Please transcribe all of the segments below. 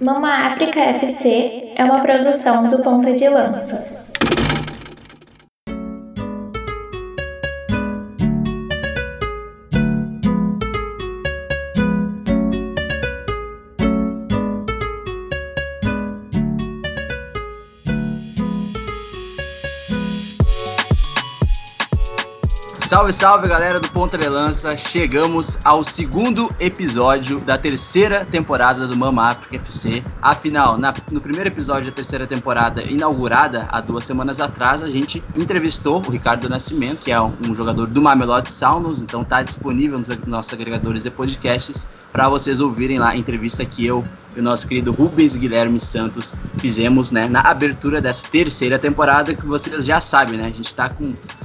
Mama África FC é uma produção do Ponta de Lança. Salve, salve galera do Ponta de Lança! Chegamos ao segundo episódio da terceira temporada do Mama África FC. Afinal, na, no primeiro episódio da terceira temporada, inaugurada há duas semanas atrás, a gente entrevistou o Ricardo Nascimento, que é um, um jogador do Mamelodi Sounders, então está disponível nos nossos agregadores de podcasts para vocês ouvirem lá a entrevista que eu e o nosso querido Rubens Guilherme Santos fizemos né, na abertura dessa terceira temporada, que vocês já sabem, né? A gente está com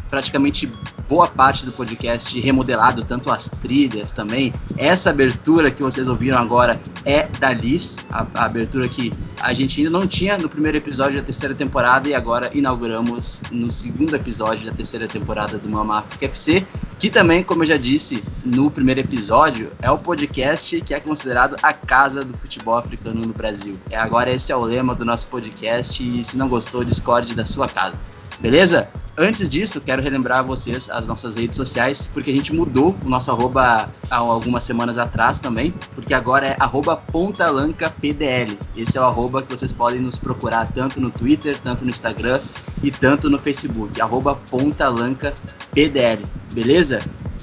praticamente boa parte do podcast remodelado, tanto as trilhas também. Essa abertura que vocês ouviram agora é da Liz, a, a abertura que a gente ainda não tinha no primeiro episódio da terceira temporada e agora inauguramos no segundo episódio da terceira temporada do Mama África FC, que também, como eu já disse no primeiro episódio, é o podcast que é considerado a casa do futebol africano no Brasil. É, agora esse é o lema do nosso podcast e se não gostou, discorde da sua casa. Beleza? Antes disso, quero relembrar vocês as nossas redes sociais, porque a gente mudou o nosso arroba há algumas semanas atrás também, porque agora é arroba pontalancapdl. Esse é o arroba que vocês podem nos procurar tanto no Twitter, tanto no Instagram e tanto no Facebook, arroba pontalancapdl, beleza?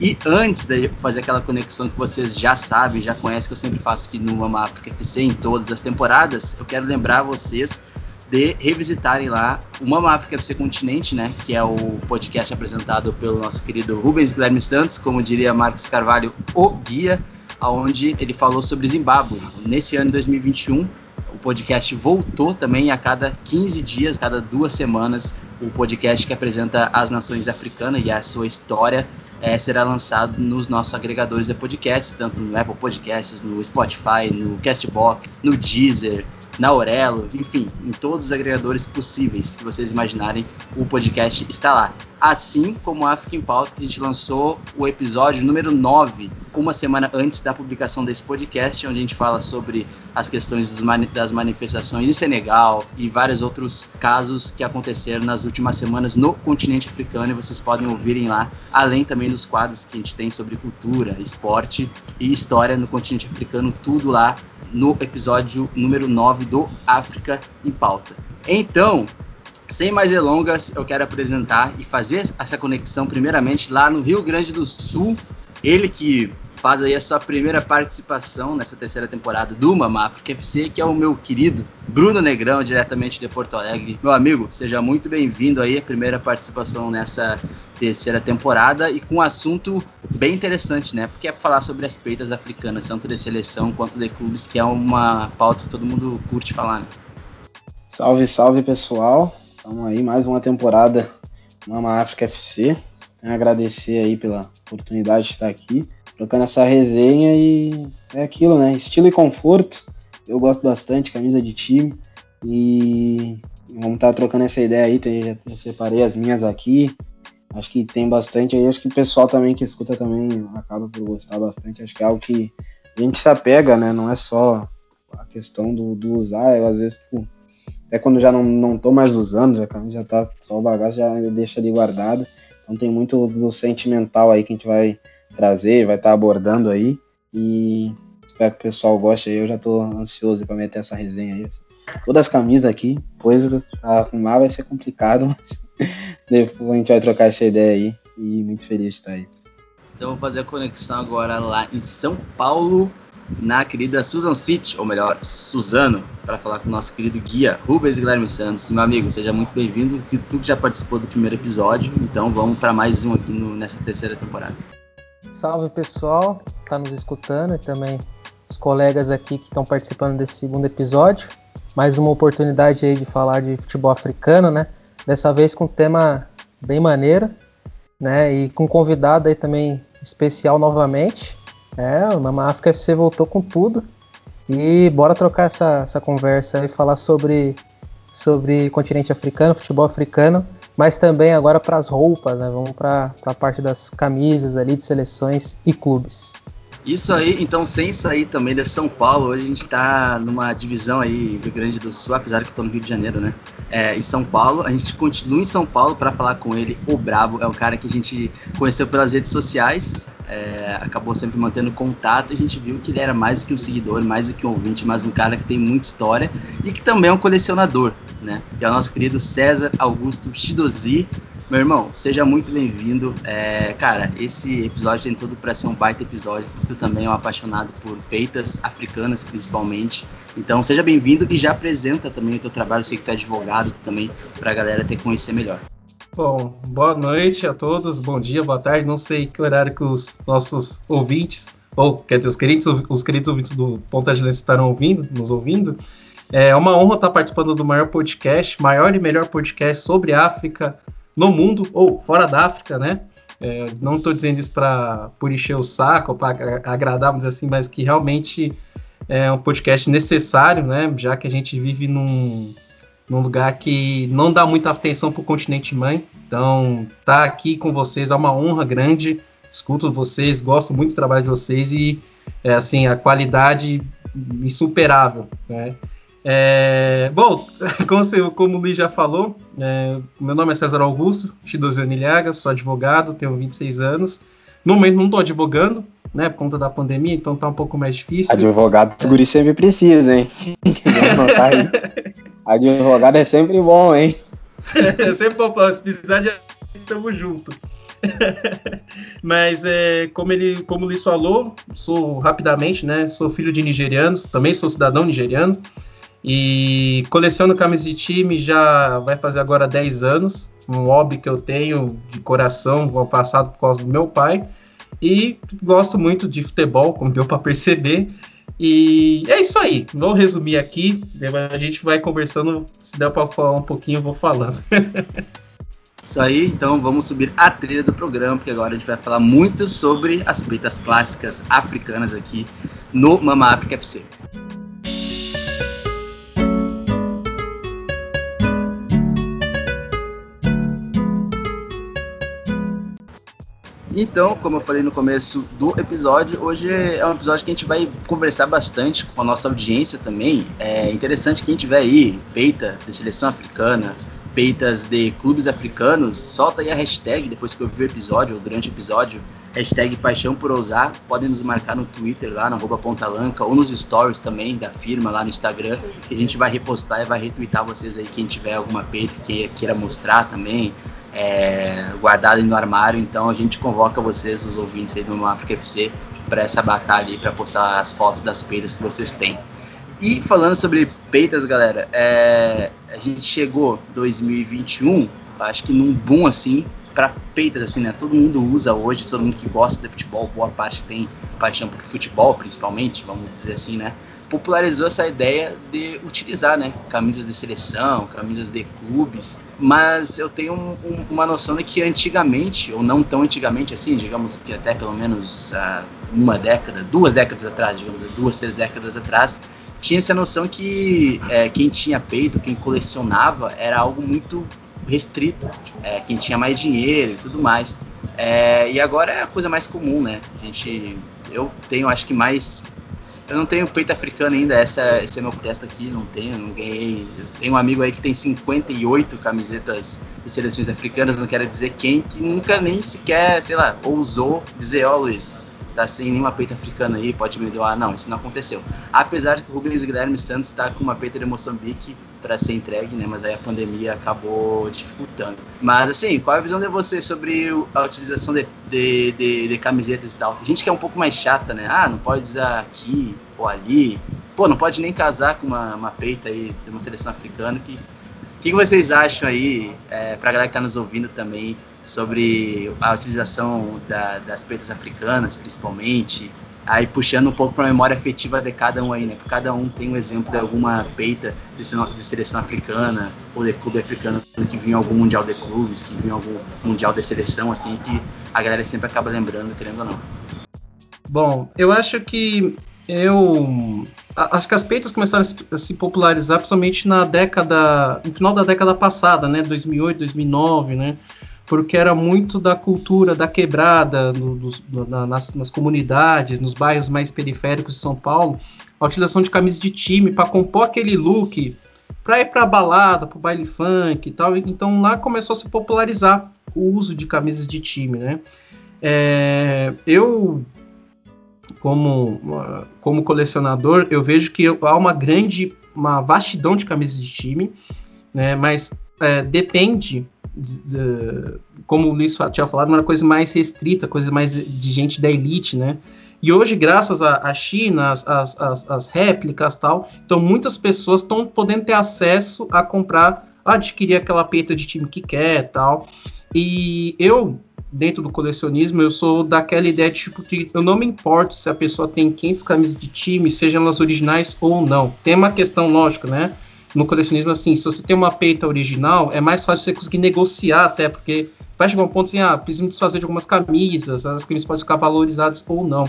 E antes de fazer aquela conexão que vocês já sabem, já conhecem, que eu sempre faço aqui no Mama África FC em todas as temporadas, eu quero lembrar vocês de revisitarem lá o Mama África FC Continente, né? Que é o podcast apresentado pelo nosso querido Rubens Guilherme Santos, como diria Marcos Carvalho, o guia, aonde ele falou sobre Zimbábue. Nesse ano de 2021, o podcast voltou também a cada 15 dias, cada duas semanas, o podcast que apresenta as nações africanas e a sua história é, será lançado nos nossos agregadores de podcasts, tanto no Apple Podcasts, no Spotify, no Castbox, no Deezer, na Aurelo, enfim, em todos os agregadores possíveis que vocês imaginarem, o podcast está lá. Assim como a African Pauta, que a gente lançou o episódio número 9, uma semana antes da publicação desse podcast, onde a gente fala sobre as questões das manifestações em Senegal e vários outros casos que aconteceram nas últimas semanas no continente africano, e vocês podem ouvirem lá, além também dos quadros que a gente tem sobre cultura, esporte e história no continente africano, tudo lá no episódio número 9 do África em Pauta. Então, sem mais delongas, eu quero apresentar e fazer essa conexão primeiramente lá no Rio Grande do Sul. Ele que faz aí a sua primeira participação nessa terceira temporada do Mama África FC, que é o meu querido Bruno Negrão, diretamente de Porto Alegre. Meu amigo, seja muito bem-vindo aí, a primeira participação nessa terceira temporada e com um assunto bem interessante, né? Porque é falar sobre as peitas africanas, tanto de seleção quanto de clubes, que é uma pauta que todo mundo curte falar, né? Salve, salve pessoal! Estamos aí, mais uma temporada Mama África FC. Tenho a agradecer aí pela oportunidade de estar aqui, trocando essa resenha e é aquilo, né? Estilo e conforto. Eu gosto bastante, camisa de time. E vamos estar trocando essa ideia aí. Já separei as minhas aqui. Acho que tem bastante aí. Acho que o pessoal também que escuta também acaba por gostar bastante. Acho que é algo que a gente se apega, né? Não é só a questão do, do usar. Eu, às vezes, tipo, até quando já não, não tô mais usando, já, já tá só o bagaço, já deixa ali guardado. Então tem muito do sentimental aí que a gente vai trazer, vai estar tá abordando aí. E espero que o pessoal goste aí. Eu já tô ansioso para meter essa resenha aí. Todas as camisas aqui, coisas arrumar vai ser complicado, mas depois a gente vai trocar essa ideia aí. E muito feliz de estar aí. Então vou fazer a conexão agora lá em São Paulo na querida Susan City, ou melhor, Suzano, para falar com o nosso querido guia Rubens Guilherme Santos. Meu amigo, seja muito bem-vindo. Que tu já participou do primeiro episódio, então vamos para mais um aqui no, nessa terceira temporada. Salve pessoal, tá nos escutando e também os colegas aqui que estão participando desse segundo episódio. Mais uma oportunidade aí de falar de futebol africano, né? Dessa vez com um tema bem maneiro, né? E com convidado aí também especial novamente. É, o Mama África FC voltou com tudo. E bora trocar essa, essa conversa e falar sobre, sobre continente africano, futebol africano, mas também agora para as roupas, né? Vamos para a parte das camisas ali de seleções e clubes. Isso aí, então sem sair também de São Paulo, hoje a gente está numa divisão aí do Grande do Sul, apesar que eu estou no Rio de Janeiro, né? É, em São Paulo, a gente continua em São Paulo para falar com ele, o Brabo, é o cara que a gente conheceu pelas redes sociais, é, acabou sempre mantendo contato, a gente viu que ele era mais do que um seguidor, mais do que um ouvinte, mas um cara que tem muita história e que também é um colecionador, né? Que é o nosso querido César Augusto Chidozi, meu irmão, seja muito bem-vindo. É, cara, esse episódio tem tudo para ser um baita episódio, tu também é um apaixonado por peitas africanas, principalmente. Então, seja bem-vindo e já apresenta também o teu trabalho. Eu sei que tu é advogado também, para a galera ter conhecer melhor. Bom, boa noite a todos, bom dia, boa tarde. Não sei que horário que os nossos ouvintes, ou quer dizer, os queridos, os queridos ouvintes do Ponta de estarão ouvindo, nos ouvindo. É uma honra estar participando do maior podcast, maior e melhor podcast sobre África, no mundo, ou fora da África, né? É, não estou dizendo isso para encher o saco, para agradar, mas assim, mas que realmente é um podcast necessário, né? Já que a gente vive num, num lugar que não dá muita atenção para o continente mãe. Então, tá aqui com vocês é uma honra grande. Escuto vocês, gosto muito do trabalho de vocês e, é, assim, a qualidade insuperável, né? É, bom, como, você, como o Luiz já falou, é, meu nome é César Augusto, Chidozione Ilhaga, sou advogado, tenho 26 anos. No momento não estou advogando, né, por conta da pandemia, então tá um pouco mais difícil. Advogado, seguro sempre precisa, hein? Advogado é sempre bom, hein? é sempre bom, se precisar de tamo junto. Mas é, como ele, como o Luiz falou, sou rapidamente, né? Sou filho de nigerianos, também sou cidadão nigeriano. E coleciono camisas de time já vai fazer agora 10 anos. Um hobby que eu tenho de coração, passado por causa do meu pai. E gosto muito de futebol, como deu para perceber. E é isso aí. Vou resumir aqui. A gente vai conversando. Se der para falar um pouquinho, eu vou falando. Isso aí, então vamos subir a trilha do programa, porque agora a gente vai falar muito sobre as peitas clássicas africanas aqui no Mama África FC. Então, como eu falei no começo do episódio, hoje é um episódio que a gente vai conversar bastante com a nossa audiência também. É interessante quem tiver aí, peita de seleção africana, peitas de clubes africanos, solta aí a hashtag depois que eu o episódio ou durante o episódio, hashtag Paixão por Ousar. Podem nos marcar no Twitter lá, na Pontalanca, ou nos stories também da firma lá no Instagram, que a gente vai repostar e vai retweetar vocês aí, quem tiver alguma peita que queira mostrar também é, guardado no armário. Então a gente convoca vocês, os ouvintes aí do África FC, para essa batalha aí, para postar as fotos das peitas que vocês têm. E falando sobre peitas, galera, é, a gente chegou 2021, acho que num boom assim, para peitas, assim, né? Todo mundo usa hoje, todo mundo que gosta de futebol, boa parte tem paixão por futebol, principalmente, vamos dizer assim, né? Popularizou essa ideia de utilizar, né, camisas de seleção, camisas de clubes, mas eu tenho um, um, uma noção de que antigamente, ou não tão antigamente assim, digamos que até pelo menos uh, uma década, duas décadas atrás, digamos, duas, três décadas atrás, tinha essa noção que é, quem tinha peito, quem colecionava, era algo muito restrito, é, quem tinha mais dinheiro e tudo mais. É, e agora é a coisa mais comum, né? A gente, eu tenho acho que mais eu não tenho peito africano ainda, essa, esse é meu teste aqui, não tenho, não ganhei. Tenho um amigo aí que tem 58 camisetas de seleções africanas, não quero dizer quem, que nunca nem sequer, sei lá, ousou dizer, ó oh, Luiz, tá sem nenhuma peita africana aí, pode me doar. Não, isso não aconteceu. Apesar de que o Rubens Guilherme Santos está com uma peita de Moçambique para ser entregue, né? Mas aí a pandemia acabou dificultando. Mas assim, qual é a visão de você sobre a utilização de, de, de, de camisetas e tal? Tem gente que é um pouco mais chata, né? Ah, não pode usar aqui ou ali. Pô, não pode nem casar com uma, uma peita aí de uma seleção africana. Que, o que, que vocês acham aí, é, pra galera que tá nos ouvindo também, sobre a utilização da, das peitas africanas, principalmente? aí puxando um pouco para a memória afetiva de cada um aí, né? Cada um tem um exemplo de alguma peita de seleção africana ou de clube africano que vinha algum mundial de clubes, que vinha algum mundial de seleção, assim, que a galera sempre acaba lembrando, querendo ou não. Bom, eu acho que eu acho que as peitas começaram a se popularizar principalmente na década, no final da década passada, né, 2008, 2009, né? Porque era muito da cultura da quebrada, no, no, na, nas, nas, comunidades, nos bairros mais periféricos de São Paulo, a utilização de camisas de time para compor aquele look, para ir para balada, para baile funk e tal. Então lá começou a se popularizar o uso de camisas de time, né? É, eu como, como colecionador, eu vejo que há uma grande, uma vastidão de camisas de time, né? Mas é, depende como o Luiz tinha falado, uma coisa mais restrita, coisa mais de gente da elite, né? E hoje, graças à China, as, as, as réplicas tal, então muitas pessoas estão podendo ter acesso a comprar, a adquirir aquela peita de time que quer tal. E eu, dentro do colecionismo, eu sou daquela ideia de tipo que eu não me importo se a pessoa tem 500 camisas de time, sejam elas originais ou não. Tem uma questão lógica, né? No colecionismo, assim, se você tem uma peita original, é mais fácil você conseguir negociar até, porque vai chegar um ponto assim, ah, preciso me desfazer de algumas camisas, as camisas podem ficar valorizadas ou não.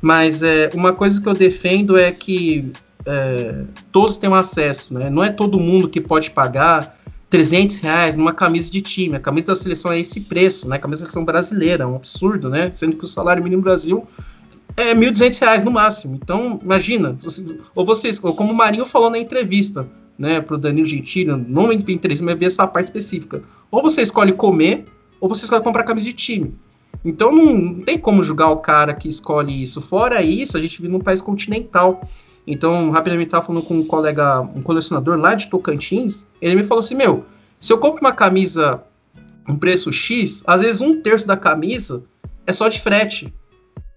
Mas é, uma coisa que eu defendo é que é, todos tenham acesso, né? Não é todo mundo que pode pagar 300 reais numa camisa de time. A camisa da seleção é esse preço, né? A camisa da seleção brasileira, é um absurdo, né? Sendo que o salário mínimo no Brasil é 1.200 reais no máximo. Então, imagina, ou vocês, ou como o Marinho falou na entrevista, né, para o Danilo Gentili, não me interessa, mas ver essa parte específica. Ou você escolhe comer, ou você escolhe comprar camisa de time. Então não, não, tem como julgar o cara que escolhe isso. Fora isso, a gente vive num país continental. Então, rapidamente estava falando com um colega, um colecionador lá de Tocantins, ele me falou assim, meu, se eu compro uma camisa um preço X, às vezes um terço da camisa é só de frete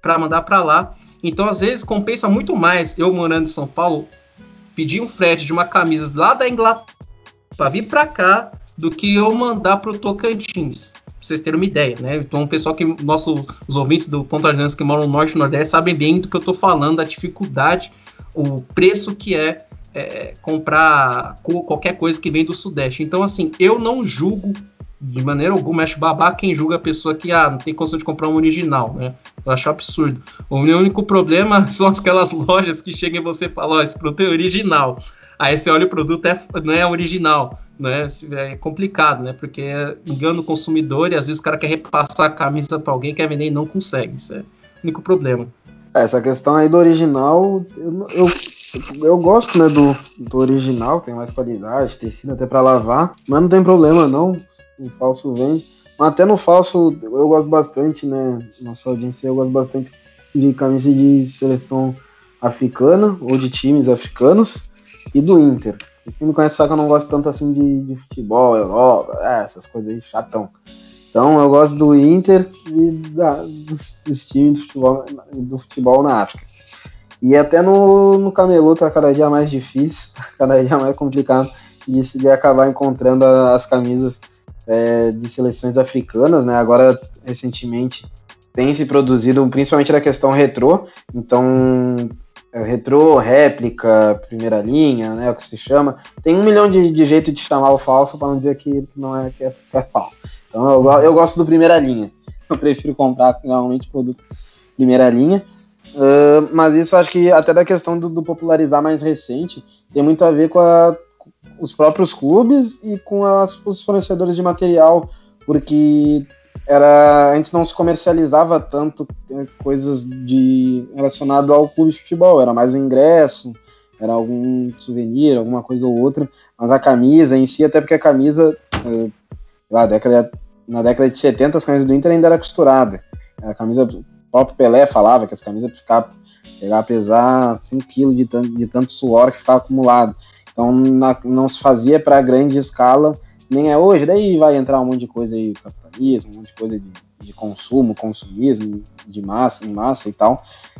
para mandar para lá. Então, às vezes, compensa muito mais eu morando em São Paulo pedir um frete de uma camisa lá da Inglaterra para vir para cá do que eu mandar para o Tocantins. Pra vocês terem uma ideia, né? Então, o pessoal que. Nosso, os ouvintes do Ponta Aliança que moram no Norte e Nordeste sabem bem do que eu estou falando, da dificuldade, o preço que é, é comprar qualquer coisa que vem do Sudeste. Então, assim, eu não julgo de maneira alguma acho babá quem julga a pessoa que ah, não tem condição de comprar um original, né? Eu acho absurdo. O meu único problema são aquelas lojas que chegam e você fala, ó, oh, esse produto é original. Aí você olha o produto é, não é original, né? É complicado, né? Porque engana o consumidor e às vezes o cara quer repassar a camisa para alguém, quer vender e não consegue. Isso é o único problema. É, essa questão aí do original, eu, eu, eu gosto, né, do, do original, tem mais qualidade, tecido até para lavar, mas não tem problema não o falso vende. Mas até no falso eu gosto bastante, né? Nossa audiência eu gosto bastante de camisa de seleção africana ou de times africanos e do Inter. Quem me conhece sabe que eu não gosto tanto assim de, de futebol, Europa, é, essas coisas aí chatão. Então eu gosto do Inter e da, dos, dos, times do futebol, do futebol na África. E até no, no camelô tá cada dia mais difícil, cada dia mais complicado de, de acabar encontrando as camisas é, de seleções africanas, né? Agora, recentemente, tem se produzido, principalmente da questão retrô, então é, retrô, réplica, primeira linha, né, o que se chama. Tem um milhão de, de jeitos de chamar o falso para não dizer que não é que é, que é falso. Então eu, eu, gosto do primeira linha. Eu prefiro comprar realmente produto primeira linha. Uh, mas isso acho que até da questão do, do, popularizar mais recente tem muito a ver com a, os próprios clubes e com as, os fornecedores de material, porque era antes não se comercializava tanto é, coisas de relacionado ao clube de futebol, era mais o ingresso, era algum souvenir, alguma coisa ou outra, mas a camisa em si, até porque a camisa é, lá, década, na década de 70 as camisas do Inter ainda era costurada. A camisa o próprio Pelé falava que as camisas ficavam pegar pesar 5 kg de tanto, de tanto suor que ficava acumulado. Então na, não se fazia para grande escala, nem é hoje. Daí vai entrar um monte de coisa aí, capitalismo, um monte de coisa de, de consumo, consumismo, de massa, em massa e tal,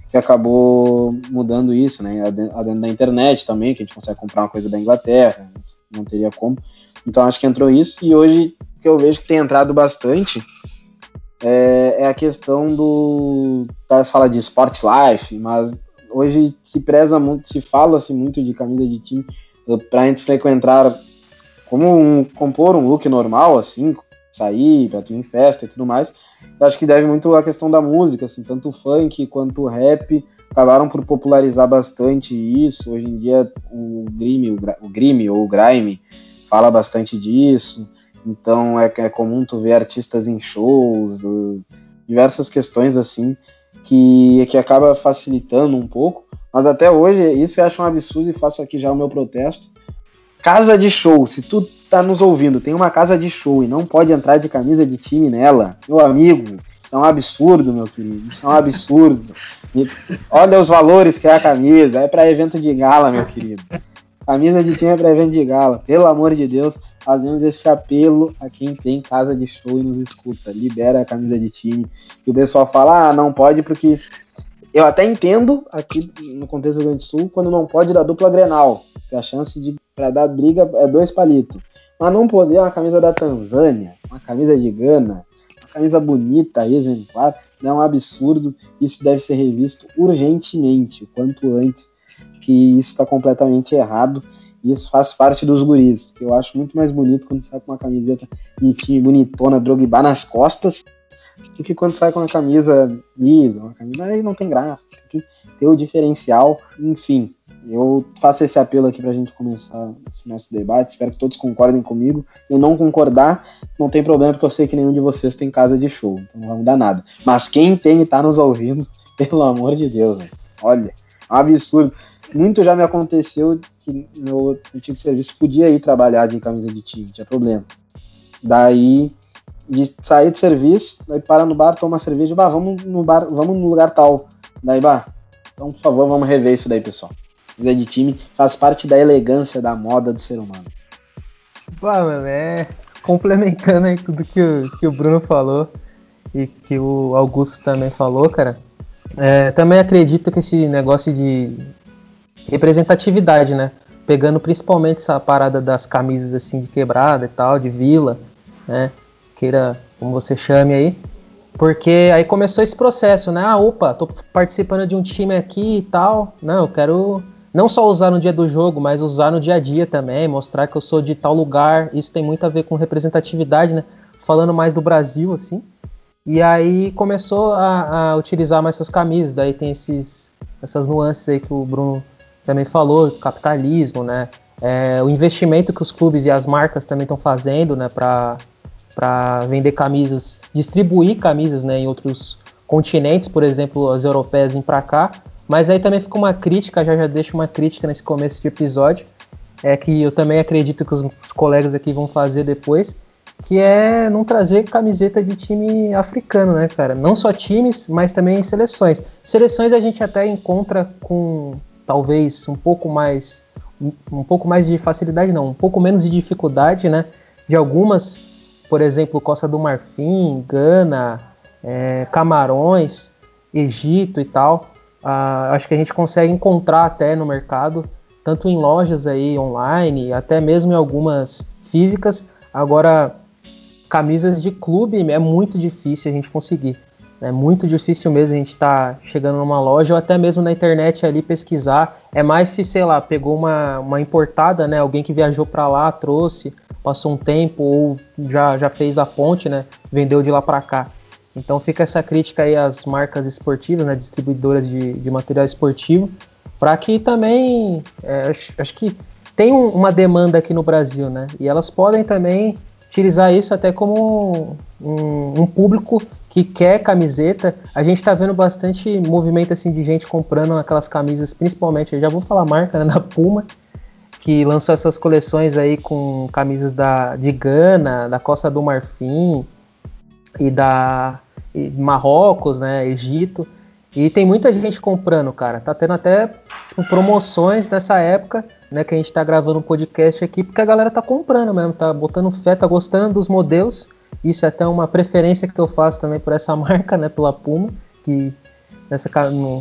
que acabou mudando isso, né? Dentro da internet também, que a gente consegue comprar uma coisa da Inglaterra, não teria como. Então acho que entrou isso, e hoje que eu vejo que tem entrado bastante é, é a questão do. Tá, fala de sport life, mas hoje se preza muito, se fala-se muito de camisa de time pra gente frequentar como um, compor um look normal, assim, sair pra tu ir em festa e tudo mais, eu acho que deve muito à questão da música, assim, tanto o funk quanto o rap acabaram por popularizar bastante isso. Hoje em dia o grime, o, grime ou o grime fala bastante disso. Então é, é comum tu ver artistas em shows, uh, diversas questões assim, que, que acaba facilitando um pouco. Mas até hoje, isso eu acho um absurdo e faço aqui já o meu protesto. Casa de show, se tu tá nos ouvindo, tem uma casa de show e não pode entrar de camisa de time nela, meu amigo, isso é um absurdo, meu querido. Isso é um absurdo. Olha os valores que é a camisa. É para evento de gala, meu querido. Camisa de time é para evento de gala. Pelo amor de Deus, fazemos esse apelo a quem tem casa de show e nos escuta. Libera a camisa de time. E o pessoal fala, ah, não pode porque... Eu até entendo aqui no contexto do Rio Grande do Sul quando não pode dar dupla Grenal. Que a chance de para dar briga é dois palitos. Mas não poder uma camisa da Tanzânia, uma camisa de Gana, uma camisa bonita, exemplar, é um absurdo. Isso deve ser revisto urgentemente, o quanto antes que isso está completamente errado. Isso faz parte dos guris. Eu acho muito mais bonito quando sai com uma camiseta time bonitona, Drogba nas costas, do que quando sai com uma camisa lisa, uma camisa aí não tem graça. Tem que ter o diferencial, enfim. Eu faço esse apelo aqui para a gente começar esse nosso debate. Espero que todos concordem comigo. E não concordar, não tem problema, porque eu sei que nenhum de vocês tem casa de show. Então não vai mudar nada. Mas quem tem e tá nos ouvindo, pelo amor de Deus, véio. olha, é absurdo muito já me aconteceu que meu antigo serviço podia ir trabalhar de camisa de time, tinha problema. Daí, de sair de serviço, daí para no bar, toma cerveja, bah, vamos no bar, vamos no lugar tal. Daí, bah, então, por favor, vamos rever isso daí, pessoal. Camisa de time faz parte da elegância da moda do ser humano. Bah, mano, é complementando aí tudo que o, que o Bruno falou e que o Augusto também falou, cara. É, também acredito que esse negócio de representatividade, né? Pegando principalmente essa parada das camisas assim de quebrada e tal, de vila, né? Queira como você chame aí. Porque aí começou esse processo, né? Ah, opa, tô participando de um time aqui e tal. Não, eu quero não só usar no dia do jogo, mas usar no dia a dia também, mostrar que eu sou de tal lugar. Isso tem muito a ver com representatividade, né? Falando mais do Brasil, assim. E aí começou a, a utilizar mais essas camisas. Daí tem esses, essas nuances aí que o Bruno também falou, capitalismo, né? É, o investimento que os clubes e as marcas também estão fazendo, né, para vender camisas, distribuir camisas, né, em outros continentes, por exemplo, as europeias vêm para cá. Mas aí também fica uma crítica, já já deixo uma crítica nesse começo de episódio, é que eu também acredito que os, os colegas aqui vão fazer depois, que é não trazer camiseta de time africano, né, cara? Não só times, mas também seleções. Seleções a gente até encontra com talvez um pouco mais um pouco mais de facilidade não, um pouco menos de dificuldade, né? De algumas, por exemplo, Costa do Marfim, Gana, é, Camarões, Egito e tal. Ah, acho que a gente consegue encontrar até no mercado, tanto em lojas aí online, até mesmo em algumas físicas. Agora, camisas de clube é muito difícil a gente conseguir. É muito difícil mesmo a gente estar tá chegando numa loja ou até mesmo na internet ali pesquisar. É mais se, sei lá, pegou uma, uma importada, né? Alguém que viajou para lá, trouxe, passou um tempo ou já, já fez a ponte, né? Vendeu de lá para cá. Então fica essa crítica aí às marcas esportivas, né? Distribuidoras de, de material esportivo, para que também, é, acho, acho que tem uma demanda aqui no Brasil, né? E elas podem também utilizar isso até como um, um, público que quer camiseta. A gente está vendo bastante movimento assim de gente comprando aquelas camisas, principalmente, eu já vou falar marca, né, Puma, que lançou essas coleções aí com camisas da, de Gana, da Costa do Marfim e da e Marrocos, né, Egito. E tem muita gente comprando, cara. Tá tendo até tipo, promoções nessa época né, que a gente tá gravando um podcast aqui, porque a galera tá comprando mesmo, tá botando fé, tá gostando dos modelos. Isso é até uma preferência que eu faço também por essa marca, né, pela Puma, que nessa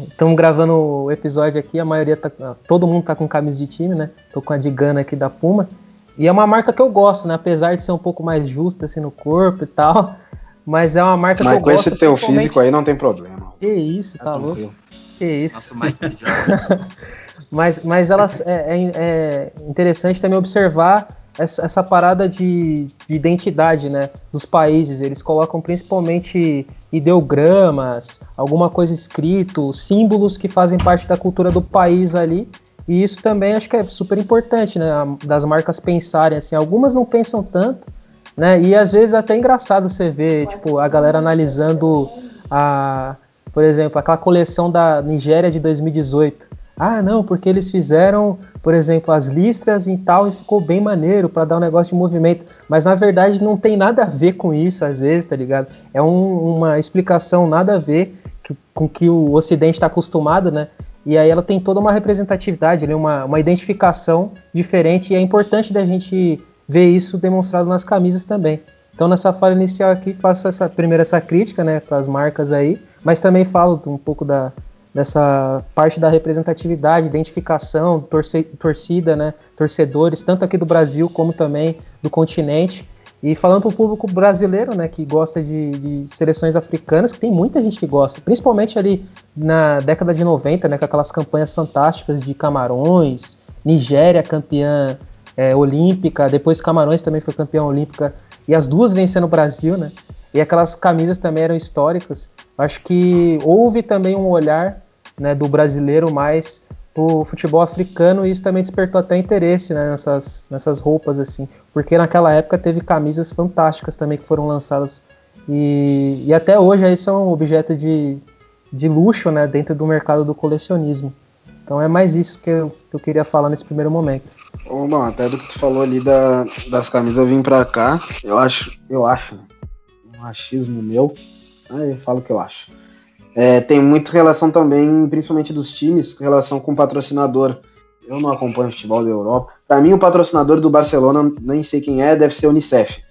estamos gravando o episódio aqui, a maioria tá, todo mundo tá com camisa de time, né? Tô com a de Gana aqui da Puma. E é uma marca que eu gosto, né? Apesar de ser um pouco mais justa assim no corpo e tal, mas é uma marca mas que eu gosto. Mas com esse teu físico aí não tem problema. Que isso, tá, tá louco? Que isso. Nossa, Mas, mas elas é, é, é interessante também observar essa, essa parada de, de, identidade né, dos países. Eles colocam principalmente ideogramas, alguma coisa escrito, símbolos que fazem parte da cultura do país ali. E isso também acho que é super importante, né? Das marcas pensarem assim. Algumas não pensam tanto, né? E às vezes é até engraçado você ver, tipo, a galera analisando a, por exemplo, aquela coleção da Nigéria de 2018. Ah, não, porque eles fizeram, por exemplo, as listras e tal e ficou bem maneiro para dar um negócio de movimento. Mas na verdade não tem nada a ver com isso, às vezes, tá ligado? É um, uma explicação nada a ver com que o Ocidente está acostumado, né? E aí ela tem toda uma representatividade, uma, uma identificação diferente e é importante da gente ver isso demonstrado nas camisas também. Então nessa fala inicial aqui faço essa primeira essa crítica, né, para as marcas aí, mas também falo um pouco da dessa parte da representatividade, identificação, torce, torcida, né, torcedores, tanto aqui do Brasil como também do continente. E falando para o público brasileiro, né, que gosta de, de, seleções africanas, que tem muita gente que gosta, principalmente ali na década de 90, né, com aquelas campanhas fantásticas de Camarões, Nigéria campeã é, olímpica, depois Camarões também foi campeã olímpica, e as duas vencendo o Brasil, né? E aquelas camisas também eram históricas. Acho que houve também um olhar né, do brasileiro mais pro futebol africano e isso também despertou até interesse né, nessas, nessas roupas assim, porque naquela época teve camisas fantásticas também que foram lançadas e, e até hoje aí são objeto de, de luxo né, dentro do mercado do colecionismo. Então é mais isso que eu, que eu queria falar nesse primeiro momento. Bom, até do que tu falou ali da, das camisas vim pra cá, eu acho, eu acho, né, um achismo meu, aí eu falo o que eu acho. É, tem muita relação também, principalmente dos times, relação com o patrocinador. Eu não acompanho futebol da Europa. Para mim, o patrocinador do Barcelona, nem sei quem é, deve ser o Unicef.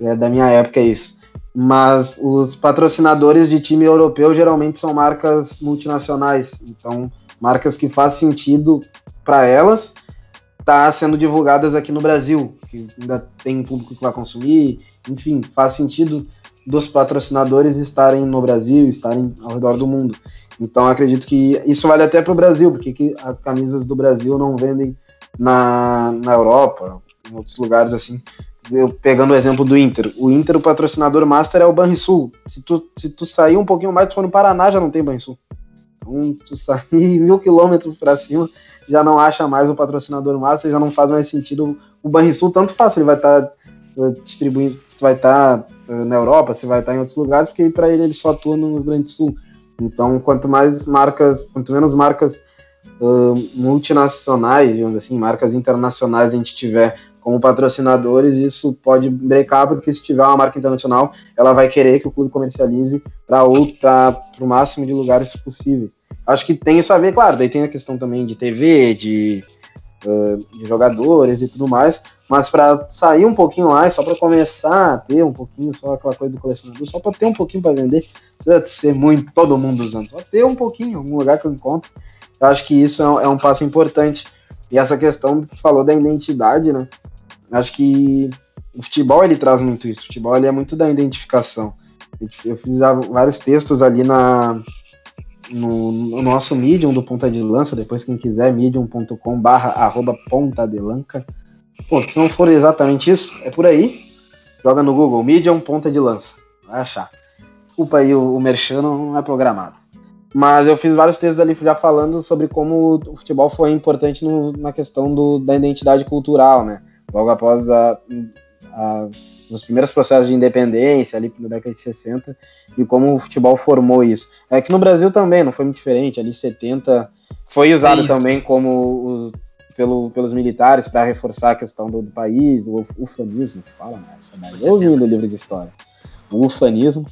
É da minha época é isso. Mas os patrocinadores de time europeu geralmente são marcas multinacionais. Então, marcas que faz sentido para elas tá sendo divulgadas aqui no Brasil, que ainda tem público que vai consumir, enfim, faz sentido dos patrocinadores estarem no Brasil, estarem ao redor do mundo. Então acredito que isso vale até para o Brasil, porque as camisas do Brasil não vendem na, na Europa, em outros lugares assim. Eu, pegando o exemplo do Inter, o Inter, o patrocinador master é o Banrisul. Se tu, se tu sair um pouquinho mais, tu for no Paraná, já não tem Banrisul. Então, tu sair mil quilômetros para cima, já não acha mais o patrocinador master, já não faz mais sentido. O Banrisul, tanto faz, ele vai estar tá eh, distribuindo, vai estar tá na Europa, se vai estar em outros lugares, porque para ele ele só atua no Rio Grande do Sul. Então, quanto mais marcas, quanto menos marcas uh, multinacionais, digamos assim, marcas internacionais a gente tiver como patrocinadores, isso pode brecar, porque se tiver uma marca internacional, ela vai querer que o clube comercialize para o máximo de lugares possíveis. Acho que tem isso a ver, claro, daí tem a questão também de TV, de, uh, de jogadores e tudo mais, mas para sair um pouquinho mais, só para começar a ter um pouquinho, só aquela coisa do colecionador, só para ter um pouquinho para vender, precisa ser muito todo mundo usando, só ter um pouquinho, um lugar que eu encontro. Eu acho que isso é um, é um passo importante. E essa questão que falou da identidade, né? Acho que o futebol ele traz muito isso. O futebol ele é muito da identificação. Eu fiz vários textos ali na, no, no, nosso Medium do Ponta de Lança, depois quem quiser, medium.com barra arroba de lanca, Pô, se não for exatamente isso, é por aí. Joga no Google, Medium ponta de lança. Vai achar. Desculpa aí, o, o Merchan não é programado. Mas eu fiz vários textos ali já falando sobre como o futebol foi importante no, na questão do, da identidade cultural, né? Logo após a, a, os primeiros processos de independência, ali na década de 60, e como o futebol formou isso. É que no Brasil também não foi muito diferente, ali 70 foi usado é também como o, pelo, pelos militares para reforçar a questão do, do, país, o ufanismo, fala nessa daí. Eu vi no livro de história. O ufanismo.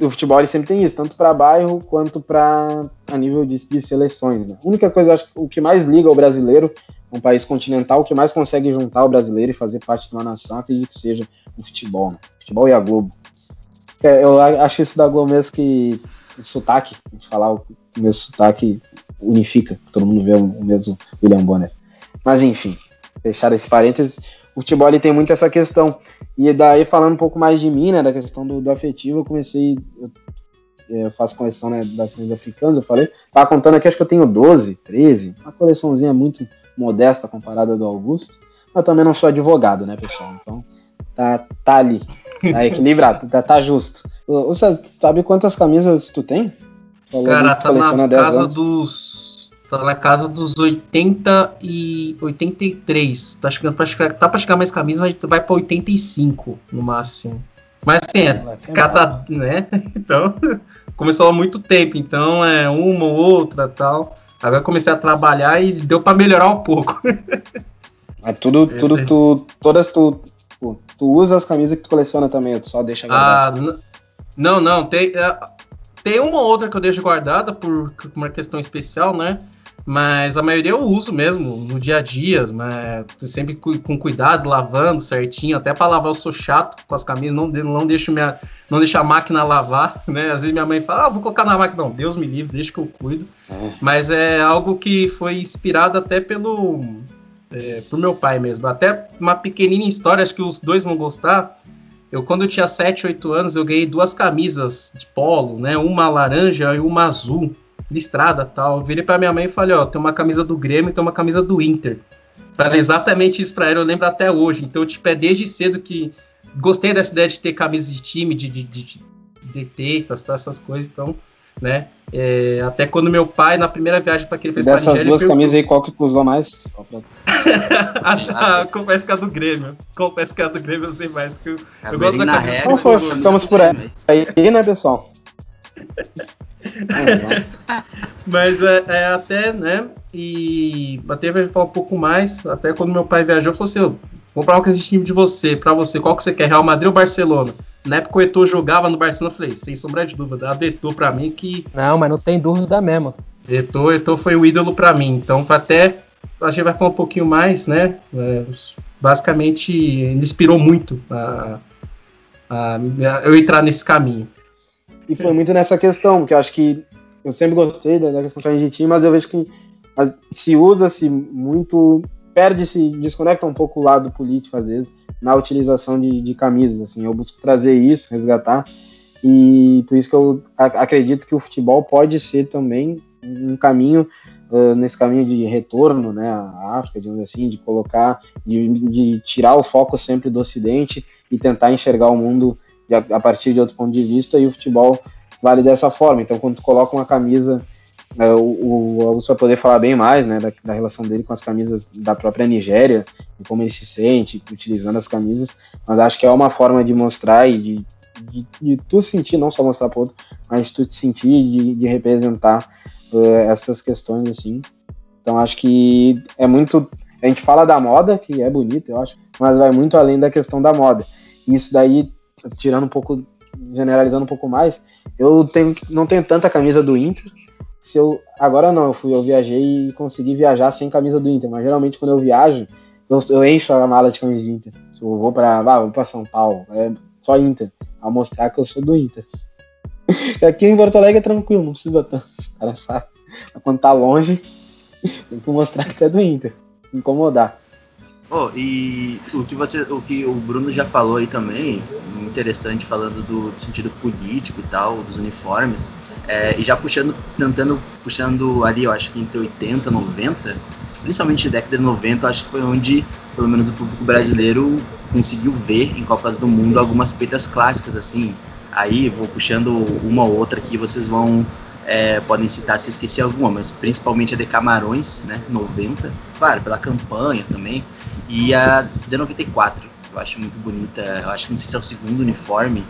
O futebol ele sempre tem isso, tanto para bairro quanto para a nível de, de seleções. Né? A única coisa, acho o que mais liga o brasileiro, um país continental, o que mais consegue juntar o brasileiro e fazer parte de uma nação, acredito que seja o futebol. Né? O futebol e a Globo. É, eu acho isso da Globo mesmo que o sotaque, a gente falar o mesmo sotaque unifica, todo mundo vê o mesmo William Bonner. Mas enfim, fechar esse parênteses, o futebol ele tem muito essa questão. E daí, falando um pouco mais de mim, né, da questão do, do afetivo, eu comecei. Eu, é, eu faço coleção né, das coisas africanas, eu falei. Tava contando aqui, acho que eu tenho 12, 13. Uma coleçãozinha muito modesta comparada do Augusto. Mas também não sou advogado, né, pessoal? Então, tá, tá ali. Tá equilibrado, tá, tá justo. Você sabe quantas camisas tu tem? Falou Cara, tá na casa anos. dos Tá na casa dos 80 e 83. Tá chegando pra chegar, tá pra chegar mais camisa, mas vai pra 85 no máximo. Mas assim, é cada. né? Então, começou há muito tempo, então é uma ou outra tal. Agora comecei a trabalhar e deu pra melhorar um pouco. Mas tudo, tudo, tu, todas tu, tu, usa as camisas que tu coleciona também, tu só deixa ah, Não, não, tem, é, tem uma ou outra que eu deixo guardada por uma questão especial, né? Mas a maioria eu uso mesmo no dia a dia, mas sempre com cuidado, lavando certinho. Até para lavar eu sou chato com as camisas, não, não, deixo, minha, não deixo a máquina lavar, né? Às vezes minha mãe fala, ah, vou colocar na máquina. Não, Deus me livre, deixa que eu cuido. É. Mas é algo que foi inspirado até pelo é, pro meu pai mesmo. Até uma pequenina história, acho que os dois vão gostar. Eu, quando eu tinha 7, 8 anos, eu ganhei duas camisas de polo, né? Uma laranja e uma azul, listrada tal. Eu virei pra minha mãe e falei, ó, tem uma camisa do Grêmio e tem uma camisa do Inter. Falei exatamente isso pra ela, eu lembro até hoje. Então, tipo, é desde cedo que gostei dessa ideia de ter camisa de time, de, de, de, de, tá, essas coisas. Então, né? É, até quando meu pai, na primeira viagem para que ele fez Dessas Nigéria, duas camisas aí, qual que usou mais? ah, confesso que é a do Grêmio. Confesso que é a do Grêmio eu sei mais. Que eu, eu gosto da camisa. Foi, ficamos por aí. Aí, né, pessoal? Mas é, é, até, né? E até vai falar um pouco mais. Até quando meu pai viajou, eu falei assim: vou comprar camisa de time de você, pra você, qual que você quer? Real Madrid ou Barcelona? Na época o Eto'o jogava no Barcelona, eu falei, sem sombra de dúvida, a Eto'o pra mim que... Não, mas não tem dúvida mesmo. Eto'o, Eto'o foi o ídolo pra mim, então até a gente vai falar um pouquinho mais, né? É, basicamente, ele inspirou muito a, a, a, eu entrar nesse caminho. E foi muito nessa questão, porque eu acho que eu sempre gostei da, questão gente tinha, mas eu vejo que se usa-se muito, perde-se, desconecta um pouco o lado político às vezes, na utilização de, de camisas. Assim, eu busco trazer isso, resgatar, e por isso que eu acredito que o futebol pode ser também um caminho uh, nesse caminho de retorno, né, à África, digamos assim, de colocar, de, de tirar o foco sempre do Ocidente e tentar enxergar o mundo a partir de outro ponto de vista. E o futebol vale dessa forma. Então, quando tu coloca uma camisa é, o, Augusto vai poder falar bem mais né, da, da, relação dele com as camisas da própria Nigéria, e como ele se sente utilizando as camisas, mas acho que é uma forma de mostrar e de, de, de tu sentir, não só mostrar para outro, mas tu te sentir de, de representar uh, essas questões assim. Então acho que é muito. A gente fala da moda, que é bonito, eu acho, mas vai muito além da questão da moda. Isso daí, tirando um pouco, generalizando um pouco mais, eu tenho, não tenho tanta camisa do Inter, se eu. Agora não, eu fui, eu viajei e consegui viajar sem camisa do Inter, mas geralmente quando eu viajo, eu, eu encho a mala de camisa de Inter. Se eu vou pra. Ah, vou pra São Paulo, é só Inter. A mostrar que eu sou do Inter. Aqui em Porto Alegre é tranquilo, não precisa tanto. Os caras sabem. Quando tá longe, tem que mostrar que tu é do Inter. Incomodar. Oh, e o que você, o que o Bruno já falou aí também, interessante falando do, do sentido político e tal, dos uniformes. É, e já puxando, tentando, puxando ali, eu acho que entre 80 e 90, principalmente década de 90, acho que foi onde, pelo menos o público brasileiro, conseguiu ver em Copas do Mundo algumas peitas clássicas, assim. Aí vou puxando uma ou outra aqui, vocês vão. É, podem citar se eu esqueci alguma, mas principalmente a de Camarões, né? 90, claro, pela campanha também. E a de 94, eu acho muito bonita. Eu acho que não sei se é o segundo uniforme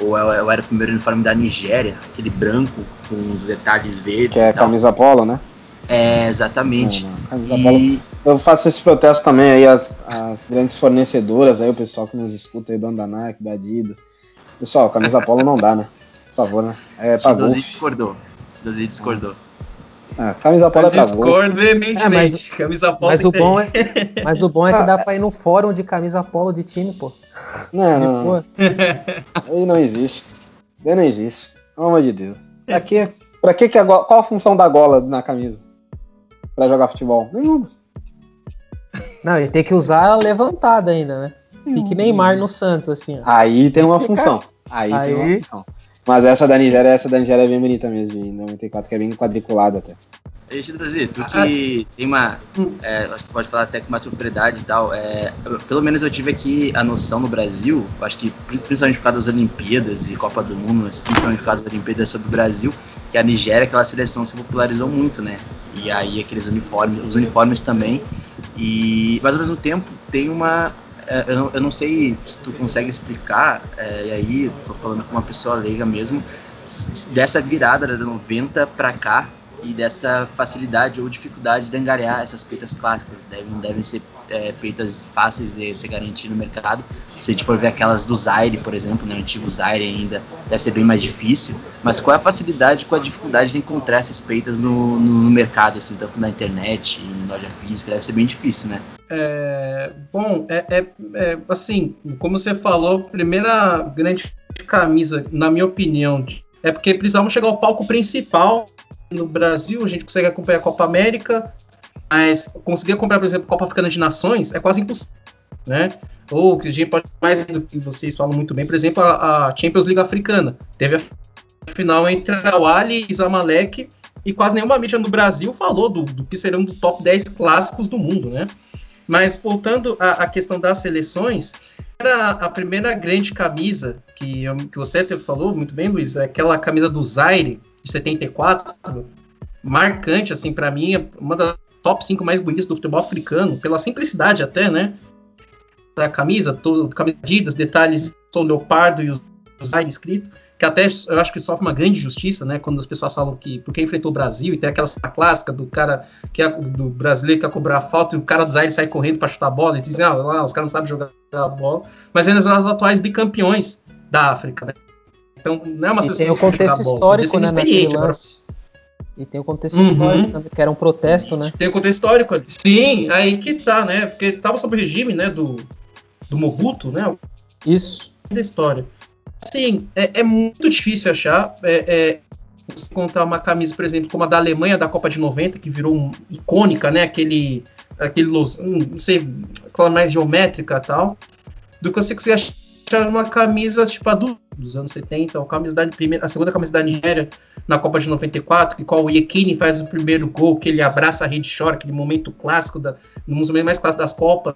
ou eu era o primeiro uniforme da Nigéria, aquele branco com os detalhes verdes. Que é camisa polo, né? É, exatamente. Não. E... Eu faço esse protesto também aí, as, as, grandes fornecedoras, aí, o pessoal que nos escuta aí, dono da Nike, da Adidas. Pessoal, camisa polo não dá, né? Por favor, né? É pra discordou. Dozi discordou. Ah, camisa polo é pra Discordo veementemente. É, mas, camisa polo mas o, bom é, mas o bom é que dá pra ir no fórum de camisa polo de time, pô. Não, não, não. Aí não existe. Aí não existe. Pelo amor de Deus. Pra que, pra que, que a gola, qual a função da gola na camisa? Pra jogar futebol? Nenhuma. Não, ele tem que usar levantada ainda, né? Fique Neymar no Santos, assim. Ó. Aí tem uma função. Aí, Aí, tem uma função. Mas essa da Nigéria, essa da Nigéria é bem bonita mesmo, de 94, que é bem quadriculada até. Deixa eu trazer, tu que tem uma. É, acho que pode falar até com mais propriedade e tal. É, pelo menos eu tive aqui a noção no Brasil, acho que principalmente por causa das Olimpíadas e Copa do Mundo, mas principalmente por causa das Olimpíadas sobre o Brasil, que a Nigéria, aquela seleção se popularizou muito, né? E aí aqueles uniformes, os uniformes também. E, mas ao mesmo tempo tem uma. É, eu não, eu não sei se tu consegue explicar, é, e aí tô falando com uma pessoa leiga mesmo, dessa virada da 90 para cá, e dessa facilidade ou dificuldade de angariar essas peitas clássicas. Devem, devem ser é, peitas fáceis de se garantir no mercado. Se a gente for ver aquelas do Zaire, por exemplo, né, o antigo Zaire ainda, deve ser bem mais difícil. Mas qual é a facilidade, qual a dificuldade de encontrar essas peitas no, no mercado, assim, tanto na internet, em loja física? Deve ser bem difícil, né? É, bom, é, é, é assim, como você falou, primeira grande camisa, na minha opinião, é porque precisavam chegar ao palco principal no Brasil, a gente consegue acompanhar a Copa América, mas conseguir acompanhar, por exemplo, a Copa Africana de Nações é quase impossível, né? Ou que a gente pode mais do que vocês falam muito bem, por exemplo, a, a Champions League africana. Teve a final entre a Wali e Zamalek, e quase nenhuma mídia no Brasil falou do, do que serão do top 10 clássicos do mundo, né? Mas voltando à, à questão das seleções, era a primeira grande camisa que, que você até falou muito bem, Luiz, é aquela camisa do Zaire, de 74, marcante, assim, para mim, uma das top 5 mais bonitas do futebol africano, pela simplicidade até, né? Da camisa, todo, camisa detalhes, sou leopardo e os Zaire escrito, que até eu acho que sofre uma grande justiça, né? Quando as pessoas falam que porque enfrentou o Brasil e tem aquela clássica do cara que é do brasileiro que quer cobrar falta e o cara do Zaire sai correndo para chutar a bola e dizem, ah, lá, os caras não sabem jogar a bola, mas eles são os atuais bicampeões da África, né? Então, não é uma e tem o contexto histórico, né, naquele lance. E tem o contexto uhum. histórico também, que era um protesto, né? Tem o contexto histórico. Sim, aí que tá, né? Porque tava sob o regime, né, do, do Mobutu, né? Isso. Da história. Sim, é, é muito difícil achar. É, é, contar uma camisa, por exemplo, como a da Alemanha da Copa de 90, que virou um, icônica, né? Aquele, aquele, não sei, aquela mais geométrica e tal, do que você conseguir achar uma camisa tipo a do dos anos 70, a, primeira, a segunda camisa da Nigéria na Copa de 94, que qual o Yekini faz o primeiro gol, que ele abraça a rede chora, aquele momento clássico, da, um dos momentos mais clássicos das Copas.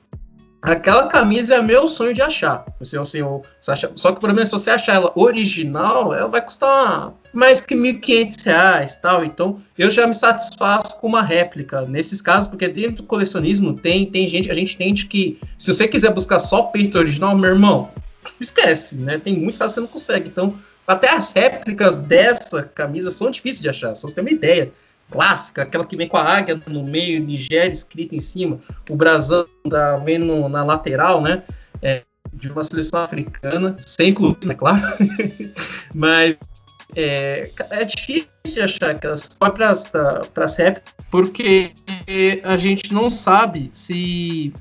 Aquela camisa é meu sonho de achar. Se você, você acha, só que o problema é se você achar ela original, ela vai custar mais que R$ 1.500 tal. Então, eu já me satisfaço com uma réplica nesses casos, porque dentro do colecionismo tem, tem gente, a gente entende que se você quiser buscar só peito original, meu irmão, esquece, né? Tem muitos casos que você não consegue. Então, até as réplicas dessa camisa são difíceis de achar, só você tem uma ideia. Clássica, aquela que vem com a águia no meio, Nigéria escrita em cima, o brasão da, vem na lateral, né? É, de uma seleção africana, sem clube, né? Claro. Mas é, é difícil de achar aquelas para as réplicas, porque a gente não sabe se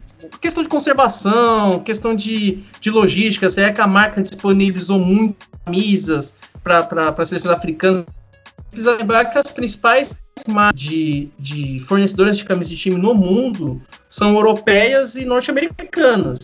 questão de conservação, questão de, de logística, se é que a marca disponibilizou muitas camisas para seleções africanas. Precisa lembrar que as principais de, de fornecedoras de camisas de time no mundo são europeias e norte-americanas.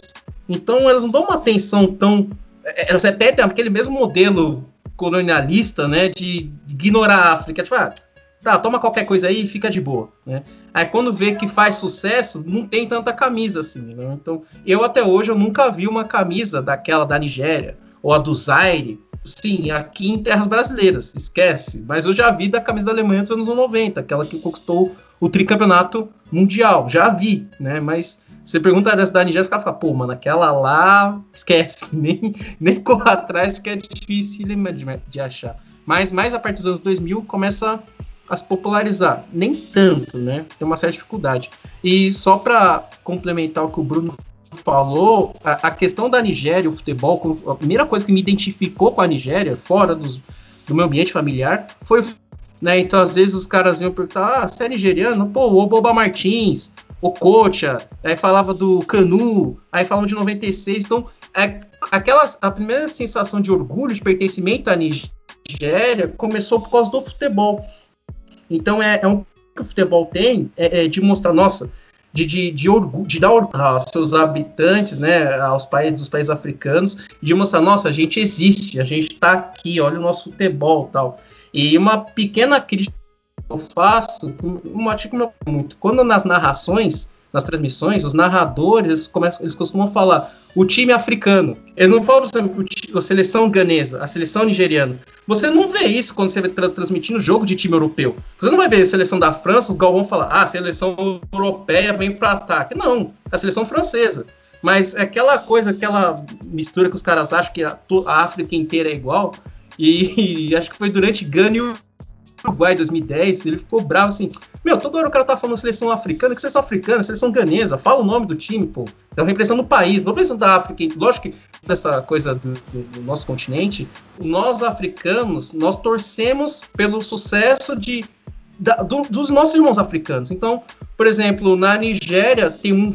Então elas não dão uma atenção tão. Elas repetem aquele mesmo modelo colonialista, né, de, de ignorar a África. Tipo, ah, tá, toma qualquer coisa aí e fica de boa, né? Aí quando vê que faz sucesso, não tem tanta camisa assim, né? Então, eu até hoje eu nunca vi uma camisa daquela da Nigéria ou a do Zaire, sim, aqui em terras brasileiras, esquece. Mas eu já vi da camisa da Alemanha dos anos 90, aquela que conquistou o tricampeonato mundial, já vi, né? Mas você pergunta dessa da Nigéria, os caras pô, mano, aquela lá, esquece, nem, nem corra atrás, porque é difícil de, de achar. Mas mais a partir dos anos 2000 começa a se popularizar. Nem tanto, né? Tem uma certa dificuldade. E só para complementar o que o Bruno falou, a, a, questão da Nigéria, o futebol, a primeira coisa que me identificou com a Nigéria, fora dos, do meu ambiente familiar, foi né? Então, às vezes, os caras iam perguntar, ah, você é nigeriano? Pô, o Boba Martins, o Cocha, aí falava do Canu, aí falavam de 96, então, é, aquela, a primeira sensação de orgulho, de pertencimento à Nigéria, começou por causa do futebol. Então é, é um que o futebol tem é, é de mostrar, nossa, de, de, de, orgulho, de dar orgulho aos seus habitantes, né, aos países dos países africanos, de mostrar, nossa, a gente existe, a gente está aqui, olha o nosso futebol tal. E uma pequena crítica que eu faço, uma crítica muito, quando nas narrações nas transmissões, os narradores eles, começam, eles costumam falar o time africano. Eles não falam, exemplo, a seleção ganesa, a seleção nigeriana. Você não vê isso quando você está transmitindo jogo de time europeu. Você não vai ver a seleção da França, o Galvão falar, ah, a seleção europeia vem para ataque. Não, a seleção francesa. Mas é aquela coisa, aquela mistura que os caras acham que a, a África inteira é igual. E, e, acho que foi durante Gana e Uruguai 2010, ele ficou bravo assim. Meu, toda hora o cara tá falando seleção africana, que seleção africana, seleção ganesa, fala o nome do time, pô. É uma repressão do país, não repressão da África. Lógico que nessa coisa do, do, do, nosso continente, nós africanos, nós torcemos pelo sucesso de, da, do, dos nossos irmãos africanos. Então, por exemplo, na Nigéria tem um,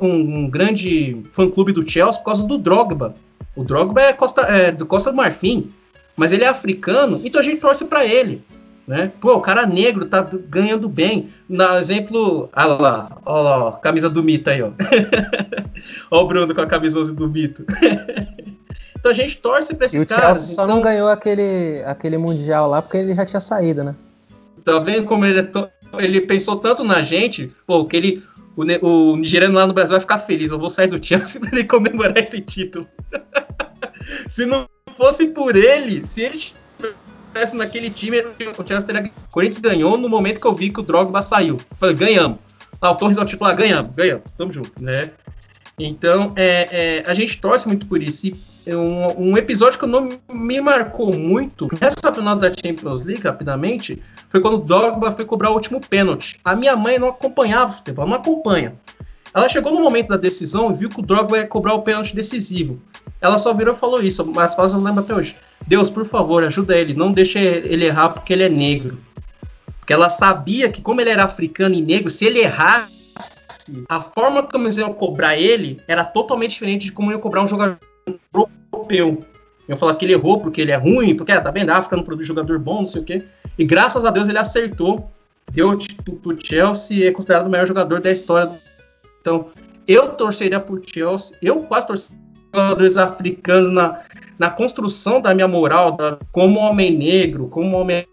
um, um grande fã-clube do Chelsea por causa do Drogba. O Drogba é, Costa, é do Costa do Marfim, mas ele é africano, então a gente torce para ele. Né? Pô, o cara negro tá ganhando bem. Na exemplo, olha lá, olha lá, ó, camisa do mito aí, ó. ó o Bruno com a camisa do mito. então a gente torce pra esses e o caras. Só então... não ganhou aquele, aquele mundial lá porque ele já tinha saído, né? Tá vendo como ele, é ele pensou tanto na gente, pô, que ele. O, o nigeriano lá no Brasil vai ficar feliz. Eu vou sair do Chelsea pra ele comemorar esse título. se não fosse por ele, se ele estivesse naquele time, o Chelsea teria... O Corinthians ganhou no momento que eu vi que o Drogba saiu. Falei, ganhamos. Ah, o Torres ao titular, ganhamos, ganhamos, tamo junto, né? Então, é, é, a gente torce muito por isso. E um, um, episódio que não me marcou muito nessa final da Champions League, rapidamente, foi quando o Drogba foi cobrar o último pênalti. A minha mãe não acompanhava o futebol, não acompanha. Ela chegou no momento da decisão e viu que o Drogba ia cobrar o pênalti decisivo. Ela só virou e falou isso, mas faz eu lembro até hoje. Deus, por favor, ajuda ele, não deixe ele errar porque ele é negro. Porque ela sabia que, como ele era africano e negro, se ele errasse, a forma como eles iam cobrar ele era totalmente diferente de como iam cobrar um jogador europeu. Eu falar que ele errou porque ele é ruim, porque, ah, tá vendo, a África não produz jogador bom, não sei o quê. E graças a Deus ele acertou, deu o Chelsea e é considerado o melhor jogador da história. Então, eu torceria por Chelsea, eu quase torci jogadores africanos na, na construção da minha moral, da, como homem negro, como homem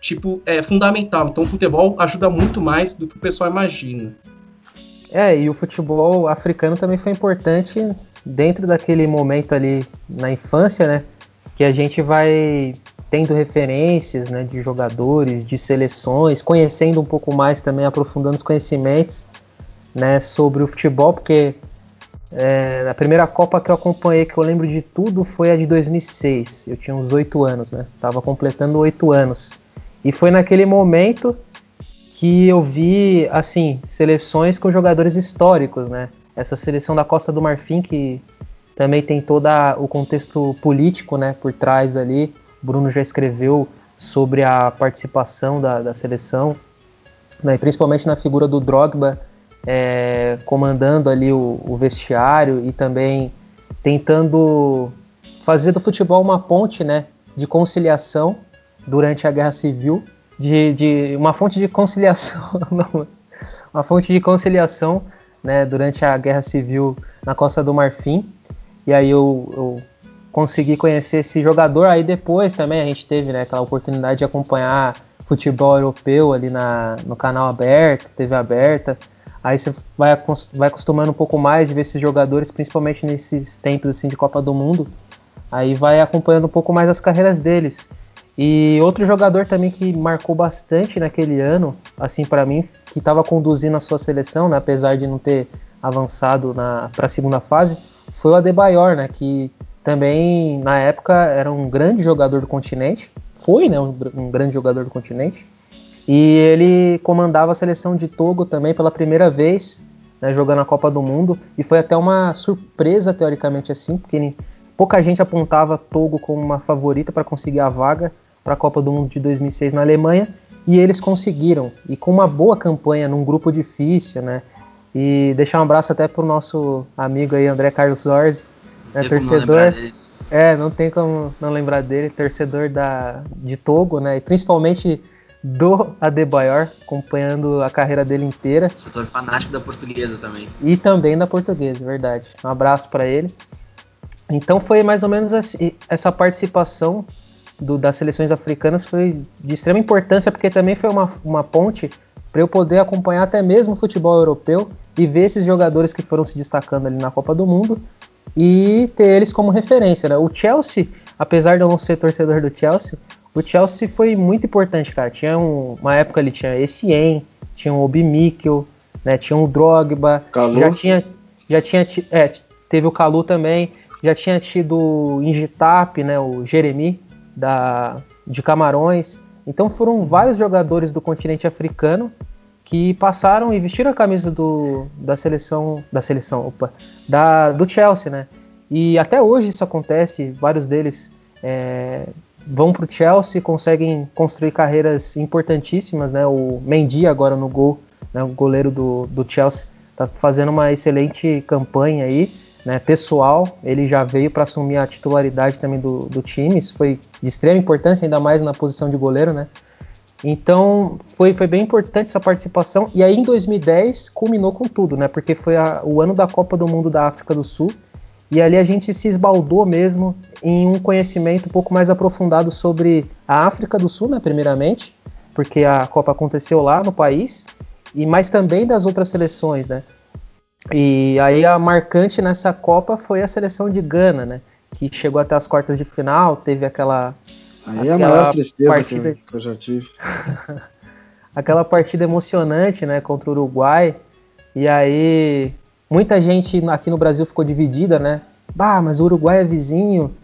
tipo é fundamental. Então o futebol ajuda muito mais do que o pessoal imagina. É, e o futebol africano também foi importante dentro daquele momento ali na infância, né? Que a gente vai tendo referências, né, de jogadores, de seleções, conhecendo um pouco mais também, aprofundando os conhecimentos, né, sobre o futebol, porque é, a primeira Copa que eu acompanhei, que eu lembro de tudo, foi a de 2006. Eu tinha uns oito anos, né? Tava completando oito anos. E foi naquele momento que eu vi, assim, seleções com jogadores históricos, né? Essa seleção da Costa do Marfim, que também tem todo o contexto político, né, por trás ali. Bruno já escreveu sobre a participação da, da seleção, né, principalmente na figura do Drogba, é, comandando ali o, o, vestiário e também tentando fazer do futebol uma ponte né, de conciliação durante a Guerra Civil, de, de uma fonte de conciliação, uma fonte de conciliação né, durante a Guerra Civil na Costa do Marfim. E aí eu, eu consegui conhecer esse jogador. Aí depois também a gente teve né, aquela oportunidade de acompanhar futebol europeu ali na, no canal aberto, TV aberta. Aí você vai, vai acostumando um pouco mais de ver esses jogadores, principalmente nesses tempos assim, de Copa do Mundo. Aí vai acompanhando um pouco mais as carreiras deles. E outro jogador também que marcou bastante naquele ano, assim para mim, que estava conduzindo a sua seleção, né, apesar de não ter avançado para a segunda fase, foi o Adebayor, né, que também na época era um grande jogador do continente, foi né, um, um grande jogador do continente, e ele comandava a seleção de Togo também pela primeira vez, né, jogando a Copa do Mundo. E foi até uma surpresa, teoricamente assim, porque ele, pouca gente apontava Togo como uma favorita para conseguir a vaga para a Copa do Mundo de 2006 na Alemanha. E eles conseguiram. E com uma boa campanha num grupo difícil, né? E deixar um abraço até pro nosso amigo aí, André Carlos Zorzi, né, torcedor. É, não tem como não lembrar dele, torcedor da, de Togo, né? E principalmente do Adebayor, acompanhando a carreira dele inteira. Setor fanático da portuguesa também. E também da portuguesa, verdade. Um abraço para ele. Então foi mais ou menos assim, essa participação do, das seleções africanas foi de extrema importância, porque também foi uma, uma ponte para eu poder acompanhar até mesmo o futebol europeu e ver esses jogadores que foram se destacando ali na Copa do Mundo e ter eles como referência. Né? O Chelsea, apesar de eu não ser torcedor do Chelsea, o Chelsea foi muito importante, cara. Tinha um, uma época ali tinha Essien, tinha o Obi Mikkel, né? Tinha o Drogba, Calu. já tinha já tinha é, teve o Calu também, já tinha tido o Ingitap, né, o Jeremy da de Camarões. Então foram vários jogadores do continente africano que passaram e vestiram a camisa do, da seleção da seleção, opa, da do Chelsea, né? E até hoje isso acontece, vários deles é, vão para o Chelsea, conseguem construir carreiras importantíssimas, né? O Mendy agora no gol, né? o goleiro do, do Chelsea, está fazendo uma excelente campanha aí, né? Pessoal, ele já veio para assumir a titularidade também do, do time, isso foi de extrema importância, ainda mais na posição de goleiro, né? Então foi, foi bem importante essa participação. E aí em 2010 culminou com tudo, né? Porque foi a, o ano da Copa do Mundo da África do Sul. E ali a gente se esbaldou mesmo em um conhecimento um pouco mais aprofundado sobre a África do Sul, né, primeiramente, porque a Copa aconteceu lá no país, e mais também das outras seleções, né? E aí a marcante nessa Copa foi a seleção de Gana, né? Que chegou até as quartas de final, teve aquela. Aí é a maior tristeza partida... que eu já tive. aquela partida emocionante, né, contra o Uruguai. E aí Muita gente aqui no Brasil ficou dividida, né? Bah, mas o Uruguai é vizinho,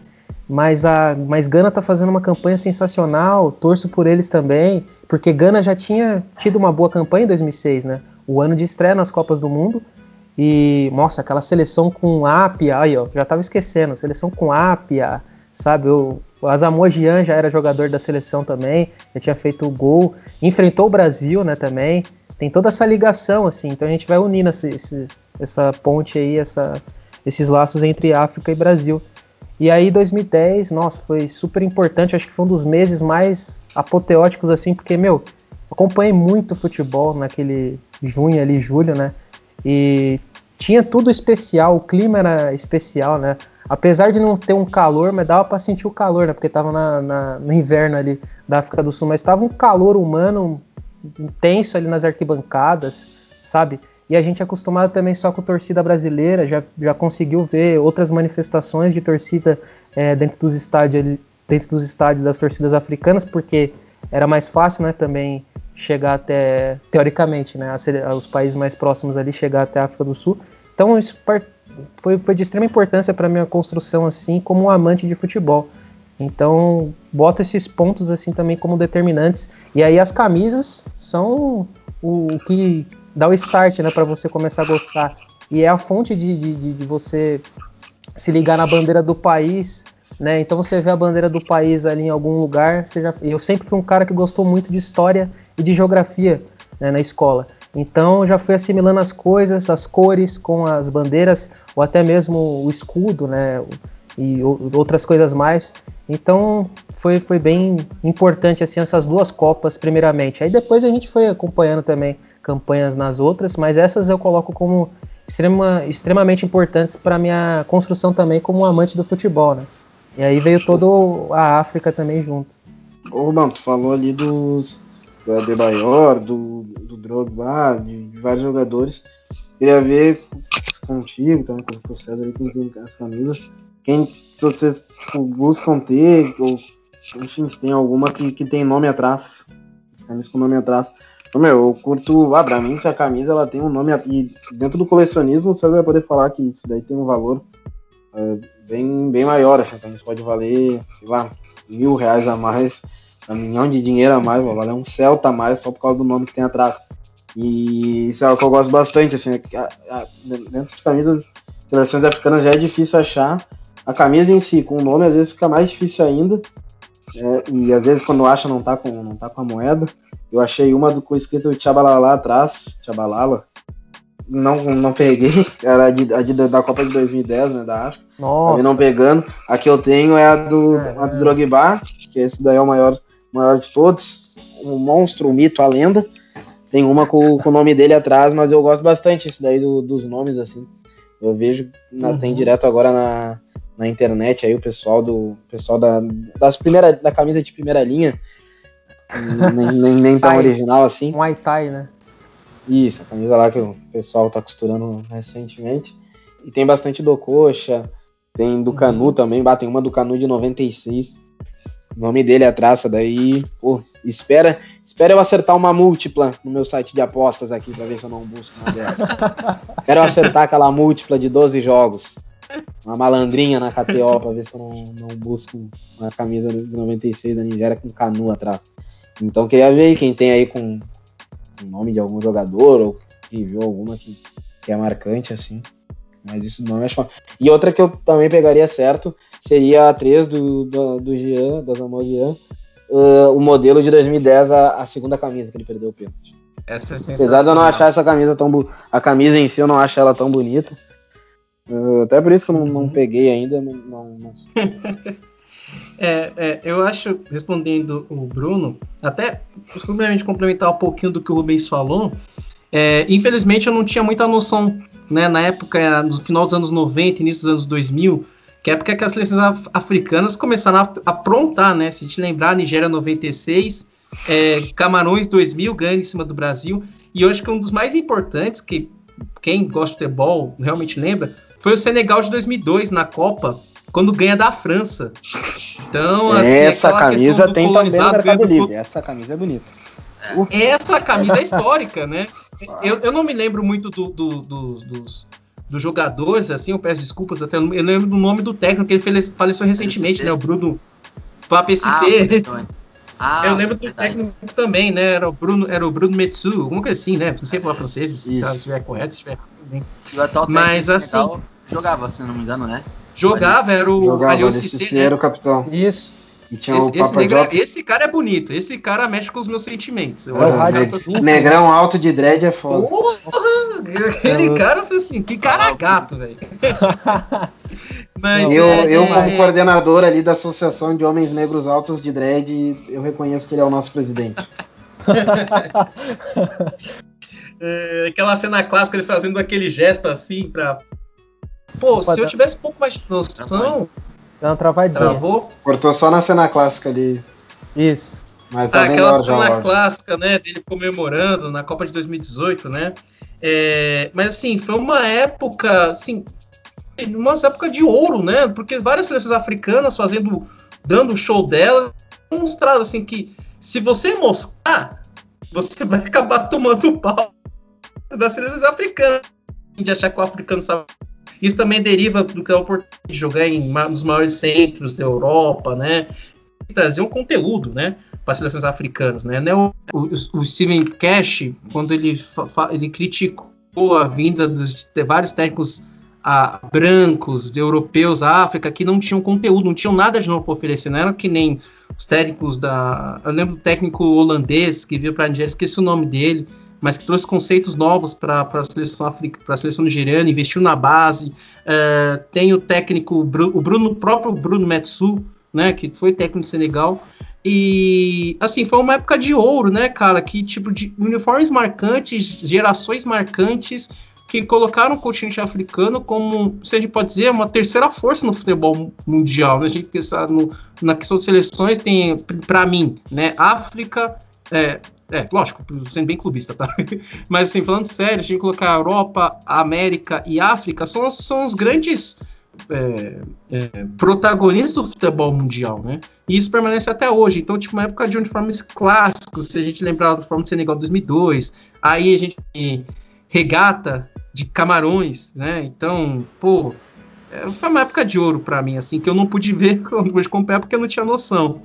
mas a mas Gana tá fazendo uma campanha sensacional, torço por eles também, porque Gana já tinha tido uma boa campanha em 2006, né? O ano de estreia nas Copas do Mundo. E, nossa, aquela seleção com Apia, aí ó, já tava esquecendo, seleção com Apia, sabe? O Asamoah já era jogador da seleção também, já tinha feito o gol, enfrentou o Brasil, né, também. Tem toda essa ligação, assim, então a gente vai unindo esse, esse, essa ponte aí, essa, esses laços entre África e Brasil. E aí 2010, nossa, foi super importante, acho que foi um dos meses mais apoteóticos assim, porque meu, acompanhei muito futebol naquele junho ali, julho, né? E tinha tudo especial, o clima era especial, né? Apesar de não ter um calor, mas dava para sentir o calor, né? Porque tava na, na, no inverno ali da África do Sul, mas tava um calor humano intenso ali nas arquibancadas, sabe? E a gente é acostumado também só com torcida brasileira, já, já conseguiu ver outras manifestações de torcida é, dentro, dos estádios, dentro dos estádios das torcidas africanas, porque era mais fácil né, também chegar até, teoricamente, né, os países mais próximos ali, chegar até a África do Sul. Então isso foi, foi de extrema importância para minha construção assim como um amante de futebol. Então boto esses pontos assim também como determinantes. E aí as camisas são o que dá o start, né, para você começar a gostar. E é a fonte de, de, de, você se ligar na bandeira do país, né? Então você vê a bandeira do país ali em algum lugar, já... eu sempre fui um cara que gostou muito de história e de geografia né, na escola. Então já fui assimilando as coisas, as cores com as bandeiras, ou até mesmo o escudo, né? E outras coisas mais. Então foi, foi bem importante assim essas duas copas primeiramente. Aí depois a gente foi acompanhando também campanhas nas outras, mas essas eu coloco como extrema, extremamente importantes para minha construção também como amante do futebol, né? E aí veio toda a África também junto. Ô, Rubão, tu falou ali dos do Adebayor, do, do Drogba, de, de vários jogadores. Queria ver contigo, também com o César aí, quem tem as camisas. Quem se vocês buscam ter, ou enfim, se tem alguma que, que tem nome atrás. Camisas com nome atrás. Meu, eu curto. Ah, pra mim, essa camisa ela tem um nome. E dentro do colecionismo, você vai poder falar que isso daí tem um valor é, bem, bem maior. Essa camisa pode valer, sei lá, mil reais a mais, um milhão de dinheiro a mais, vai valer um Celta a mais só por causa do nome que tem atrás. E isso é algo que eu gosto bastante, assim, é a, a, dentro de camisas seleções africanas já é difícil achar. A camisa em si, com o nome, às vezes fica mais difícil ainda. É, e às vezes quando acha não tá com, não tá com a moeda. Eu achei uma do, com escrito Tchabalala atrás, Tchabalala. Não, não peguei, era a, de, a de, da Copa de 2010, né, da África. Nossa. Acabei não pegando. A que eu tenho é a do, é, a do Drogba, que esse daí é o maior, maior de todos. O monstro, o mito, a lenda. Tem uma com, com o nome dele atrás, mas eu gosto bastante isso daí do, dos nomes, assim. Eu vejo, na, uhum. tem direto agora na, na internet aí o pessoal do pessoal da, das primeira, da camisa de primeira linha nem, nem, nem tão original assim. Muay Thai, né? Isso, a camisa lá que o pessoal tá costurando recentemente. E tem bastante do Coxa, tem do Canu também, bah, tem uma do Canu de 96. O nome dele é traça, daí, pô, espera, espera eu acertar uma múltipla no meu site de apostas aqui pra ver se eu não busco uma dessa. eu acertar aquela múltipla de 12 jogos. Uma malandrinha na KTO pra ver se eu não, não busco uma camisa de 96 da Nigéria com Canu atrás. Então queria ver aí quem tem aí com o nome de algum jogador ou que viu alguma que, que é marcante assim. Mas isso não é chamado. E outra que eu também pegaria certo seria a 3 do, do, do Jean, da Zamor Jean, uh, o modelo de 2010, a, a, segunda camisa que ele perdeu o pênalti. Essa é Apesar de eu não achar essa camisa tão a camisa em si, eu não acho ela tão bonita. Uh, até por isso que eu não, não uhum. peguei ainda. Não, não... é, é, eu acho, respondendo o Bruno, até simplesmente complementar um pouquinho do que o Rubens falou, é, infelizmente eu não tinha muita noção, né, na época, no final dos anos 90, início dos anos 2000, que é época que as seleções africanas começaram a aprontar, né, se a gente lembrar, Nigéria 96, é, Camarões 2000 ganha em cima do Brasil, e hoje que é um dos mais importantes, que quem gosta de futebol realmente lembra, foi o Senegal de 2002 na Copa, quando ganha da França. Então, assim, essa camisa tem também no Mercado Livre. Essa camisa é bonita. Essa camisa é histórica, né? Eu, eu não me lembro muito do, do, do, dos, dos jogadores, assim, eu peço desculpas até. Eu lembro do nome do técnico, que ele faleceu recentemente, PSC. né? O Bruno. Para PSC. Ah, ah, eu lembro do técnico também, né? Era o Bruno, era o Bruno Metsu, alguma coisa assim, né? Não sei falar francês, se estiver correto, se estiver errado. Mas assim. Jogava, se não me engano, né? Jogava, era o Aliou né? era o capitão. Isso. Esse, esse, negra, esse, cara é bonito, esse cara mexe com os meus sentimentos. Eu é, ne assim, negrão alto de dread é foda. Porra, aquele cara foi assim, que cara gato, velho. eu, é, eu, como é, coordenador ali da Associação de Homens Negros Altos de Dread, eu reconheço que ele é o nosso presidente. é, aquela cena clássica, ele fazendo aquele gesto assim pra. Pô, Opa, se eu tivesse um pouco mais de noção. Dá uma travadinha. Travou? Cortou só na cena clássica ali. Isso. Mas tá ah, aquela cena clássica, né, dele comemorando na Copa de 2018, né? É, mas assim, foi uma época, assim, uma época de ouro, né? Porque várias seleções africanas fazendo, dando o show dela, mostrado assim que se você mostrar, você vai acabar tomando pau das seleções africanas de achar que o africano sabe isso também deriva do que é a oportunidade de jogar em nos maiores centros da Europa, né? E trazer um conteúdo, né? Para as seleções africanas, né? O, o, o Steven Cash, quando ele, ele criticou a vinda de ter vários técnicos a, brancos, de europeus, a África, que não tinham conteúdo, não tinham nada de novo para oferecer, não era que nem os técnicos da. Eu lembro do técnico holandês que veio para a Nigéria, esqueci o nome dele, mas que trouxe conceitos novos para a seleção para a seleção nigeriana, investiu na base. Uh, tem o técnico, o Bruno, próprio Bruno Metsu, né, que foi técnico do Senegal. E assim, foi uma época de ouro, né, cara? Que tipo de uniformes marcantes, gerações marcantes que colocaram o continente africano como, se a gente pode dizer, uma terceira força no futebol mundial. Né? A gente pensar no, na questão de seleções, tem, para mim, né, África, é, é, lógico, sendo bem clubista, tá? Mas assim, falando sério, a gente colocar a Europa, a América e a África são, são os grandes é, é, protagonistas do futebol mundial, né? E isso permanece até hoje. Então, tipo, uma época de uniformes clássicos, se a gente lembrar do uniforme do Senegal 2002, aí a gente regata de Camarões, né? Então, pô, é, foi uma época de ouro para mim, assim, que eu não pude ver quando pude comprar porque eu não tinha noção.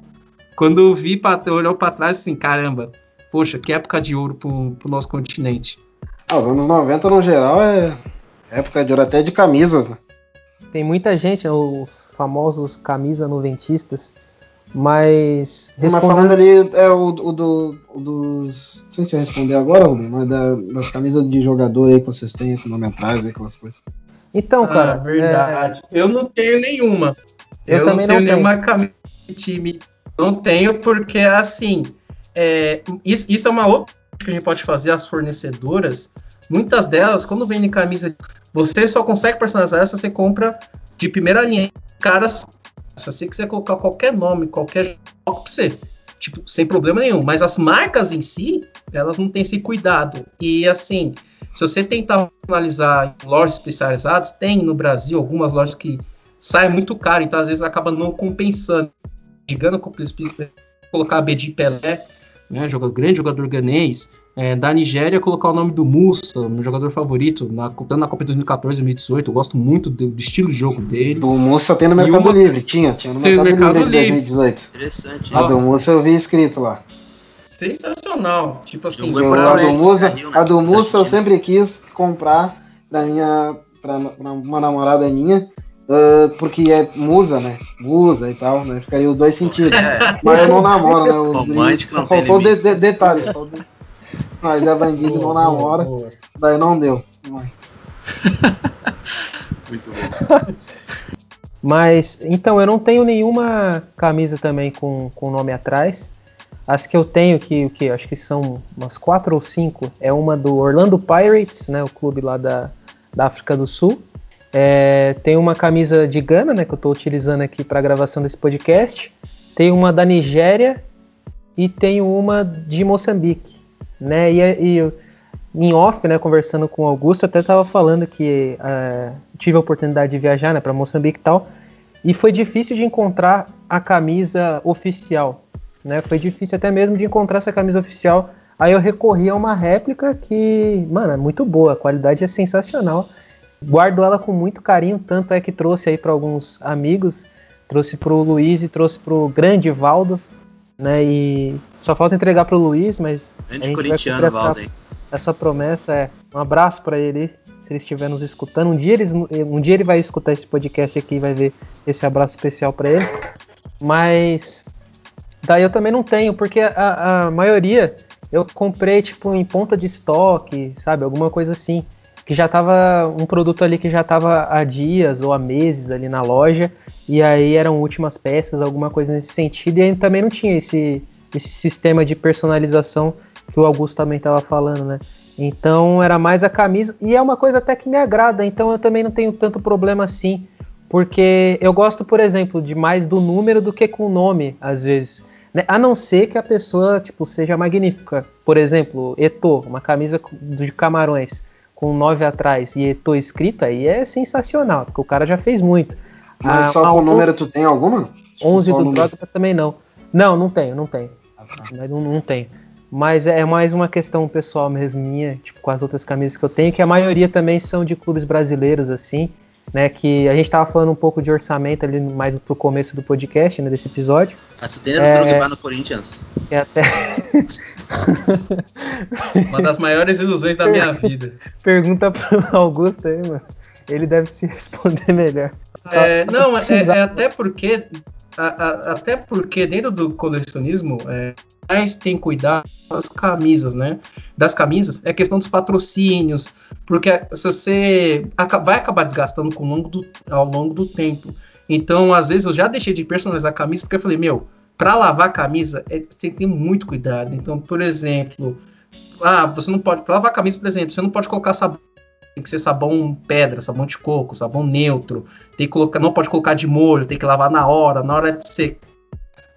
Quando eu vi, pra, olhou para trás, assim, caramba, poxa, que época de ouro pro, pro nosso continente. Ah, os anos 90 no geral é época de ouro até de camisas, né? Tem muita gente, os famosos camisa noventistas, mas. Respondendo... Mas falando ali, é o, o, do, o dos. Não sei se você responder agora, Rubem, mas da, das camisas de jogador aí que vocês têm, cronometrais, aquelas coisas. Então, cara. Ah, verdade. É... Eu não tenho nenhuma. Eu, eu também não tenho, não tenho nenhuma camisa de time. Não tenho, porque assim. É, isso, isso é uma outra que a gente pode fazer, as fornecedoras, muitas delas, quando vendem camisa, você só consegue personalizar se você compra de primeira linha. Caras, se você quiser colocar qualquer nome, qualquer jogo pra você. tipo, sem problema nenhum. Mas as marcas em si, elas não têm esse cuidado. E assim, se você tentar analisar lojas especializadas, tem no Brasil algumas lojas que saem muito caro, então às vezes acaba não compensando. Digando colocar a Bedi Pelé, né, jogador, grande jogador ganês, é, da Nigéria colocar o nome do Musa, meu jogador favorito, na, tanto na Copa 2014 e 2018. Eu gosto muito do, do, estilo de jogo dele. Do Musa tem no Mercado uma... Livre, tinha, tinha no Mercado, mercado Livre, Livre 2018. Interessante. A do Musa eu vi escrito lá. Sensacional. Tipo assim, eu, a, do Musa, a do Musa eu sempre quis comprar da minha, pra, pra uma namorada minha. Uh, porque é musa, né? Musa e tal, né? Ficaria os dois sentidos. É. Mas eu não namoro, né? O Romântico, só faltou de, de, detalhes. Só de... Mas é bandido não namora. Daí não deu. Muito bom. Mas, então, eu não tenho nenhuma camisa também com o nome atrás. As que eu tenho, que, que acho que são umas quatro ou cinco, é uma do Orlando Pirates, né, o clube lá da, da África do Sul. É, tem uma camisa de Gana, né, que eu estou utilizando aqui para a gravação desse podcast. Tem uma da Nigéria e tem uma de Moçambique né? E, e em off, né, conversando com o Augusto, até estava falando que uh, tive a oportunidade de viajar, né, para Moçambique e tal, e foi difícil de encontrar a camisa oficial, né? Foi difícil até mesmo de encontrar essa camisa oficial. Aí eu recorri a uma réplica que, mano, é muito boa, a qualidade é sensacional. Guardo ela com muito carinho, tanto é que trouxe aí para alguns amigos, trouxe para o Luiz e trouxe para o grande Valdo, né? E só falta entregar para o Luiz, mas Grande corintiano, Valden. Essa promessa é um abraço para ele, se ele estiver nos escutando. Um dia, eles, um dia ele vai escutar esse podcast aqui e vai ver esse abraço especial para ele. Mas daí eu também não tenho, porque a, a maioria eu comprei tipo em ponta de estoque, sabe, alguma coisa assim que já tava um produto ali que já tava há dias ou há meses ali na loja e aí eram últimas peças, alguma coisa nesse sentido e aí também não tinha esse esse sistema de personalização que o Augusto também estava falando, né? Então era mais a camisa e é uma coisa até que me agrada, então eu também não tenho tanto problema assim, porque eu gosto, por exemplo, de mais do número do que com o nome, às vezes. Né? A não ser que a pessoa tipo seja magnífica. Por exemplo, Eto, uma camisa de camarões com 9 atrás e Eto escrita, aí é sensacional, porque o cara já fez muito. Mas ah, só com o número tu tem alguma? 11 do Droga também não. Não, não tenho, não tenho. Ah, tá. Mas não, não tenho. Mas é mais uma questão pessoal mesmo minha, tipo, com as outras camisas que eu tenho, que a maioria também são de clubes brasileiros, assim, né? Que a gente tava falando um pouco de orçamento ali mais pro começo do podcast, né? Desse episódio. Ah, você tem é... Drogba no Corinthians? É até... uma das maiores ilusões da minha vida. Pergunta pro Augusto aí, mano. Ele deve se responder melhor. É, não, é, é, até porque a, a, até porque dentro do colecionismo é, mais tem cuidado das camisas, né? Das camisas é questão dos patrocínios, porque se você vai acabar desgastando com longo do, ao longo do tempo. Então, às vezes eu já deixei de personalizar a camisa porque eu falei, meu, para lavar a camisa é, tem que ter muito cuidado. Então, por exemplo, ah, você não pode lavar a camisa, por exemplo, você não pode colocar sabão tem que ser sabão pedra, sabão de coco, sabão neutro. Tem que colocar, não pode colocar de molho, tem que lavar na hora, na hora de ser,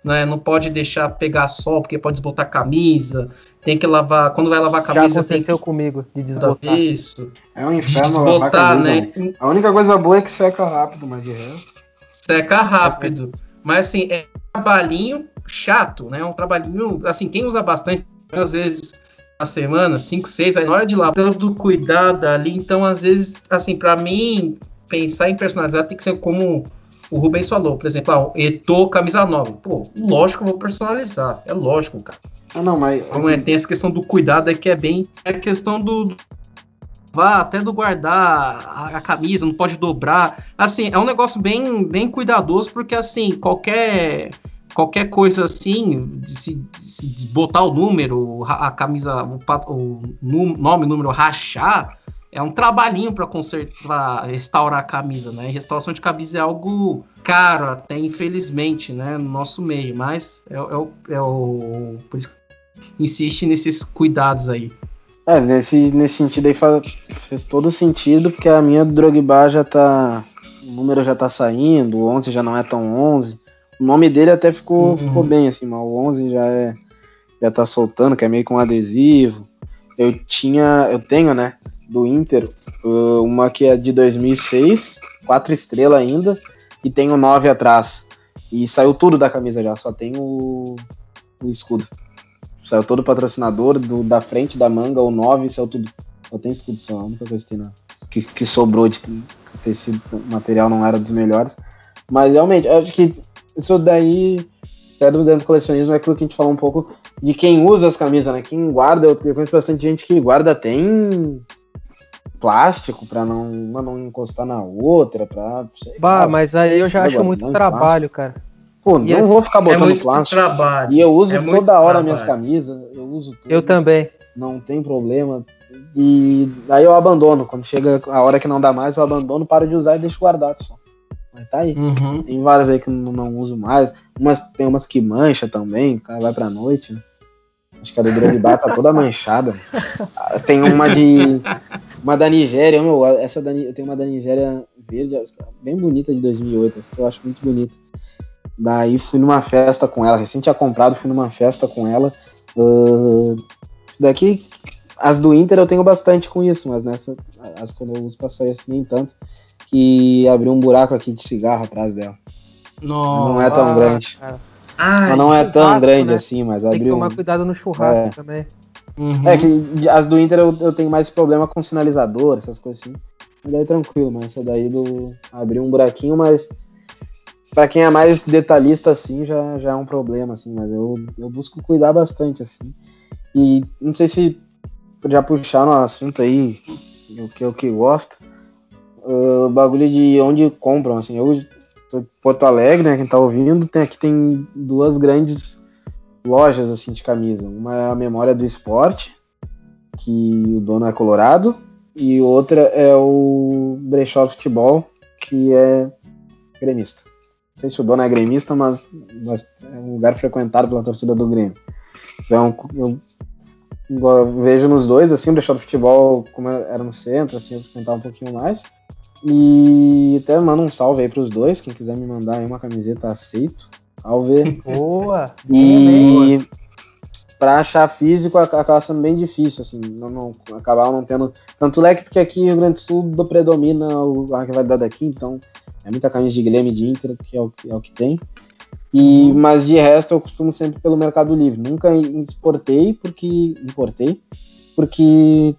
né? Não pode deixar pegar sol, porque pode desbotar a camisa. Tem que lavar, quando vai lavar a camisa, Já aconteceu tem que... comigo de desbotar. Isso. É um inferno desbotar, camisa, né? né? A única coisa boa é que seca rápido, mas de resto. Seca rápido. Mas assim, é um trabalhinho chato, né? É um trabalhinho, assim, quem usa bastante, às vezes uma semana, cinco, seis, aí na hora de lavar, tanto cuidado ali. Então, às vezes, assim, para mim, pensar em personalizar tem que ser como o Rubens falou, por exemplo, ah, Eto, camisa nova. Pô, lógico que eu vou personalizar. É lógico, cara. Ah, não, mas. Então, é, tem essa questão do cuidado aí que é bem. É questão do. Vá até do guardar a, a, camisa, não pode dobrar. Assim, é um negócio bem, bem cuidadoso, porque assim, qualquer qualquer coisa assim, de se, de botar o número, a camisa, o, o nome, número, rachar, é um trabalhinho para consertar, restaurar a camisa, né? Restauração de camisa é algo caro, até infelizmente, né? No nosso meio, mas é, é, o, é o. Por isso insiste nesses cuidados aí. É, nesse, nesse sentido aí faz, fez todo sentido, porque a minha Drogba já tá. O número já tá saindo, o 11 já não é tão 11. O nome dele até ficou, Uhum. ficou bem, assim, mas o 11 já é. Já tá soltando, que é meio com adesivo. Eu tinha. Eu tenho, né? Do Inter, uh, uma que é de 2006, quatro estrelas ainda, e tem o 9 atrás. E saiu tudo da camisa já, só tem o, o escudo. Saiu todo o patrocinador, do, da frente da manga, o 9, saiu tudo. Só tem escudo só, a única coisa que tem na, que, que sobrou de tecido, material não era dos melhores. Mas realmente, eu acho que isso daí, até do dentro do colecionismo, é aquilo que a gente falou um pouco de quem usa as camisas, né? Quem guarda, eu, conheço bastante gente que guarda até em plástico pra não, uma não encostar na outra, pra. sei Bah, lá. mas aí eu já acho muito trabalho, cara. Pô, e não assim, vou ficar É botando muito plástico. trabalho. E eu uso É toda hora trabalho. minhas camisas, eu uso tudo. Eu também. não tem problema. E aí eu abandono. Quando chega a hora que não dá mais, eu abandono, paro de usar e deixo guardado só. Mas tá aí. Uhum. Tem várias aí que eu não, não uso mais. Umas, tem umas que mancha também, o cara vai pra noite. Né? Acho que a do Drogba tá toda manchada. Ah, Tem uma de. Uma da Nigéria, meu, essa da, eu tenho uma da Nigéria verde, bem bonita de 2008, essa eu acho muito bonita. Daí fui numa festa com ela, recém tinha comprado, fui numa festa com ela. Ah, isso daqui, as do Inter eu tenho bastante com isso, mas nessa, as que eu uso pra sair assim nem tanto, que abriu um buraco aqui de cigarro atrás dela. Nossa. Não é tão Ah, grande. cara. Ai, Ela não é tão grande né? assim, mas Tem que abriu. tomar um- cuidado no churrasco É. também. uhum. É que as do Inter eu, eu tenho mais problema com sinalizador, essas coisas assim. Mas daí tranquilo, mas essa daí do abriu um buraquinho, mas pra quem é mais detalhista assim já, já é um problema assim, mas eu, eu busco cuidar bastante assim. E não sei se já puxar no assunto aí, o que eu que gosto. O bagulho de onde compram, assim, eu Porto Alegre, né, quem tá ouvindo, tem aqui tem duas grandes lojas assim de camisa. Uma é a Memória do Esporte, que o dono é colorado, e outra é o Brechó Futebol, que é gremista. Não sei se o dono é gremista, mas, mas é um lugar frequentado pela torcida do Grêmio. Então eu vejo nos dois, assim, o Brechó do Futebol, como era no centro, assim, eu frequentava um pouquinho mais. E até mando um salve aí pros dois, quem quiser me mandar aí uma camiseta, aceito. Salve. Boa! E pra achar físico ac- acaba sendo bem difícil, assim, não, não acabar não tendo tanto leque, porque aqui no Rio Grande do Sul do predomina o, a rivalidade daqui, então é muita camisa de Grêmio e de Inter, que é o, que- é o que tem. E, mas de resto eu costumo sempre pelo Mercado Livre. Nunca exportei porque. importei, porque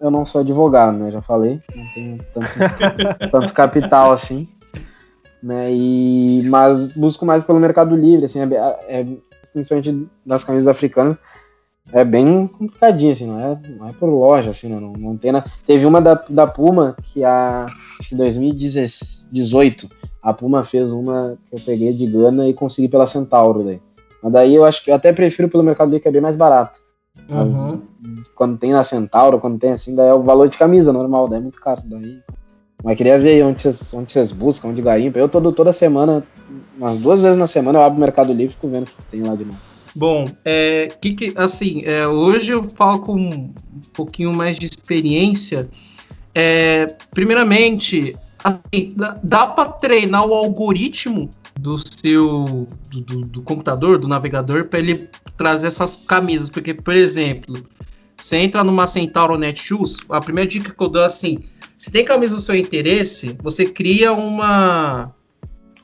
eu não sou advogado, né? Já falei, não tenho tanto, tanto capital assim. Né? E, mas busco mais pelo Mercado Livre, assim, é, é, principalmente das camisas africanas, é bem complicadinho, assim, não é, não é por loja, assim, né? não, não tem na... Teve uma da, da Puma, que a, acho que em 2018, a Puma fez uma que eu peguei de Gana e consegui pela Centauro daí. Mas daí eu acho que eu até prefiro pelo Mercado Livre, que é bem mais barato. Uhum. Quando tem na Centauro, quando tem assim, daí é o valor de camisa normal, daí é muito caro. Daí... Mas queria ver aí onde vocês, onde buscam, onde garimpa. Eu todo, toda semana, umas duas vezes na semana, eu abro o Mercado Livre e fico vendo o que tem lá de novo. Bom, é, que que, assim, é, hoje eu falo com um pouquinho mais de experiência. É, primeiramente, assim, dá, dá para treinar o algoritmo do seu do, do- do computador, do navegador, para ele trazer essas camisas. Porque, por exemplo, você entra numa Centauro Netshoes, a primeira dica que eu dou é assim: se tem camisa do seu interesse, você cria uma.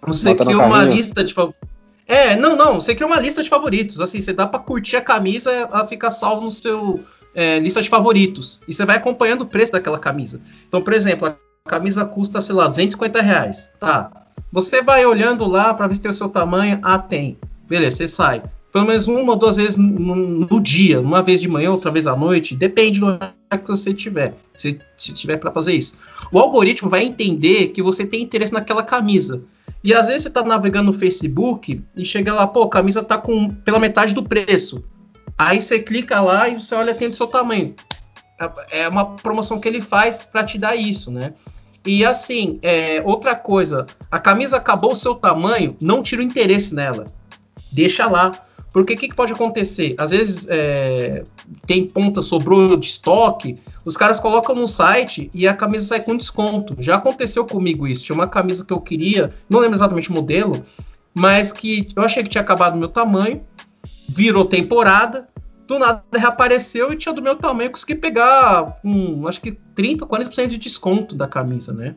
Você Bota cria uma carrinho. lista de favoritos. É, não, não, você cria uma lista de favoritos. Assim, você dá pra curtir a camisa, ela fica salva no seu é, lista de favoritos. E você vai acompanhando o preço daquela camisa. Então, por exemplo, a camisa custa, sei lá, 250 reais. Tá. Você vai olhando lá pra ver se tem o seu tamanho. Ah, tem. Beleza, você sai. Pelo menos uma ou duas vezes no, no- dia, uma vez de manhã, outra vez à noite, depende do que você tiver. Se, se tiver para fazer isso. O algoritmo vai entender que você tem interesse naquela camisa. E às vezes você tá navegando no Facebook e chega lá, pô, a camisa tá com pela metade do preço. Aí você clica lá e você olha, tem do seu tamanho. É uma promoção que ele faz para te dar isso, né? E assim, é, outra coisa, a camisa acabou o seu tamanho, não tira o interesse nela. Deixa lá. Porque o que, que pode acontecer? Às vezes é, tem ponta, sobrou de estoque, os caras colocam no site e a camisa sai com desconto. Já aconteceu comigo isso. Tinha uma camisa que eu queria, não lembro exatamente o modelo, mas que eu achei que tinha acabado o meu tamanho, virou temporada, do nada reapareceu e tinha do meu tamanho, consegui pegar um, acho que 30, 40% de desconto da camisa, né?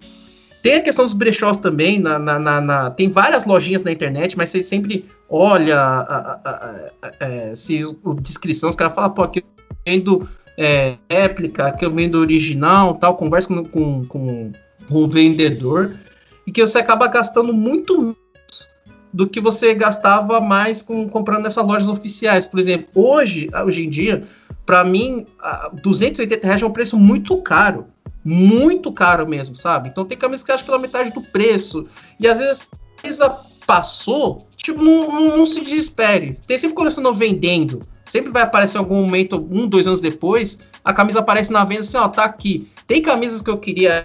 Tem a questão dos brechós também, na, na, na, na, tem várias lojinhas na internet, mas você sempre olha a, a, a, é, se o, descrição, os caras falam, pô, aqui eu vendo é, réplica, aqui eu vendo original, tal, conversa com, com, com, com o vendedor, e que você acaba gastando muito menos do que você gastava mais com comprando nessas lojas oficiais. Por exemplo, hoje, hoje em dia, para mim, 280 reais é um preço muito caro muito caro mesmo, sabe? Então tem camisa que acha pela metade do preço. E às vezes passou, tipo, não, não, não se desespere. Tem sempre colecionador vendendo. Sempre vai aparecer em algum momento, um, dois anos depois, a camisa aparece na venda assim, ó, tá aqui. Tem camisas que eu queria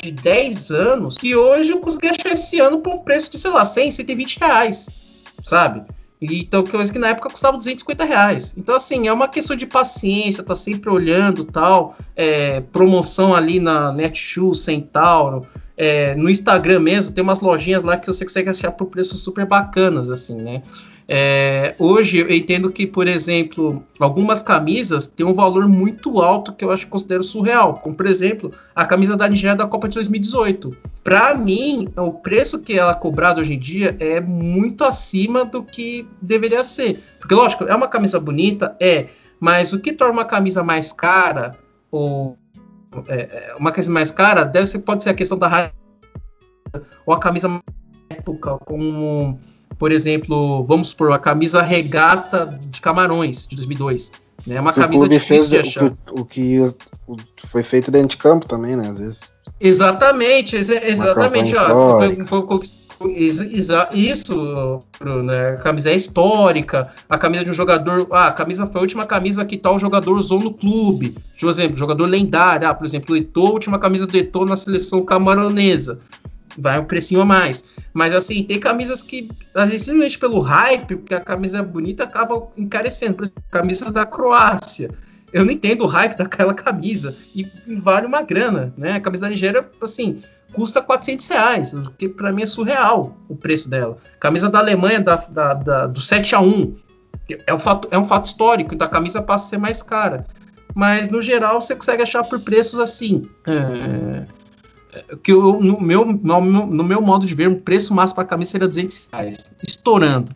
de 10 anos que hoje eu consegui achar esse ano por um preço de, sei lá, 100, 120 reais, sabe? Então, coisa que na época custava 250 reais. Então, assim, é uma questão de paciência, tá sempre olhando tal. É, promoção ali na Netshoes, Centauro. É, no Instagram mesmo, tem umas lojinhas lá que você consegue achar por preços super bacanas, assim, né? É, hoje eu entendo que, por exemplo, algumas camisas têm um valor muito alto que eu acho que considero surreal. Como, por exemplo, a camisa da Nigéria da Copa de 2018. Para mim, o preço que ela é cobrado hoje em dia é muito acima do que deveria ser. Porque, lógico, é uma camisa bonita, é, mas o que torna uma camisa mais cara, ou é, é uma camisa mais cara, deve ser, pode ser a questão da ou a camisa época, como por exemplo, vamos supor, a camisa regata de Camarões, de 2002. Né? É uma camisa difícil de achar. O que, o que foi feito dentro de campo também, né, às vezes. Exatamente, ex exatamente. Ó, isso, né? A camisa é histórica, a camisa de um jogador. Ah, a camisa foi a última camisa que tal jogador usou no clube. Por exemplo, jogador lendário. Ah, por exemplo, o Eto'o, a última camisa do Eto'o na seleção camaronesa vai um precinho a mais. Mas assim, tem camisas que, às vezes, simplesmente pelo hype, porque a camisa é bonita, acaba encarecendo. Por exemplo, camisa da Croácia. Eu não entendo o hype daquela camisa. E, vale uma grana, né? A camisa da Nigéria, assim, custa 400 reais, o que para mim é surreal o preço dela. Camisa da Alemanha da, da, da, do 7 a 1 é um, fato, é um fato histórico, então a camisa passa a ser mais cara. Mas no geral você consegue achar por preços assim. É, que eu, no, meu, no, no, meu modo de ver, um preço máximo para camisa seria 200 reais, estourando.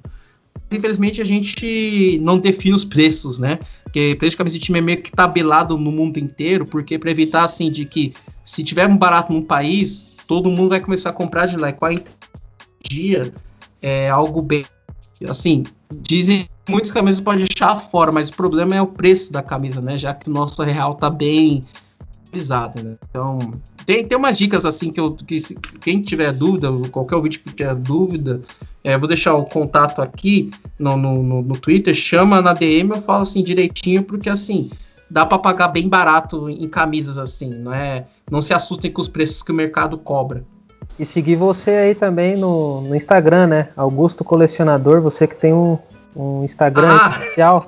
Infelizmente, a gente não define os preços, né? Porque preço de camisa de time é meio que tabelado no mundo inteiro, porque para evitar, assim, de que se tiver um barato num país, todo mundo vai começar a comprar de lá. E 40 dia é algo bem. Assim, dizem muitas camisas pode deixar fora, mas o problema é o preço da camisa, né? Já que o nosso real tá bem pisado, né? Então, tem, tem umas dicas assim que eu que se, quem tiver dúvida, qualquer ouvinte que tiver dúvida, é, vou deixar o contato aqui no, no, no, no Twitter, chama na DM, eu falo assim direitinho, porque assim, dá para pagar bem barato em camisas assim, não é? Não se assustem com os preços que o mercado cobra. E seguir você aí também no, no Instagram, né? Augusto Colecionador, você que tem um, um Instagram ah! especial.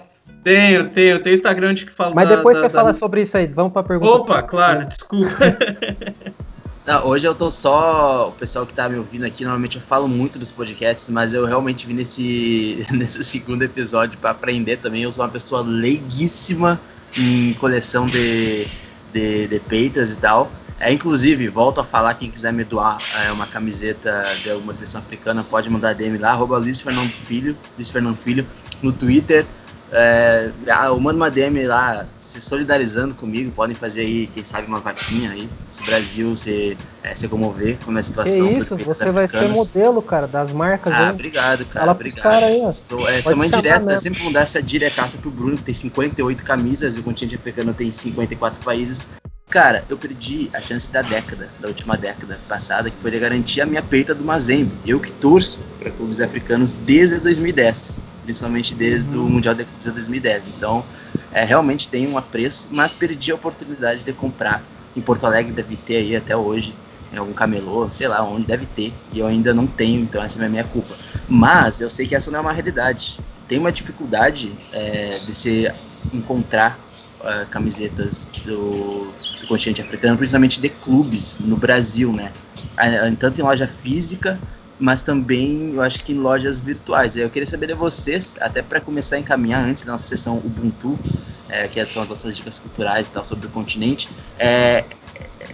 Tenho, tenho, tenho Instagram de que fala. Mas depois da, você da, fala da... sobre isso aí. Vamos pra pergunta. Opa, claro, desculpa. Não, hoje eu tô só. O pessoal que tá me ouvindo aqui, normalmente eu falo muito dos podcasts, mas eu realmente vim nesse, nesse segundo episódio para aprender também. Eu sou uma pessoa leiguíssima em coleção de, de, de peitas e tal. É, inclusive, volto a falar, quem quiser me doar é, uma camiseta de alguma seleção africana, pode mandar DM lá, arroba Luiz Fernando Filho, Luiz Fernando Filho, no Twitter. É, ah, eu mando uma DM lá, se solidarizando comigo, podem fazer aí, quem sabe, uma vaquinha aí, se o Brasil se, é, se comover com a situação. Que isso, você vai ser modelo, cara, das marcas Ah, obrigado, cara, Fala obrigado. Cara aí, Estou, é, sempre vou dar essa diretaça pro Bruno, que tem 58 camisas, e o continente africano tem 54 países. Cara, eu perdi a chance da década, da última década passada, que foi de garantir a minha peita do Mazembe. Eu que torço para clubes africanos desde 2010 principalmente desde o Mundial de Clubes de 2010. Então, é, realmente tem um apreço, mas perdi a oportunidade de comprar. Em Porto Alegre deve ter aí até hoje, em algum camelô, sei lá onde deve ter, e eu ainda não tenho, então essa é a minha culpa. Mas eu sei que essa não é uma realidade. Tem uma dificuldade é, de se encontrar uh, camisetas do, do, continente africano, principalmente de clubes no Brasil, né? Tanto em loja física mas também eu acho que em lojas virtuais. Eu queria saber de vocês, até para começar a encaminhar antes da nossa sessão Ubuntu, é, que são as nossas dicas culturais e tal sobre o continente, é,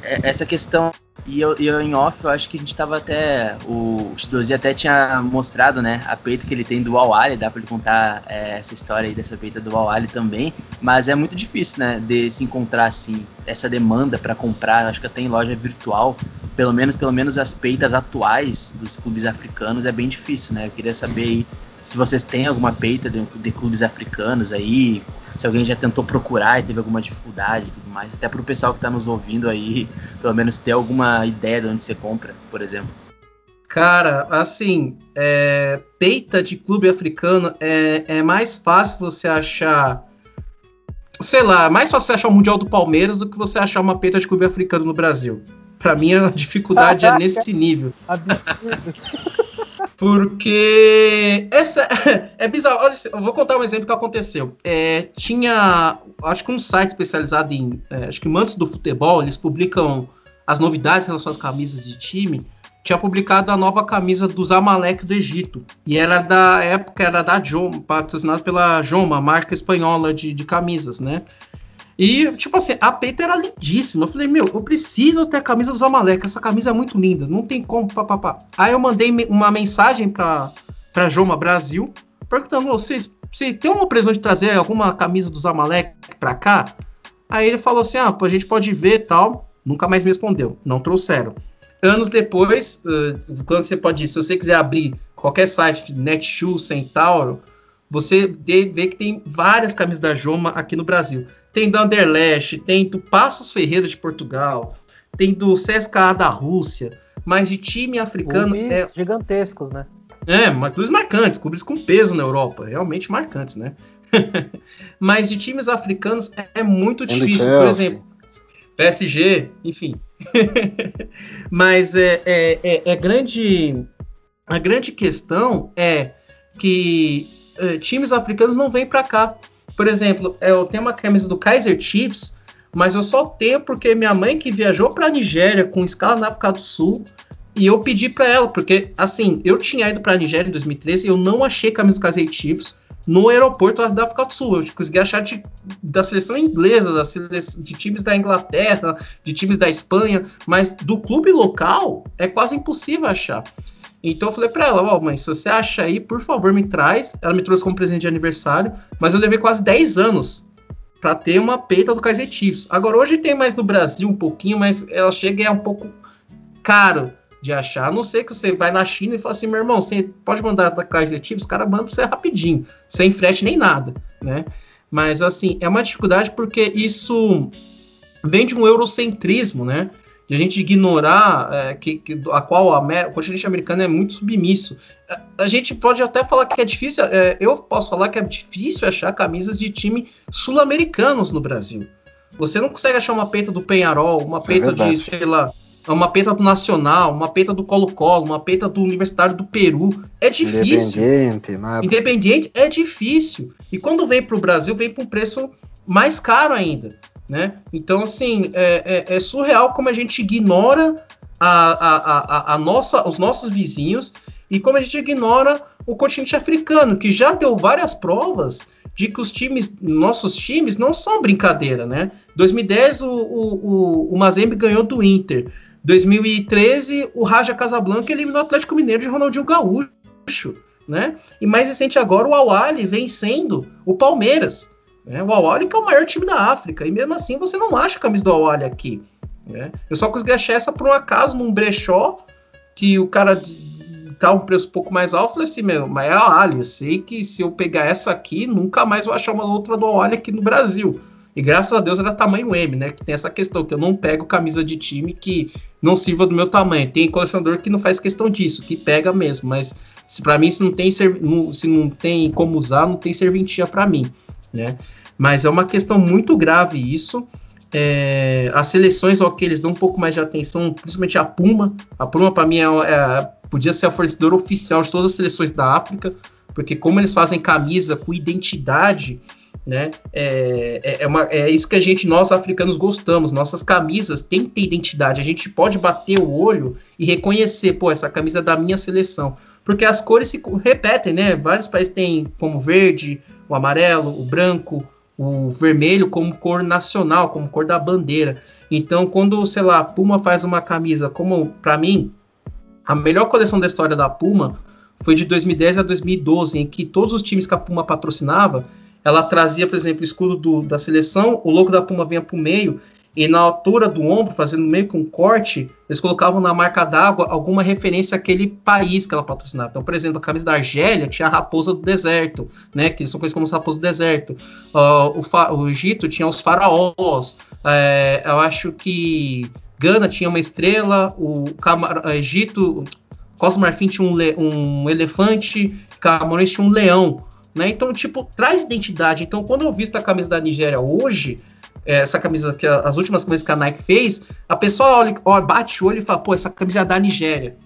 é essa questão e eu, eu, em off, eu acho que a gente tava até. O Shidozi até tinha mostrado, né? A peita que ele tem do Awali, dá pra ele contar é, essa história aí dessa peita do Awali também. Mas é muito difícil, né? De se encontrar, assim, essa demanda para comprar. Acho que até em loja virtual, pelo menos, pelo menos as peitas atuais dos clubes africanos é bem difícil, né? Eu queria saber aí se vocês têm alguma peita de, de clubes africanos aí, se alguém já tentou procurar e teve alguma dificuldade e tudo mais, até para o pessoal que está nos ouvindo aí, pelo menos ter alguma ideia de onde você compra, por exemplo. Cara, assim, é, peita de clube africano é, é mais fácil você achar. Sei lá, é mais fácil você achar o Mundial do Palmeiras do que você achar uma peita de clube africano no Brasil. Pra mim, a dificuldade é nesse nível. Absurdo. Porque essa é bizarro. Olha, eu vou contar um exemplo que aconteceu. É, tinha, acho que um site especializado em, é, acho que mantos do futebol, eles publicam as novidades relação às camisas de time. Tinha publicado a nova camisa dos Amalek do Egito. E era da época, era da Joma, patrocinado pela Joma, marca espanhola de, de camisas, né? E, tipo assim, a peita era lindíssima. Eu falei, meu, eu preciso ter a camisa dos Amalek. Essa camisa é muito linda. Não tem como, papapá. Aí eu mandei uma mensagem pra, pra Joma Brasil, perguntando, vocês, vocês têm uma previsão de trazer alguma camisa dos Amalek pra cá? Aí ele falou assim, ah, a gente pode ver tal. Nunca mais me respondeu. Não trouxeram. Anos depois, quando você pode, se você quiser abrir qualquer site, Netshoes, Centauro, você vê que tem várias camisas da Joma aqui no Brasil. Tem da Anderlecht, tem do Passos Ferreira de Portugal, tem do CSKA da Rússia, mas de time africano clubes é gigantescos, né? É, mas clubes marcantes, clubes com peso na Europa, realmente marcantes, né? mas de times africanos é, é muito difícil, por exemplo, PSG, enfim. mas é, é, é, é grande. A grande questão é que uh, times africanos não vêm para cá. Por exemplo, eu tenho uma camisa do Kaiser Chiefs, mas eu só tenho porque minha mãe que viajou para a Nigéria com escala na África do Sul e eu pedi para ela, porque assim, eu tinha ido para a Nigéria em 2013 e eu não achei camisa do Kaiser Chiefs no aeroporto da África do Sul. Eu consegui achar de, da seleção inglesa, da seleção, de times da Inglaterra, de times da Espanha, mas do clube local é quase impossível achar. Então eu falei para ela, ó, oh, mãe, se você acha aí, por favor, me traz. Ela me trouxe como presente de aniversário, mas eu levei quase 10 anos para ter uma peita do Kaiser Chiefs. Agora hoje tem mais no Brasil um pouquinho, mas ela chega e é um pouco caro de achar. A não ser que você vai na China e fala assim, meu irmão, você pode mandar da Kaiser Chiefs, os caras mandam pra você rapidinho, sem frete nem nada, né? Mas assim, é uma dificuldade porque isso vem de um eurocentrismo, né? De a gente ignorar é, que, que, a qual a, o continente americano é muito submisso. A, a gente pode até falar que é difícil, é, eu posso falar que é difícil achar camisas de time sul-americanos no Brasil. Você não consegue achar uma peita do Penharol, uma Isso peita é de, sei lá, uma peita do Nacional, uma peita do Colo-Colo, uma peita do Universitário do Peru. É difícil. Independente, nada. Independente é difícil. E quando vem para o Brasil, vem com um preço mais caro ainda né? Então, assim, é, é, é surreal como a gente ignora a, a, a, a, nossa, os nossos vizinhos e como a gente ignora o continente africano, que já deu várias provas de que os times, nossos times, não são brincadeira, né? 2010 o, o, o, Mazembe ganhou do Inter. 2013 o Raja Casablanca eliminou o Atlético Mineiro de Ronaldinho Gaúcho, né? E mais recente agora o Awali vencendo o Palmeiras. Né? O Awali que é o maior time da África, e mesmo assim você não acha a camisa do Awali aqui. Né? Eu só consegui achar essa por um acaso num brechó, que o cara tá um preço um pouco mais alto, eu falei assim, meu, mas é a Awali, eu sei que se eu pegar essa aqui, nunca mais vou achar uma outra do Awali aqui no Brasil. E graças a Deus era tamanho M, né? Que tem essa questão, que eu não pego camisa de time que não sirva do meu tamanho. Tem colecionador que não faz questão disso, que pega mesmo, mas para mim se não tem se não tem como usar, não tem serventia para mim né? Mas é uma questão muito grave isso. É, as seleções, ok, eles dão um pouco mais de atenção, principalmente a Puma. A Puma, para mim, é, é, podia ser a fornecedora oficial de todas as seleções da África, porque como eles fazem camisa com identidade, né? É, é, é, uma, é isso que a gente, nós africanos, gostamos. Nossas camisas têm que ter identidade. A gente pode bater o olho e reconhecer, pô, essa camisa é da minha seleção. Porque as cores se repetem, né? Vários países têm como verde, o amarelo, o branco, o vermelho como cor nacional, como cor da bandeira. Então, quando, sei lá, a Puma faz uma camisa, como para mim, a melhor coleção da história da Puma foi de 2010 a 2012, em que todos os times que a Puma patrocinava, ela trazia, por exemplo, o escudo do, da seleção, o logo da Puma vinha para o meio, e na altura do ombro, fazendo meio que um corte, eles colocavam na marca d'água alguma referência àquele país que ela patrocinava. Então, por exemplo, a camisa da Argélia tinha a raposa do deserto, né? Que são conhecidos como raposa do deserto. Uh, o, o, Egito tinha os faraós. É, eu acho que Gana tinha uma estrela, o Camar Egito, Costa Marfim tinha um, um elefante, Camarões tinha um leão. Né? Então, tipo, traz identidade. Então, quando eu visto a camisa da Nigéria hoje, essa camisa, que as últimas camisas que a Nike fez, a pessoa olha, bate o olho e fala, pô, essa camisa é da Nigéria.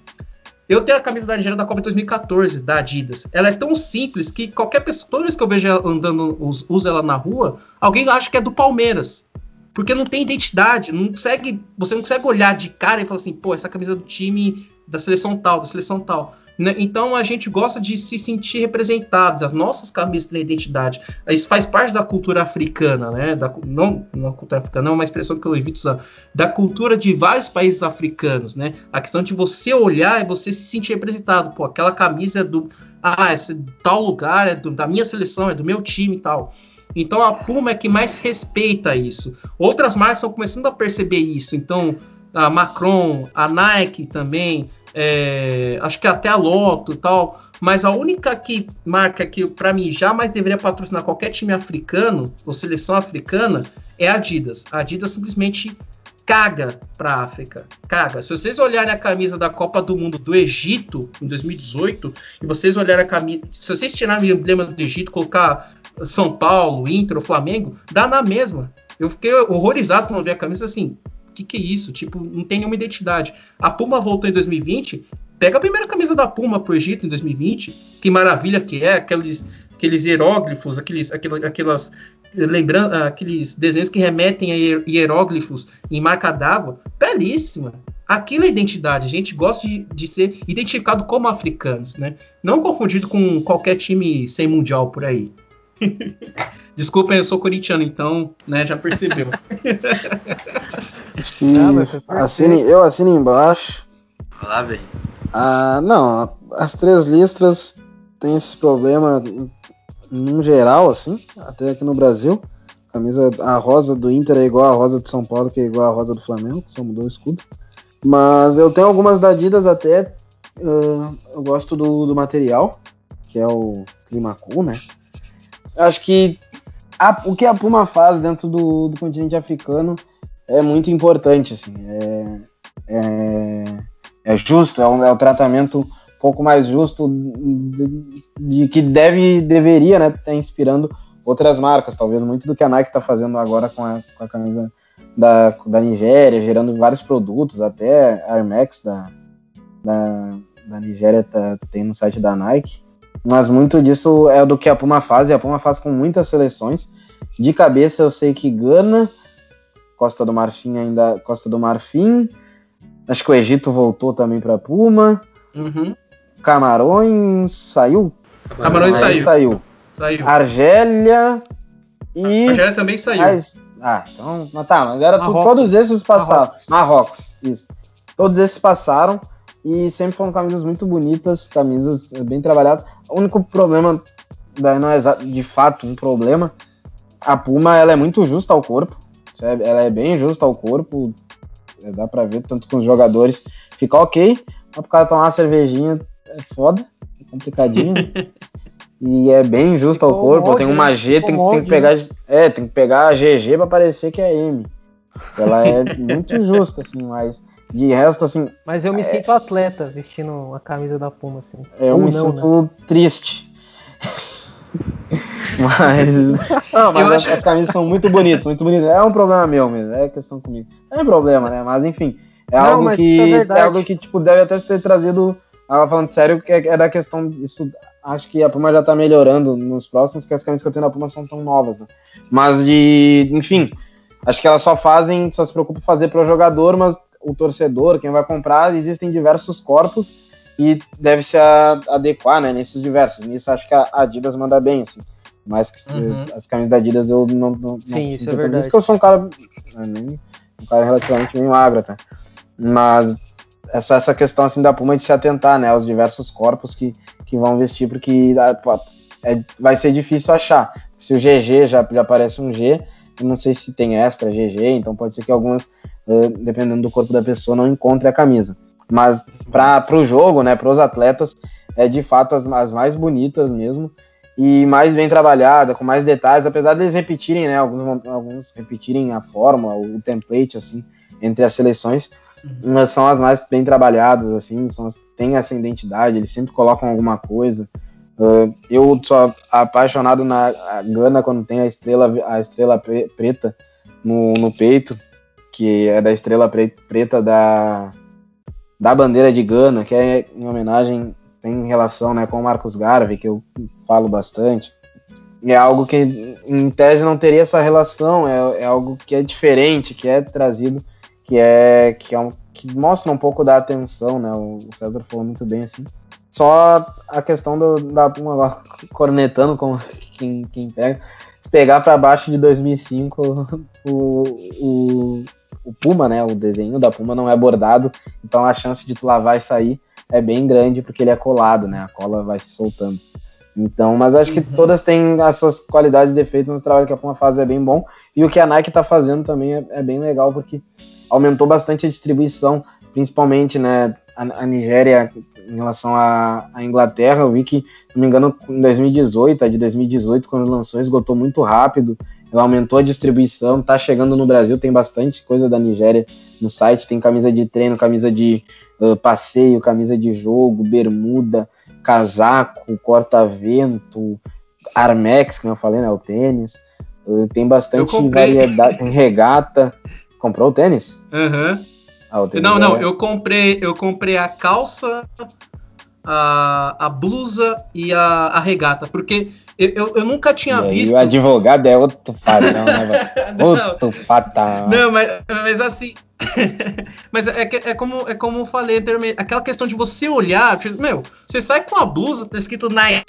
Eu tenho a camisa da Nigéria da Copa 2014, da Adidas. Ela é tão simples que qualquer pessoa, toda vez que eu vejo ela andando, usa ela na rua, alguém acha que é do Palmeiras. Porque não tem identidade, não consegue, você não consegue olhar de cara e falar assim, pô, essa camisa é do time da seleção tal, da seleção tal. Né? Então a gente gosta de se sentir representado, as nossas camisas têm identidade. Isso faz parte da cultura africana, né? Da, não na cultura africana, não é uma expressão que eu evito usar, da cultura de vários países africanos, né? A questão de você olhar e você se sentir representado. Pô, aquela camisa é do. Ah, esse tal lugar é do, da minha seleção, é do meu time e tal. Então a Puma é que mais respeita isso. Outras marcas estão começando a perceber isso. Então a Macron, a Nike também, é, acho que até a Loto e tal, mas a única que marca que para mim jamais deveria patrocinar qualquer time africano ou seleção africana é a Adidas. A Adidas simplesmente caga para a África, caga. Se vocês olharem a camisa da Copa do Mundo do Egito em 2018 e vocês olharem a camisa, se vocês tirarem o emblema do Egito, colocar São Paulo, Inter, ou Flamengo, dá na mesma. Eu fiquei horrorizado quando vi a camisa assim que, que é isso? Tipo, não tem nenhuma identidade. A Puma voltou em 2020, pega a primeira camisa da Puma pro Egito em 2020, que maravilha que é, aqueles, aqueles hieróglifos, aqueles, aquelas, lembrando aqueles desenhos que remetem a hieróglifos em marca d'água, belíssima. Aquilo é identidade, a gente gosta de, de ser identificado como africanos, né? Não confundido com qualquer time sem mundial por aí. Desculpem, eu sou corintiano, então, né, já percebeu. E ah, assine, eu assino embaixo. Vai lá, velho. Ah, não, as três listras têm esse problema no geral, assim, até aqui no Brasil. A camisa, a rosa do Inter é igual a rosa de São Paulo, que é igual a rosa do Flamengo, só mudou o escudo. Mas eu tenho algumas da Adidas até. Uh, eu gosto do, do material, que é o Clima Cool, né? Acho que a, o que a Puma faz dentro do, do continente africano é muito importante, assim. É, é, é justo, é um, é um tratamento um pouco mais justo de, de que deve, deveria, né, estar tá inspirando outras marcas, talvez muito do que a Nike está fazendo agora com a, com a camisa da, da Nigéria, gerando vários produtos, até a Max da, da, da Nigéria tá, tem no site da Nike. Mas muito disso é do que a Puma faz, e a Puma faz com muitas seleções. De cabeça eu sei que Gana, Costa do Marfim ainda. Costa do Marfim. Acho que o Egito voltou também para Puma. Uhum. Camarões saiu. Camarões saiu. saiu. Saiu. Argélia e. Argélia também saiu. Ah, então. Mas tá, mas era tu, todos esses passaram. Marrocos. Marrocos, isso. Todos esses passaram e sempre foram camisas muito bonitas, camisas bem trabalhadas. O único problema, daí não é de fato um problema, a Puma ela é muito justa ao corpo. Ela é bem justa ao corpo, é, dá pra ver, tanto com os jogadores. Fica ok, mas pro cara tomar uma cervejinha é foda, é complicadinho. e é bem justa ao corpo, tem uma G, tem, tem, que pegar. É, tem que pegar a GG pra parecer que é M. Ela é muito justa, assim, mas de resto, assim. Mas eu me é... sinto atleta vestindo a camisa da Puma, assim. É, eu Ou me não, sinto né? triste. Mas. Não, mas as, acho... as, camisas são muito bonitas, muito bonitas. É um problema meu mesmo, é questão comigo. Não é problema, né? Mas enfim. É não, algo que. É, é, algo que, tipo, deve até ter trazido Ela falando sério, que é da questão. Isso, acho que a Puma já tá melhorando nos próximos, que as camisas que eu tenho na Puma são tão novas, né? Mas de. Enfim, acho que elas só fazem, só se preocupam em fazer para o jogador, mas o torcedor, quem vai comprar, existem diversos corpos e deve se adequar, né, nesses diversos. Nisso acho que a Adidas manda bem, assim. Mas que uhum. as camisas da Adidas eu não. não Sim, não, isso é verdade. Isso que eu sou um cara. Né, um cara relativamente bem magro, tá? Mas é só essa questão assim da Puma de se atentar, né, aos diversos corpos que, que vão vestir, porque é, vai ser difícil achar. Se o GG já, já aparece um G, eu não sei se tem extra GG, então pode ser que algumas, uh, dependendo do corpo da pessoa, não encontre a camisa. Mas para o jogo, né, para os atletas, é de fato as, as mais bonitas mesmo e mais bem trabalhada, com mais detalhes, apesar deles repetirem, né, alguns, alguns repetirem a forma, o template, assim, entre as seleções, uhum. mas são as mais bem trabalhadas, assim, são as que têm essa identidade, eles sempre colocam alguma coisa. Uh, eu sou apaixonado na Gana quando tem a estrela, a estrela preta no, no peito, que é da estrela preta da, da bandeira de Gana, que é em homenagem tem relação né, com o Marcos Garvey, que eu falo bastante. É algo que, em tese, não teria essa relação, é, é algo que é diferente, que é trazido, que é que, é um, que mostra um pouco da atenção, né? O César falou muito bem assim. Só a questão do, da Puma cornetando como quem, quem pega. Pegar para baixo de 2005, o, o, o Puma, né? O desenho da Puma não é bordado, então a chance de tu lavar e sair é bem grande porque ele é colado, né? A cola vai se soltando. Então, mas acho que uhum. todas têm as suas qualidades e defeitos no trabalho que a Puma faz é bem bom. E o que a Nike está fazendo também é, é, bem legal, porque aumentou bastante a distribuição, principalmente né, a, a Nigéria em relação à, à, Inglaterra. Eu vi que, se não me engano, em 2018, a de 2018, quando lançou, esgotou muito rápido. Ela aumentou a distribuição, tá chegando no Brasil, tem bastante coisa da Nigéria no site, tem camisa de treino, camisa de uh, passeio, camisa de jogo, bermuda, casaco, corta-vento, Armex, que eu falei, né, o tênis. Uh, tem bastante variedade, tem regata. Comprou o tênis? Aham. Uhum. Ah, não, é... não, eu comprei, eu comprei a calça, a, a blusa e a, a regata, porque eu, eu, nunca tinha e visto. o advogado é outro padrão, né? outro patamar. Não, mas, mas assim. mas é, é, como, é como eu falei anteriormente, aquela questão de você olhar, tipo, meu, você sai com a blusa, tá escrito Nike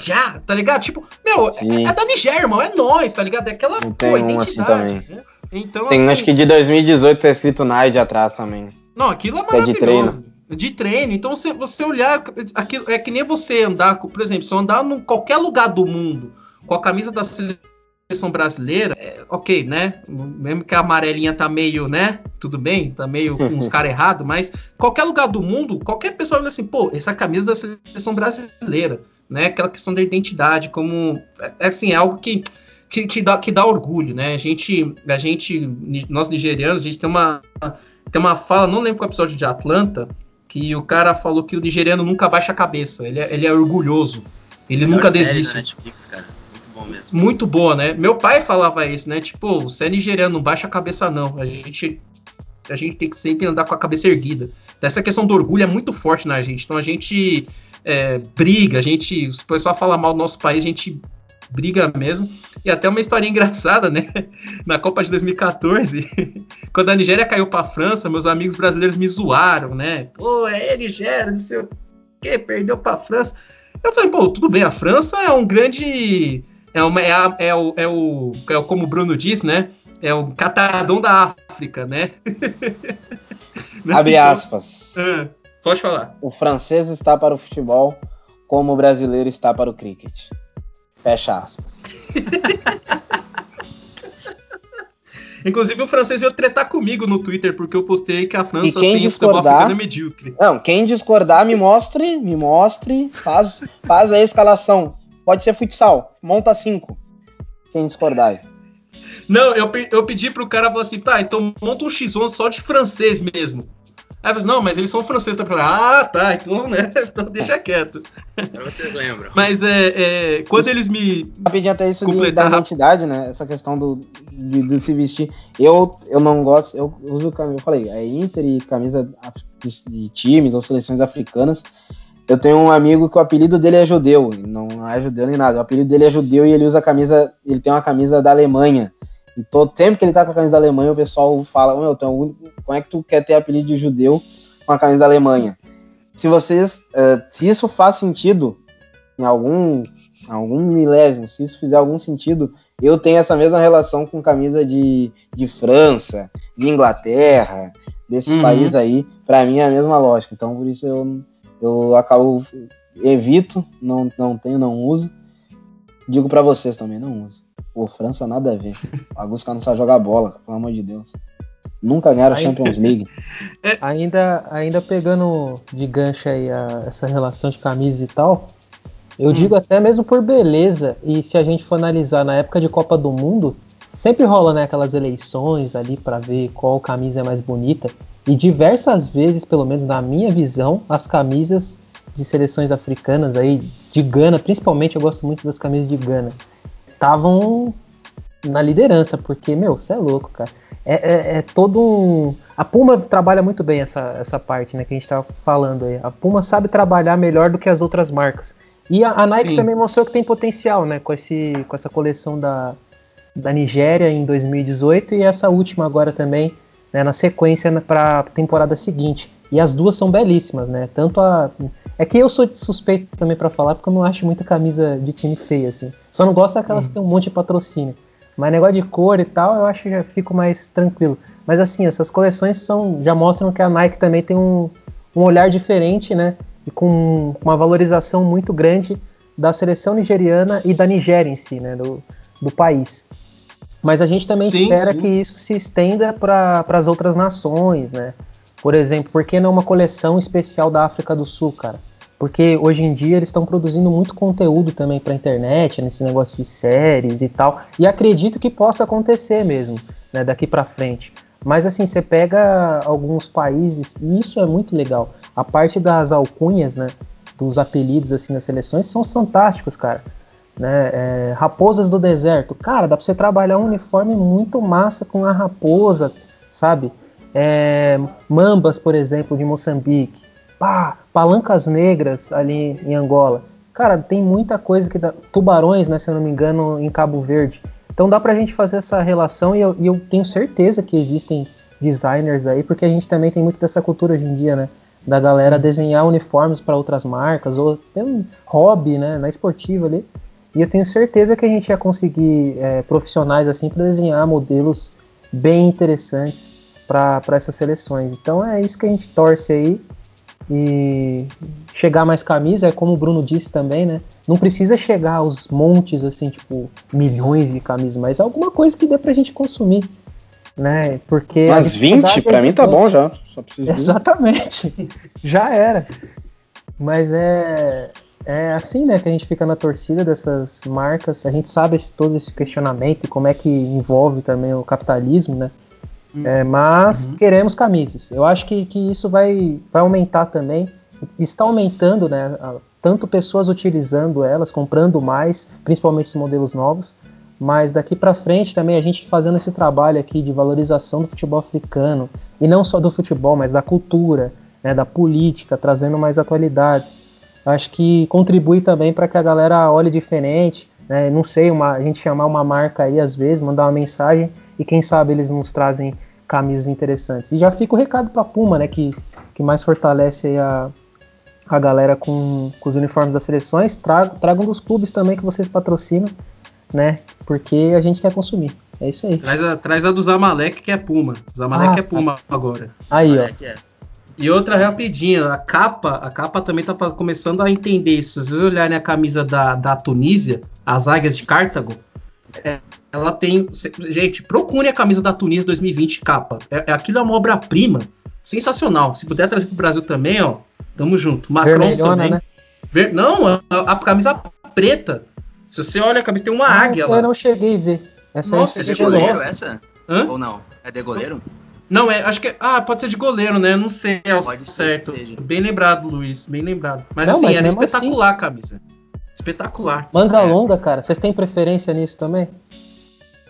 já, tá ligado? Tipo, meu, é, é, da Nigéria, irmão, é nós, tá ligado? É aquela pô, assim identidade. Assim. Né? Então, Tem assim, acho que de 2018 tá escrito Nike atrás também. Não, aquilo é maravilhoso. É de treino de treino. Então, você, você olhar, aquilo, é que nem você andar, por exemplo, se eu andar em qualquer lugar do mundo com a camisa da seleção brasileira, é, ok, né? Mesmo que a amarelinha tá meio, né? Tudo bem, tá meio com os caras errados, mas qualquer lugar do mundo, qualquer pessoa olha assim, pô, essa camisa da seleção brasileira, né? Aquela questão da identidade, como. É, é assim, é algo que. Que, que, dá, que dá orgulho, né? A gente, a gente, nós nigerianos, a gente tem uma, tem uma fala, não lembro qual episódio de Atlanta, que o cara falou que o nigeriano nunca baixa a cabeça, ele é, ele é orgulhoso, ele nunca desiste. Netflix, cara. Muito bom mesmo. Muito boa, né? Meu pai falava isso, né? Tipo, você é nigeriano, não baixa a cabeça não. A gente a gente tem que sempre andar com a cabeça erguida. Essa questão do orgulho é muito forte na gente. Então a gente é, briga, a gente. Se o pessoal fala mal do nosso país, a gente briga mesmo. E até uma história engraçada, né? Na Copa de 2014, quando a Nigéria caiu para a França, meus amigos brasileiros me zoaram, né? Pô, é Nigéria, não sei o quê, perdeu para a França. Eu falei, pô, tudo bem, a França é um grande. É, uma, é, a, é, o, é, o, é o. Como o Bruno disse, né? É o catadão da África, né? Abre aspas. Ah, pode falar. O francês está para o futebol como o brasileiro está para o cricket. Fecha aspas. Inclusive, o francês veio tretar comigo no Twitter, porque eu postei que a França sem discordar, é medíocre. Não, quem discordar, me mostre, me mostre, faz, faz a escalação. Pode ser futsal, monta cinco. Quem discordar. Não, eu, eu pedi pro cara, falar assim, tá, então monta um X1 só de francês mesmo. Aí eu falei, não, mas eles são franceses. Tá? Falei, ah, tá, então, né? Então deixa quieto. vocês lembram. Mas é, é quando eles me. Rapidinho até isso de, da identidade, né? Essa questão do, de, de, se vestir. Eu, eu não gosto, eu uso camisa, eu falei, é Inter e camisa de, de times ou seleções africanas. Eu tenho um amigo que o apelido dele é judeu, não é judeu nem nada. O apelido dele é judeu e ele usa a camisa, ele tem uma camisa da Alemanha. E todo tempo que ele tá com a camisa da Alemanha, o pessoal fala: Meu, então, como é que tu quer ter apelido de judeu com a camisa da Alemanha? Se vocês, uh, se isso faz sentido em algum, algum milésimo, se isso fizer algum sentido, eu tenho essa mesma relação com camisa de, de França, de Inglaterra, desses uhum. países aí. Para mim é a mesma lógica. Então, por isso eu eu acabo evito, não, não tenho, não uso. Digo para vocês também, não uso. Pô, França nada a ver. O Augusto não sabe jogar bola, pelo amor de Deus. Nunca ganharam a Champions League. Ainda, ainda pegando de gancho aí a, essa relação de camisas e tal, eu hum. digo até mesmo por beleza, e se a gente for analisar na época de Copa do Mundo, sempre rola né, aquelas eleições ali para ver qual camisa é mais bonita. E diversas vezes, pelo menos na minha visão, as camisas de seleções africanas aí, de Gana, principalmente eu gosto muito das camisas de Gana, estavam na liderança, porque, meu, você é louco, cara. É, é, é, todo um. A Puma trabalha muito bem essa, essa parte, né, que a gente tá falando aí. A Puma sabe trabalhar melhor do que as outras marcas. E a, a Nike Sim. também mostrou que tem potencial, né, com, esse, com essa coleção da, da Nigéria em 2018 e essa última agora também, né, na sequência para a temporada seguinte. E as duas são belíssimas, né? Tanto a. É que eu sou suspeito também para falar, porque eu não acho muita camisa de time feia, assim. Só não gosto daquelas hum. que tem um monte de patrocínio. Mas negócio de cor e tal, eu acho que já fico mais tranquilo. Mas assim, essas coleções são, já mostram que a Nike também tem um, um olhar diferente, né? E com uma valorização muito grande da seleção nigeriana e da Nigéria em si, né? Do, do país. Mas a gente também sim, espera sim. que isso se estenda para as outras nações, né? Por exemplo, por que não uma coleção especial da África do Sul, cara? Porque hoje em dia eles estão produzindo muito conteúdo também para internet, nesse negócio de séries e tal. E acredito que possa acontecer mesmo, né, daqui para frente. Mas assim, você pega alguns países e isso é muito legal. A parte das alcunhas, né, dos apelidos assim nas seleções são fantásticos, cara né? É, raposas do deserto. Cara, dá pra você trabalhar um uniforme muito massa com a raposa, sabe? É, mambas, por exemplo, de Moçambique. Pá, palancas negras ali em Angola. Cara, tem muita coisa que dá. Tubarões, né, se eu não me engano, em Cabo Verde. Então dá pra gente fazer essa relação e eu, e eu tenho certeza que existem designers aí, porque a gente também tem muito dessa cultura hoje em dia, né? Da galera desenhar uniformes para outras marcas, ou tem um hobby, né? Na esportiva ali. E eu tenho certeza que a gente ia conseguir é, profissionais assim para desenhar modelos bem interessantes para essas seleções. Então é isso que a gente torce aí. E chegar mais camisa, é como o Bruno disse também, né? Não precisa chegar aos montes, assim, tipo, milhões de camisas, mas alguma coisa que dê pra gente consumir, né? Porque. Mas 20, para mim tá bom já. Exatamente. já era. Mas é é assim, né, que a gente fica na torcida dessas marcas. A gente sabe esse, todo esse questionamento e como é que envolve também o capitalismo, né? É, mas uhum. queremos camisas. Eu acho que, que isso vai, vai aumentar também. Está aumentando, né? Tanto pessoas utilizando elas, comprando mais, principalmente esses modelos novos. Mas daqui para frente também a gente fazendo esse trabalho aqui de valorização do futebol africano e não só do futebol, mas da cultura, né, da política, trazendo mais atualidades acho que contribui também para que a galera olhe diferente, né? Não sei, uma, a gente chamar uma marca aí às vezes, mandar uma mensagem e quem sabe eles nos trazem camisas interessantes. E já fica o recado para Puma, né? Que, que mais fortalece aí a, a galera com, com os uniformes das seleções. Trago, tragam dos clubes também que vocês patrocinam, né? Porque a gente quer consumir. É isso aí. Traz a, traz a do Zamalek, que é Puma. Zamalek ah, é Puma tá. agora. Aí, Zamalek ó. É. E outra rapidinha, a capa, a capa também tá começando a entender isso. Se vocês olharem a camisa da, da Tunísia, as águias de Cartago, é, ela tem. Gente, procure a camisa da Tunísia 2020 capa. É, é aquilo é uma obra-prima sensacional. Se puder trazer pro Brasil também, ó, tamo junto. Macron Vermelhona, também. Né? Ver, não, a, a, camisa preta. Se você olha a camisa, tem uma ah, águia essa lá. Eu não cheguei a ver. Essa Nossa, é de goleiro essa? Hã? Ou não? É de goleiro? Não, é, acho que. Ah, pode ser de goleiro, né? Não sei ao pode certo. Bem lembrado, Luiz, bem lembrado. Mas não, assim, mas era espetacular assim... a camisa. Espetacular. Manga é. longa, cara. Vocês têm preferência nisso também?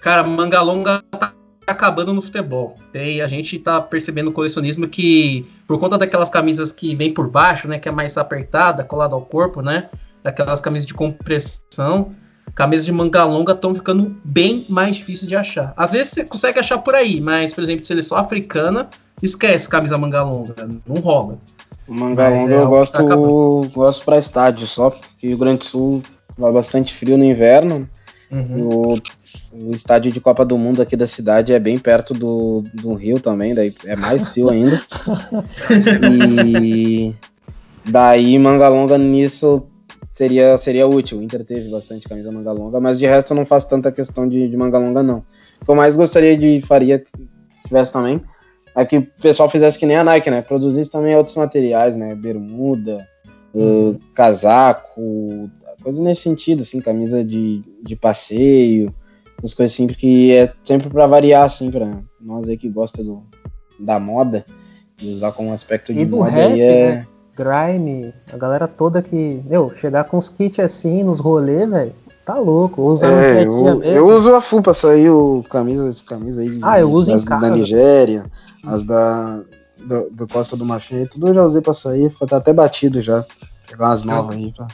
Cara, manga longa tá acabando no futebol. E a gente tá percebendo o colecionismo que, por conta daquelas camisas que vem por baixo, né? Que é mais apertada, colada ao corpo, né? Daquelas camisas de compressão, camisas de manga longa estão ficando bem mais difíceis de achar. Às vezes você consegue achar por aí, mas, por exemplo, seleção africana, esquece camisa manga longa, não rola. O manga longa é eu gosto, tá gosto pra estádio só, porque o Grande Sul vai bastante frio no inverno. Uhum. O, o, estádio de Copa do Mundo aqui da cidade é bem perto do, do Rio também, daí é mais frio ainda. e daí manga longa nisso seria, seria útil. O Inter teve bastante camisa manga longa, mas de resto eu não faço tanta questão de, de manga longa, não. O que eu mais gostaria de faria tivesse também é que o pessoal fizesse que nem a Nike, né? Produzisse também outros materiais, né? Bermuda, uh, casaco, coisas nesse sentido, assim, camisa de, de passeio, as coisas assim, porque é sempre para variar, assim, pra nós aí que gosta do, da moda, de usar como aspecto de e moda rap, é. Né? Grime, a galera toda que, meu, chegar com os kits assim nos rolês, velho, tá louco. Usa é, eu, eu, uso a FU pra sair o camisa, esse camisa aí. Ah, eu uso as em casa. da Nigéria, as da do, do Costa do Marfim, tudo eu já usei pra sair, tá até batido já. Pegar umas novas aí pra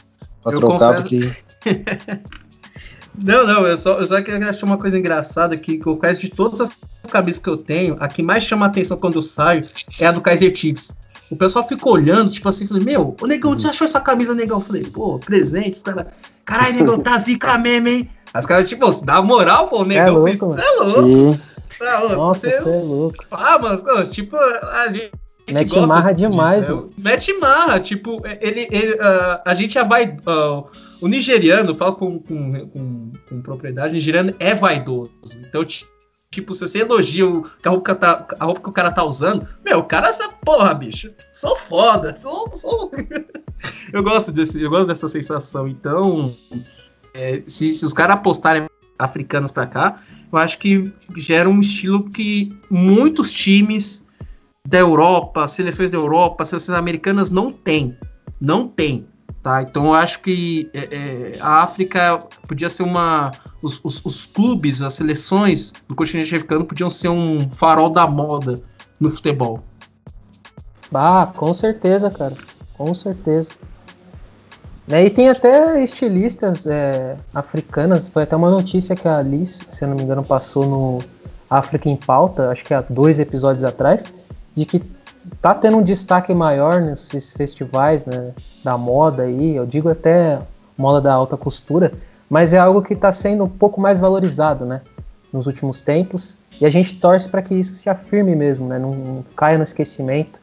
Pra eu trocar, confesso... porque. não, não, eu só, eu só queria achar uma coisa engraçada que eu conheço de todas as camisas que eu tenho, a que mais chama atenção quando eu saio é a do Kaiser Chiefs. O pessoal fica olhando, tipo assim, falei, meu, ô negão, você achou essa camisa, negão? Eu falei, pô, presente, cara. Caralho, negão, tá zica mesmo, hein? As caras, tipo, dá moral, pô, o negão. É louco, é louco. Sim. Tá, Nossa, você é louco. Ah, mano, tipo, a gente Mete marra demais, disso, né? Mete marra, tipo, ele, ele uh, a gente é vai. Uh, o nigeriano, falo com, com, com, com, propriedade, o nigeriano é vaidoso. Então, tipo, se você elogia o, a, roupa que tá, a roupa que o cara tá usando, meu, o cara é essa porra, bicho. Sou foda, sou. sou... eu, gosto desse, eu gosto dessa sensação. Então, é, se, se os caras apostarem africanos para cá, eu acho que gera um estilo que muitos times da Europa, seleções da Europa, seleções americanas não tem. Não tem. Tá? Então eu acho que é, é, a África podia ser uma. Os, os, os, clubes, as seleções do continente africano podiam ser um farol da moda no futebol. Ah, com certeza, cara. Com certeza. E tem até estilistas é, africanas. Foi até uma notícia que a Alice, se eu não me engano, passou no África em Pauta, acho que há dois episódios atrás de que tá tendo um destaque maior nesses festivais né, da moda aí, eu digo até moda da alta costura, mas é algo que está sendo um pouco mais valorizado, né, nos últimos tempos, e a gente torce para que isso se afirme mesmo, né, não, não, caia no esquecimento,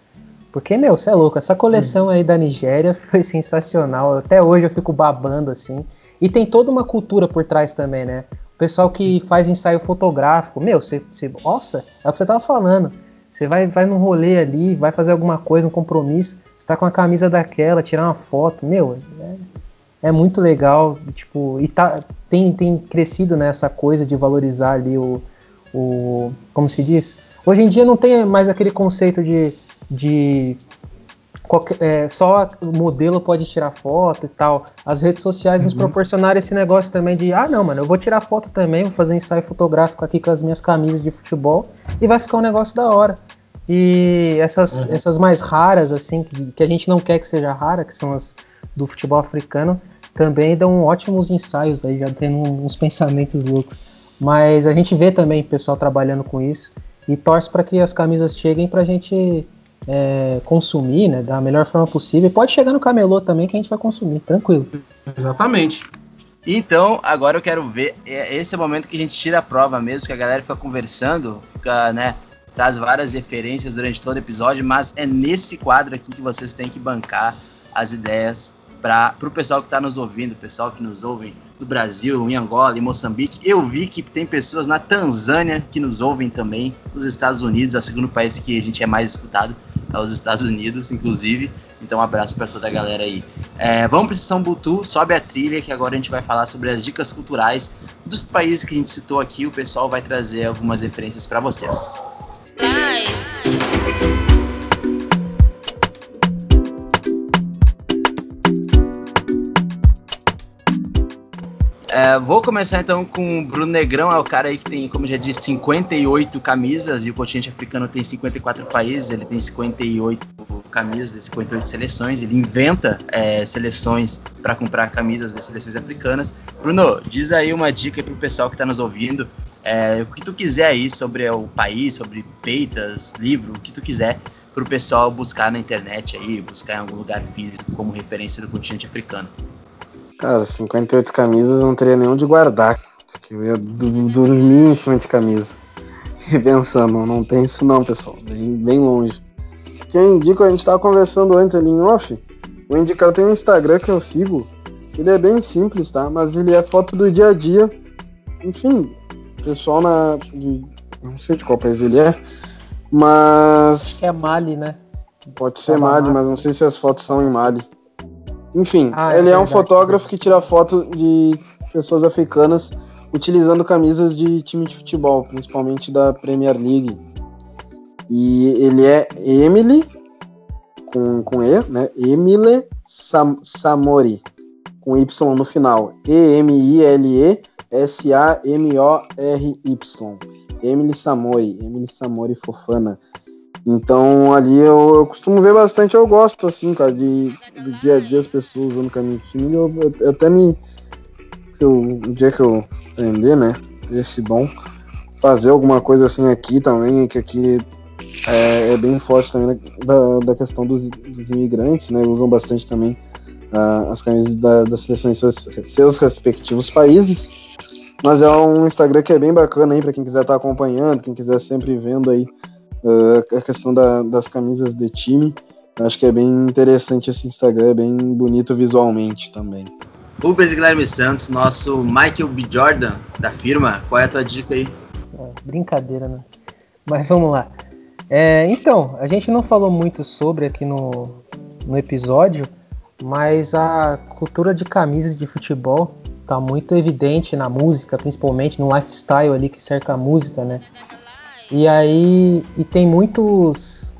porque, meu, você é louco, essa coleção aí da Nigéria foi sensacional, até hoje eu fico babando, assim, e tem toda uma cultura por trás também, né, o pessoal que Sim. faz ensaio fotográfico, meu, você, você, nossa, é o que você tava falando, você vai, vai num rolê ali, vai fazer alguma coisa, um compromisso, você tá com a camisa daquela, tirar uma foto, meu, é, é muito legal, tipo, e tá, tem, tem crescido nessa né, coisa de valorizar ali o, o. Como se diz? Hoje em dia não tem mais aquele conceito de, de qualquer, é, só o modelo pode tirar foto e tal. As redes sociais uhum. nos proporcionaram esse negócio também de, ah, não, mano, eu vou tirar foto também, vou fazer um ensaio fotográfico aqui com as minhas camisas de futebol e vai ficar um negócio da hora. E essas, uhum. essas mais raras, assim, que, que a gente não quer que seja rara, que são as do futebol africano, também dão ótimos ensaios aí, já tendo uns pensamentos loucos. Mas a gente vê também pessoal trabalhando com isso e torce para que as camisas cheguem para a gente é, consumir, né, da melhor forma possível. E pode chegar no camelô também que a gente vai consumir, tranquilo. Exatamente. Então, agora eu quero ver. É, esse é o momento que a gente tira a prova mesmo, que a galera fica conversando, fica, né? Traz várias referências durante todo o episódio, mas é nesse quadro aqui que vocês têm que bancar as ideias para o pessoal que está nos ouvindo, pessoal que nos ouve do Brasil, em Angola, em Moçambique. Eu vi que tem pessoas na Tanzânia que nos ouvem também, nos Estados Unidos, é o segundo país que a gente é mais escutado aos Estados Unidos, inclusive. Então, um abraço para toda a galera aí. É, vamos para São Butu, sobe a trilha, que agora a gente vai falar sobre as dicas culturais dos países que a gente citou aqui. O pessoal vai trazer algumas referências para vocês. Nice. É, vou começar então com o Bruno Negrão, é o cara aí que tem, como já disse, 58 camisas e o continente africano tem 54 países, ele tem 58 camisas, 58 seleções, ele inventa é, seleções para comprar camisas das seleções africanas. Bruno, diz aí uma dica para o pessoal que está nos ouvindo, é, o que tu quiser aí sobre o país, sobre peitas, livro, o que tu quiser, para o pessoal buscar na internet aí, buscar em algum lugar físico como referência do continente africano. Cara, 58 camisas não teria nenhum de guardar. Porque eu ia dormir em cima de camisa. E pensando, não tem isso não, pessoal. Bem longe. Quem indica, a gente tava conversando antes ali em off. O indicado tem um Instagram que eu sigo. Ele é bem simples, tá? Mas ele é foto do dia a dia. Enfim, pessoal na. Não sei de qual país ele é. Mas. É Mali, né? Pode ser Mali, mas não sei se as fotos são em Mali. Enfim, ah, é ele é, é um fotógrafo que tira foto de pessoas africanas utilizando camisas de time de futebol, principalmente da Premier League. E ele é Emily, com, com E, né? Emile Sam, Samori, com Y no final. E-M-I-L-E-S-A-M-O-R-Y. Emily Samori, Emily Samori Fofana. Então ali eu, eu, costumo ver bastante, eu gosto assim, cara, de dia a dia as pessoas usando caminho time. Eu, eu, eu, até me. Se eu, um dia que eu aprender, né? Esse dom, fazer alguma coisa assim aqui também, que aqui é, é bem forte também da, da questão dos, dos, imigrantes, né? Usam bastante também uh, as camisas da, das seleções seus, seus respectivos países. Mas é um Instagram que é bem bacana aí para quem quiser estar tá acompanhando, quem quiser sempre vendo aí uh, a questão da, das camisas de time. Acho que é bem interessante esse Instagram, é bem bonito visualmente também. Rubens Guilherme Santos, nosso Michael B. Jordan da firma, qual é a tua dica aí? É, brincadeira, né? Mas vamos lá. É, então, a gente não falou muito sobre aqui no, no episódio, mas a cultura de camisas de futebol tá muito evidente na música, principalmente no lifestyle ali que cerca a música, né? E aí e tem muitos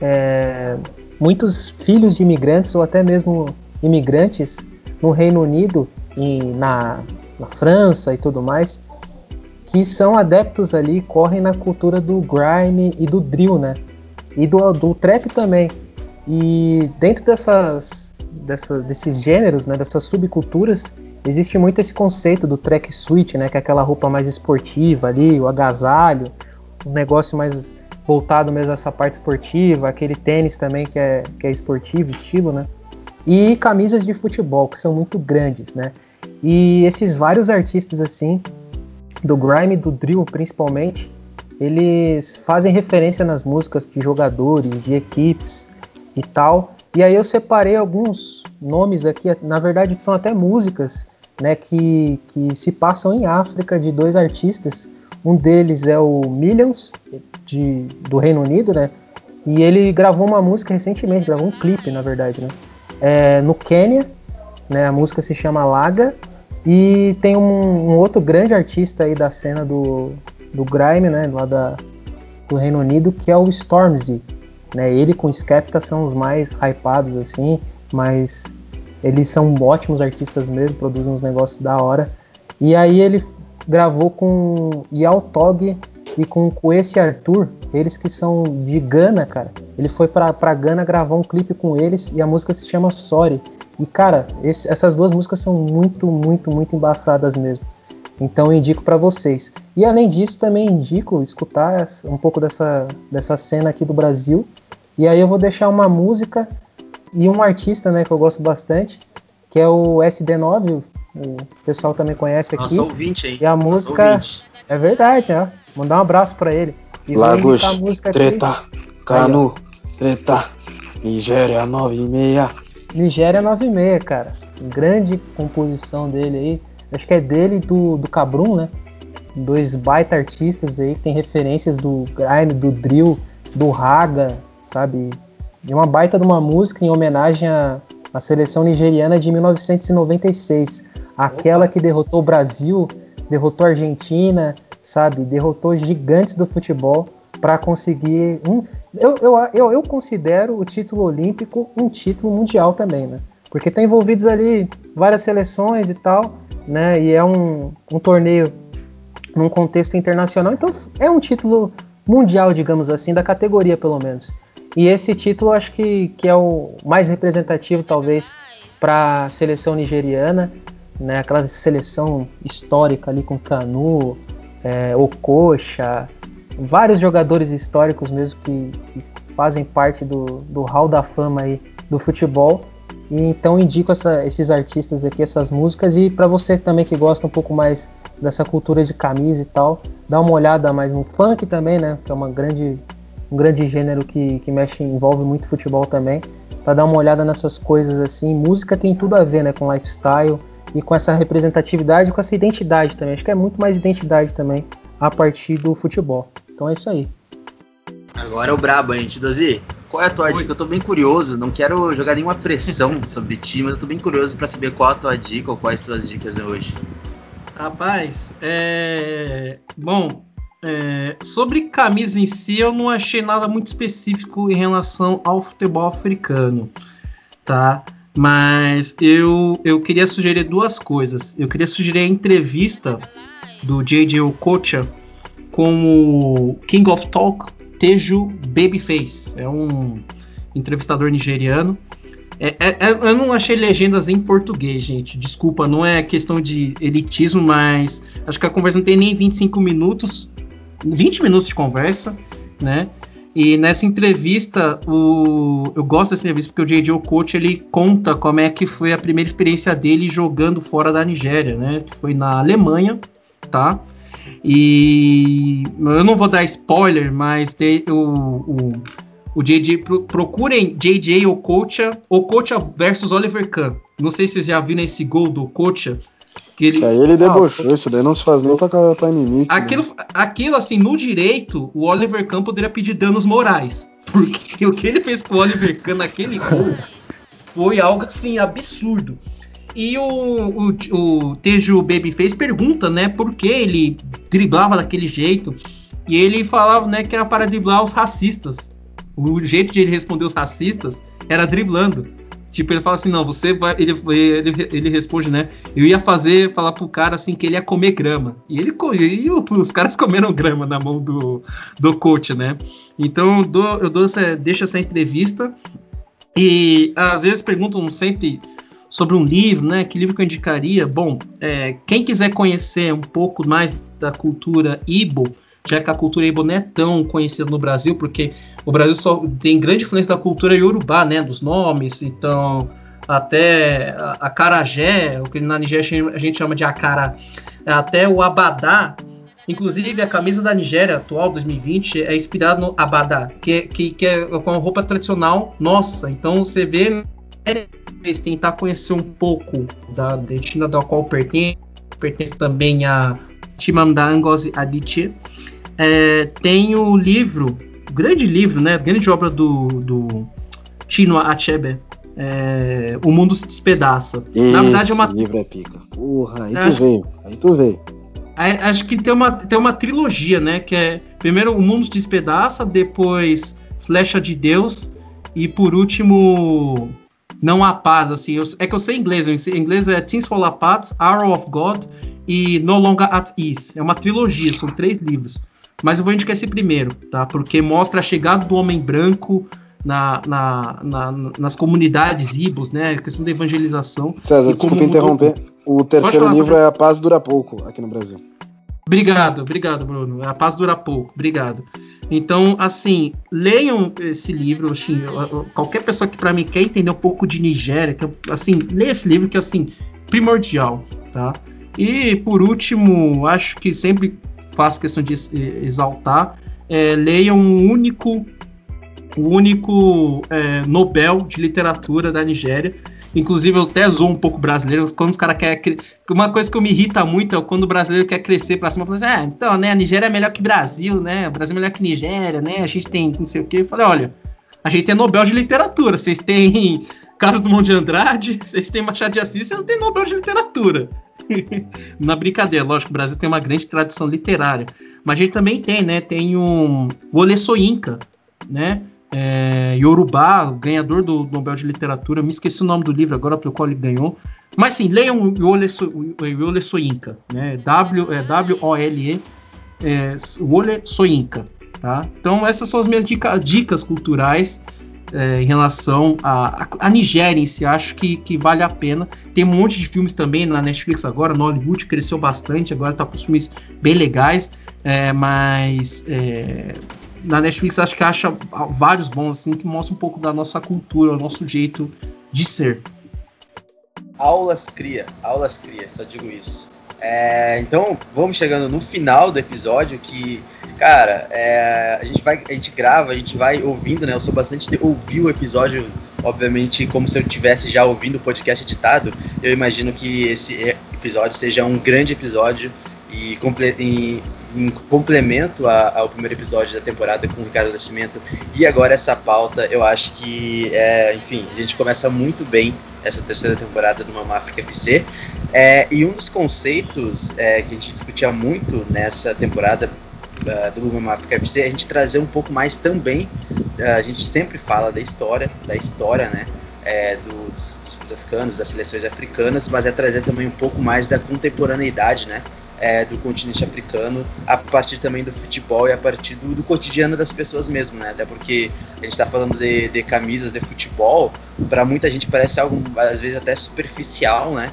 é, muitos filhos de imigrantes ou até mesmo imigrantes no Reino Unido e na, na França e tudo mais que são adeptos ali, correm na cultura do grime e do drill, né? E do, do trap também. E dentro dessas, dessa, desses gêneros, né, dessas subculturas, existe muito esse conceito do track suit, né, que é aquela roupa mais esportiva ali, o agasalho, um negócio mais voltado mesmo a essa parte esportiva, aquele tênis também que é, que é esportivo, estilo, né? E camisas de futebol, que são muito grandes, né? E esses vários artistas assim, do grime, do drill principalmente, eles fazem referência nas músicas de jogadores, de equipes e tal. E aí eu separei alguns nomes aqui, na verdade são até músicas, né, que, que se passam em África de dois artistas um deles é o Millions, de, do Reino Unido, né? E ele gravou uma música recentemente, gravou um clipe, na verdade, né? É, no Quênia, né? A música se chama Laga. E tem um, um, outro grande artista aí da cena do, do Grime, né? Lá da, do Reino Unido, que é o Stormzy. Né? Ele com Skepta são os mais hypados, assim, mas eles são ótimos artistas mesmo, produzem uns negócios da hora. E aí ele gravou com Yao Tog e com esse Arthur, eles que são de Gana, cara. Ele foi pra, pra Gana gravar um clipe com eles e a música se chama Sorry. E, cara, esse, essas duas músicas são muito, muito, muito embaçadas mesmo. Então indico para vocês. E além disso, também indico escutar um pouco dessa, dessa cena aqui do Brasil. E aí eu vou deixar uma música e um artista, né, que eu gosto bastante, que é o SD9, o pessoal também conhece aqui. Nossa ouvinte aí. E a música. É verdade, ó. Mandar um abraço pra ele. E Lagos, treta, aqui. Canu, aí, treta, Nigéria 9 e meia. Nigéria 9 e meia, cara. Grande composição dele aí. Acho que é dele e do, do Cabrum, né? Dois baita artistas aí que tem referências do grime, do drill, do raga, sabe? E uma baita de uma música em homenagem à, à seleção nigeriana de 1996 aquela que derrotou o Brasil, derrotou a Argentina, sabe? Derrotou gigantes do futebol para conseguir um. Eu, eu, eu, eu, considero o título olímpico um título mundial também, né? Porque tá envolvidos ali várias seleções e tal. né? E é um, um torneio num contexto internacional, então é um título mundial, digamos assim, da categoria pelo menos. E esse título acho que, que é o mais representativo, talvez, para a seleção nigeriana, né? aquela seleção histórica ali com Canu, é, Okocha, vários jogadores históricos mesmo que, que fazem parte do, do hall da fama aí do futebol. E então indico essa, esses artistas aqui, essas músicas. E para você também que gosta um pouco mais dessa cultura de camisa e tal, dá uma olhada mais no funk também, né? Que é uma grande, um grande gênero que, que mexe, envolve muito futebol também. Para dar uma olhada nessas coisas assim. Música tem tudo a ver, né? Com lifestyle e com essa representatividade, com essa identidade também. Acho que é muito mais identidade também a partir do futebol. Então é isso aí. Agora é o brabo, gente. Dozi, qual é a tua Oi. dica? Eu tô bem curioso, não quero jogar nenhuma pressão sobre ti, mas eu tô bem curioso para saber qual a tua dica ou quais as tuas dicas hoje. Rapaz, é. Bom, é... sobre camisa em si, eu não achei nada muito específico em relação ao futebol africano, tá? Mas eu, eu queria sugerir duas coisas. Eu queria sugerir a entrevista do J.J. Okocha com o King of Talk, Teju Babyface. É um entrevistador nigeriano. É, é, é, eu não achei legendas em português, gente. Desculpa, não é questão de elitismo, mas acho que a conversa não tem nem 25 minutos. 20 minutos de conversa, né? E nessa entrevista, o... eu gosto dessa entrevista porque o J.J. Coach ele conta como é que foi a primeira experiência dele jogando fora da Nigéria, né? Foi na Alemanha, tá? E eu não vou dar spoiler, mas de, o, o, o JJ, pro, procurem JJ Okocha, Okocha versus Oliver Kahn. Não sei se vocês já viram esse gol do Okocha, que ele... Isso aí ele debochou, ah, isso daí não se faz nem pra, pra inimigo. Né? Aquilo, né? aquilo, assim, no direito, o Oliver Kahn poderia pedir danos morais. Porque o que ele fez com o Oliver Kahn naquele gol foi algo, assim, absurdo. E o, o, o Tejo Babyface pergunta, né, por que ele driblava daquele jeito. E ele falava, né, que era para driblar os racistas. O jeito de ele responder os racistas era driblando. Tipo, ele fala assim, não, você vai. Ele, ele, ele responde, né? Eu ia fazer, falar pro cara assim que ele ia comer grama. E ele e os caras comeram grama na mão do, do coach, né? Então eu, dou, eu dou essa, deixo essa entrevista. E às vezes perguntam sempre sobre um livro, né? Que livro que eu indicaria? Bom, é, quem quiser conhecer um pouco mais da cultura Ibo, já que a cultura Igbo não é tão conhecida no Brasil, porque o Brasil só tem grande influência da cultura Yorubá, né, dos nomes, então até a Carajé, o que na Nigéria a gente chama de Akara, até o Abadá, inclusive a camisa da Nigéria atual, 2020, é inspirada no Abadá, que, que, que é com a roupa tradicional nossa, então você vê tentar conhecer um pouco da etnia da qual pertence, pertence também a Chimamanda Adichie, é, tem o livro, o grande livro, né? Grande obra do, do Chinua Achebe. É, o Mundo se Despedaça. Esse Na verdade, é uma. livro é pica. Porra, aí tu acho... veio. Aí tu veio. Acho que tem uma, tem uma trilogia, né? Que é primeiro O Mundo se Despedaça, depois Flecha de Deus e por último Não Há Paz. Assim, eu, é que eu sei inglês. Em inglês é Things Fall Apart, Arrow of God e No Longer at Ease. É uma trilogia, são três livros. Mas eu vou indicar esse primeiro, tá? Porque mostra a chegada do homem branco na, na, na nas comunidades ibos, né? A questão da evangelização. César, desculpa interromper. O terceiro falar, livro é A Paz Dura Pouco, aqui no Brasil. Obrigado, obrigado, Bruno. A Paz Dura Pouco, obrigado. Então, assim, leiam esse livro, assim, qualquer pessoa que para mim quer entender um pouco de Nigéria, que, assim, leia esse livro que é, assim, primordial, tá? E, por último, acho que sempre faço questão de exaltar, é, leiam um único, o um único é, Nobel de literatura da Nigéria. Inclusive, eu até zoo um pouco brasileiro, quando os caras querem. Uma coisa que me irrita muito é quando o brasileiro quer crescer pra cima, fala assim, ah, então, né, a Nigéria é melhor que Brasil, né? O Brasil é melhor que Nigéria, né? A gente tem não sei o quê. Eu falei, olha, a gente tem Nobel de literatura, vocês têm Carlos Dumont de Andrade, vocês têm Machado de Assis, vocês não tem Nobel de literatura. Na brincadeira, lógico, o Brasil tem uma grande tradição literária. Mas a gente também tem, né? Tem um, o Olê Soinca, né? é, Yorubá, ganhador do Nobel de Literatura, me esqueci o nome do livro agora pelo qual ele ganhou. Mas sim, leiam Yole, so, Yole Soyinka, né? W, é, W-O-L-E, é, Wole Soyinka, tá? Então essas são as minhas dica, dicas culturais é, em relação à a, a, Nigéria em si, acho que, que vale a pena. Tem um monte de filmes também na Netflix agora, no Hollywood cresceu bastante, agora tá com filmes bem legais, é, mas é, na Netflix acho que acha vários bons assim que mostram um pouco da nossa cultura, o nosso jeito de ser. Aulas cria, aulas cria, só digo isso. É, então vamos chegando no final do episódio que, cara, é, a gente vai, a gente grava, a gente vai ouvindo, né? Eu sou bastante de ouvir o episódio, obviamente, como se eu tivesse já ouvindo o podcast editado. Eu imagino que esse episódio seja um grande episódio e, em, em complemento a, ao primeiro episódio da temporada com o Ricardo Nascimento e agora essa pauta, eu acho que, é, enfim, a gente começa muito bem essa terceira temporada do Mama África FC. É, e um dos conceitos é, que a gente discutia muito nessa temporada uh, do é a gente trazer um pouco mais também, uh, a gente sempre fala da história, da história, né, é, dos, dos africanos, das seleções africanas, mas é trazer também um pouco mais da contemporaneidade, né, é, do continente africano, a partir também do futebol e a partir do, do cotidiano das pessoas mesmo, né? Até porque a gente está falando de, de, camisas de futebol, para muita gente parece algo, às vezes, até superficial, né?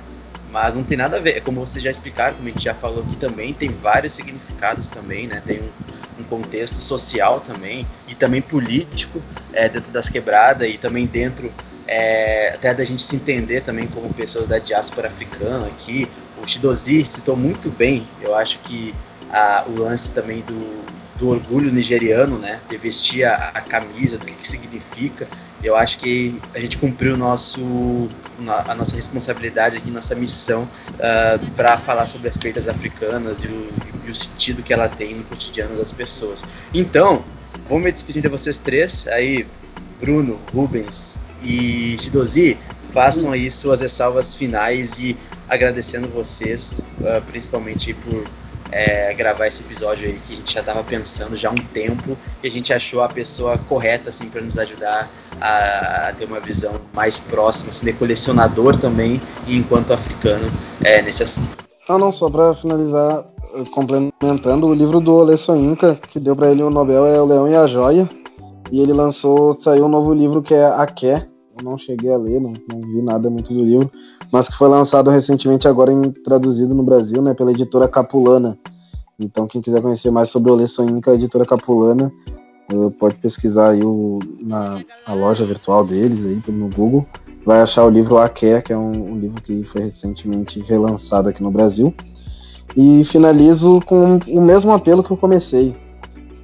Mas não tem nada a ver, é como vocês já explicaram, como a gente já falou aqui também, tem vários significados também, né? Tem um, um contexto social também, e também político é, dentro das quebradas, e também dentro é, até da gente se entender também como pessoas da diáspora africana aqui, o Shidozi citou muito bem, eu acho que a, o lance também do, do orgulho nigeriano, né, de vestir a, a camisa, do que, que, significa. Eu acho que a gente cumpriu nosso, a nossa responsabilidade aqui, nossa missão uh, ah, para falar sobre as peitas africanas e o, e o sentido que ela tem no cotidiano das pessoas. Então, vou me despedir de vocês três, aí Bruno, Rubens e Shidozi, façam aí suas ressalvas finais e agradecendo vocês, uh, principalmente por é, gravar esse episódio aí que a gente já estava pensando já há um tempo e a gente achou a pessoa correta assim para nos ajudar a, a, ter uma visão mais próxima, assim, de colecionador também e enquanto africano é, nesse assunto. Ah, não, só para finalizar, eh, complementando, o livro do Ole Soyinka, que deu para ele o Nobel é O Leão e a Joia, e ele lançou, saiu um novo livro que é A Quer, não cheguei a ler, não, não vi nada muito do livro, mas que foi lançado recentemente agora em traduzido no Brasil, né, pela editora Capulana. Então, quem quiser conhecer mais sobre o Olê Soinca, a editora Capulana, uh, pode pesquisar aí o, na a loja virtual deles aí no Google. Vai achar o livro Aque, que é um, um livro que foi recentemente relançado aqui no Brasil. E finalizo com o mesmo apelo que eu comecei.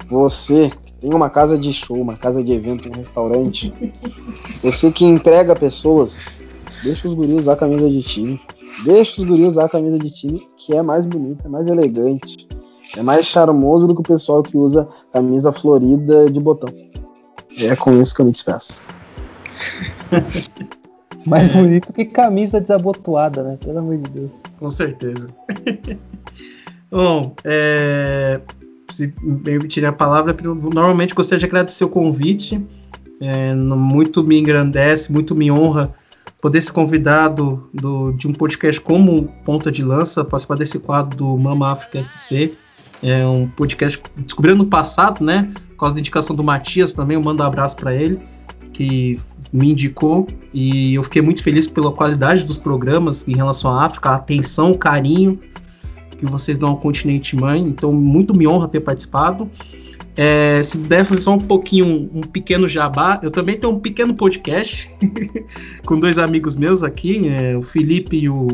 Você tem uma casa de show, uma casa de evento, um restaurante, você que emprega pessoas, deixa os guris usar a camisa de time. Deixa os guris usar a camisa de time, que é mais bonita, é mais elegante, é mais charmoso do que o pessoal que usa camisa florida de botão. É com isso que eu me despeço. mais bonito que camisa desabotoada, né? Pelo amor de Deus. Com certeza. Bom, é, se me permitirem a palavra, normalmente gostaria de agradecer o convite. É, muito me engrandece, muito me honra poder ser convidado do, de um podcast como Ponta de Lança, participar desse quadro do Mama África FC. É um podcast descobrindo no passado, né? Por causa da indicação do Matias também, eu mando um abraço para ele, que me indicou. E eu fiquei muito feliz pela qualidade dos programas em relação à África, a atenção, o carinho que vocês dão ao continente mãe. Então, muito me honra ter participado. É, se puder fazer só um pouquinho, um, pequeno jabá, eu também tenho um pequeno podcast com dois amigos meus aqui, é, o Felipe e o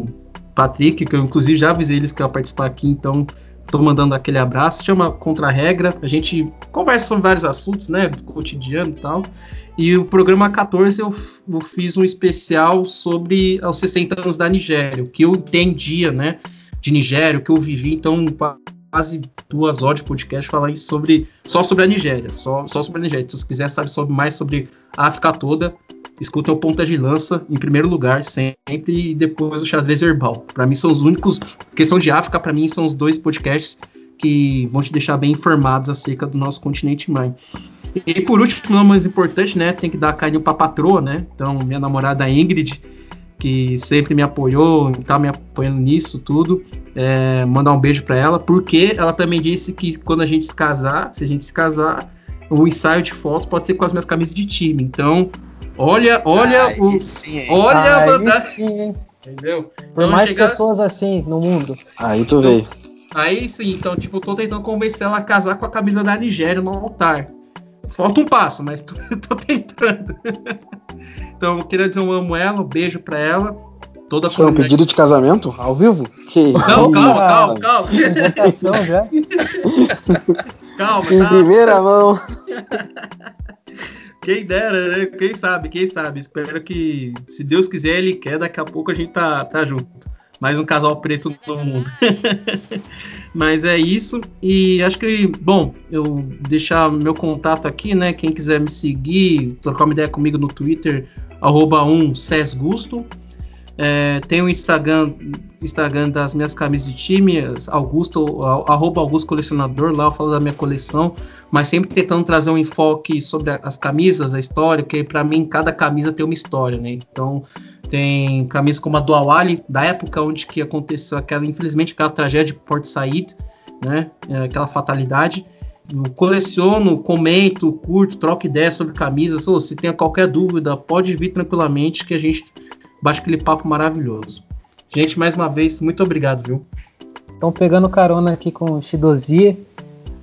Patrick, que eu inclusive já avisei eles que eu ia participar aqui, então estou mandando aquele abraço. Chama Contra-Regra, a gente conversa sobre vários assuntos, né, do cotidiano e tal. E o programa 14 eu, eu fiz um especial sobre os 60 anos da Nigéria, o que eu entendia, né, de Nigéria, que eu vivi, então quase duas horas de podcast falar sobre só sobre a Nigéria, só, só sobre a Nigéria. Se você quiser saber sobre, mais sobre a África toda, escuta o Ponta de Lança em primeiro lugar sempre e depois o Xadrez Herbal. Para mim são os únicos, questão de África, para mim são os dois podcasts que vão te deixar bem informados acerca do nosso continente mãe. E por último, não mais importante, né? Tem que dar carinho pra patroa, né? Então, minha namorada Ingrid, que sempre me apoiou, tá me apoiando nisso tudo. É, mandar um beijo para ela, porque ela também disse que quando a gente se casar, se a gente se casar, o ensaio de fotos pode ser com as minhas camisas de time. Então, olha, olha o. sim? Olha a Aí vantagem. Entendeu? Por Então, mais chegar- pessoas assim no mundo. Aí tu veio. Aí sim, então, tipo, eu tô tentando convencer ela a casar com a camisa da Nigéria no altar. Falta um passo, mas tô, tô tentando. então, eu queria dizer um amo ela, um beijo pra ela. Toda a Isso foi um pedido de casamento? Ao vivo? Que Não, calma, calma, calma. Já. Calma, Em tá? primeira mão. Quem dera, né? Quem sabe, quem sabe. Espero que, se Deus quiser, Ele quer, daqui a pouco a gente tá, tá junto. Mais um casal preto no mundo. Mas é isso. E acho que, bom, eu deixar meu contato aqui, né? Quem quiser me seguir, trocar uma ideia comigo no Twitter, arroba 1 Gusto. É, tem o Instagram, Instagram das minhas camisas de time, Augusto, arroba Augusto Colecionador, lá eu falo da minha coleção, mas sempre tentando trazer um enfoque sobre as camisas, a história, que pra mim cada camisa tem uma história, né? Então tem camisas como a do Awali, da época onde que aconteceu aquela, infelizmente, aquela tragédia de Port Said, né? É, aquela fatalidade. Eu coleciono, comento, curto, troco ideias sobre camisas. Ou se tem qualquer dúvida, pode vir tranquilamente que a gente bate aquele papo maravilhoso. Gente, mais uma vez, muito obrigado, viu? Então, pegando carona aqui com o Shidozi,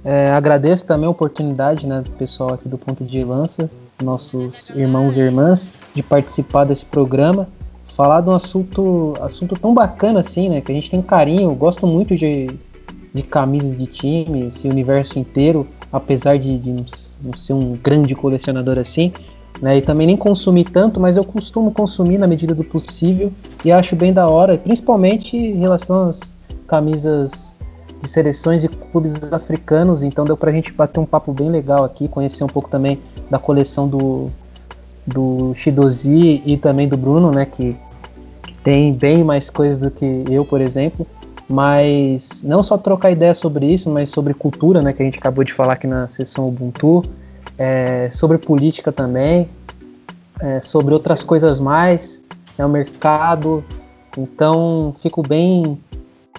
é, agradeço também a oportunidade né, do pessoal aqui do Ponto de Lança, nossos irmãos e irmãs, de participar desse programa. Falar de um assunto, assunto tão bacana assim, né? Que a gente tem carinho, gosto muito de, de camisas de time, esse universo inteiro, apesar de, de não ser um grande colecionador assim. Né, e também nem consumir tanto, mas eu costumo consumir na medida do possível e acho bem da hora, principalmente em relação às camisas de seleções e clubes africanos, então deu pra gente bater um papo bem legal aqui, conhecer um pouco também da coleção do, do Shidozi e também do Bruno, né, que, que tem bem mais coisas do que eu, por exemplo, mas não só trocar ideia sobre isso, mas sobre cultura, né, que a gente acabou de falar aqui na sessão Ubuntu, é, sobre política também, é, sobre outras coisas mais, né, o mercado, então fico bem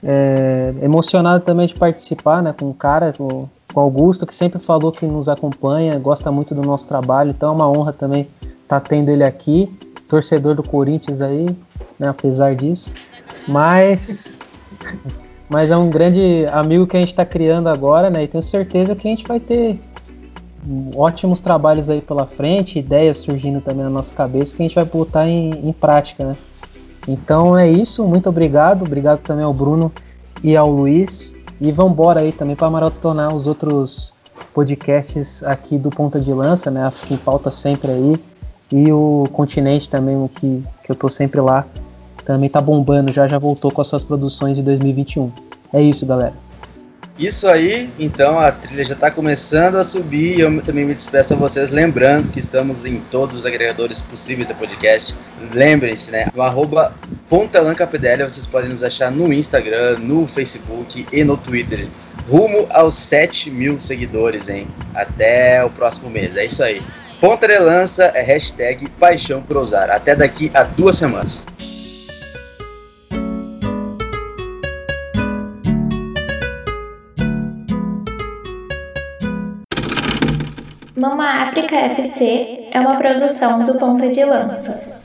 é, emocionado também de participar né, com o cara, o Augusto, que sempre falou que nos acompanha, gosta muito do nosso trabalho, então é uma honra também estar tendo ele aqui, torcedor do Corinthians aí, né, apesar disso, mas, mas é um grande amigo que a gente está criando agora, né, e tenho certeza que a gente vai ter ótimos trabalhos aí pela frente, ideias surgindo também na nossa cabeça que a gente vai botar em, em prática, né. Então é isso, muito obrigado. Obrigado também ao Bruno e ao Luiz. E vamos embora aí também para maratonar os outros podcasts aqui do Ponta de Lança, né? Em pauta sempre aí. E o Continente também, o que, que eu tô sempre lá, também tá bombando, já já voltou com as suas produções de 2021. É isso, galera. Isso aí, então a trilha já está começando a subir eu também me despeço a vocês, lembrando que estamos em todos os agregadores possíveis de podcast. Lembrem-se, né? No arroba PontaLanCapDL vocês podem nos achar no Instagram, no Facebook e no Twitter. Rumo aos 7 mil seguidores, hein? Até o próximo mês. É isso aí. Ponta de lança é hashtag paixão por. Até daqui a duas semanas. Mama África FC é uma produção do Ponta de Lança.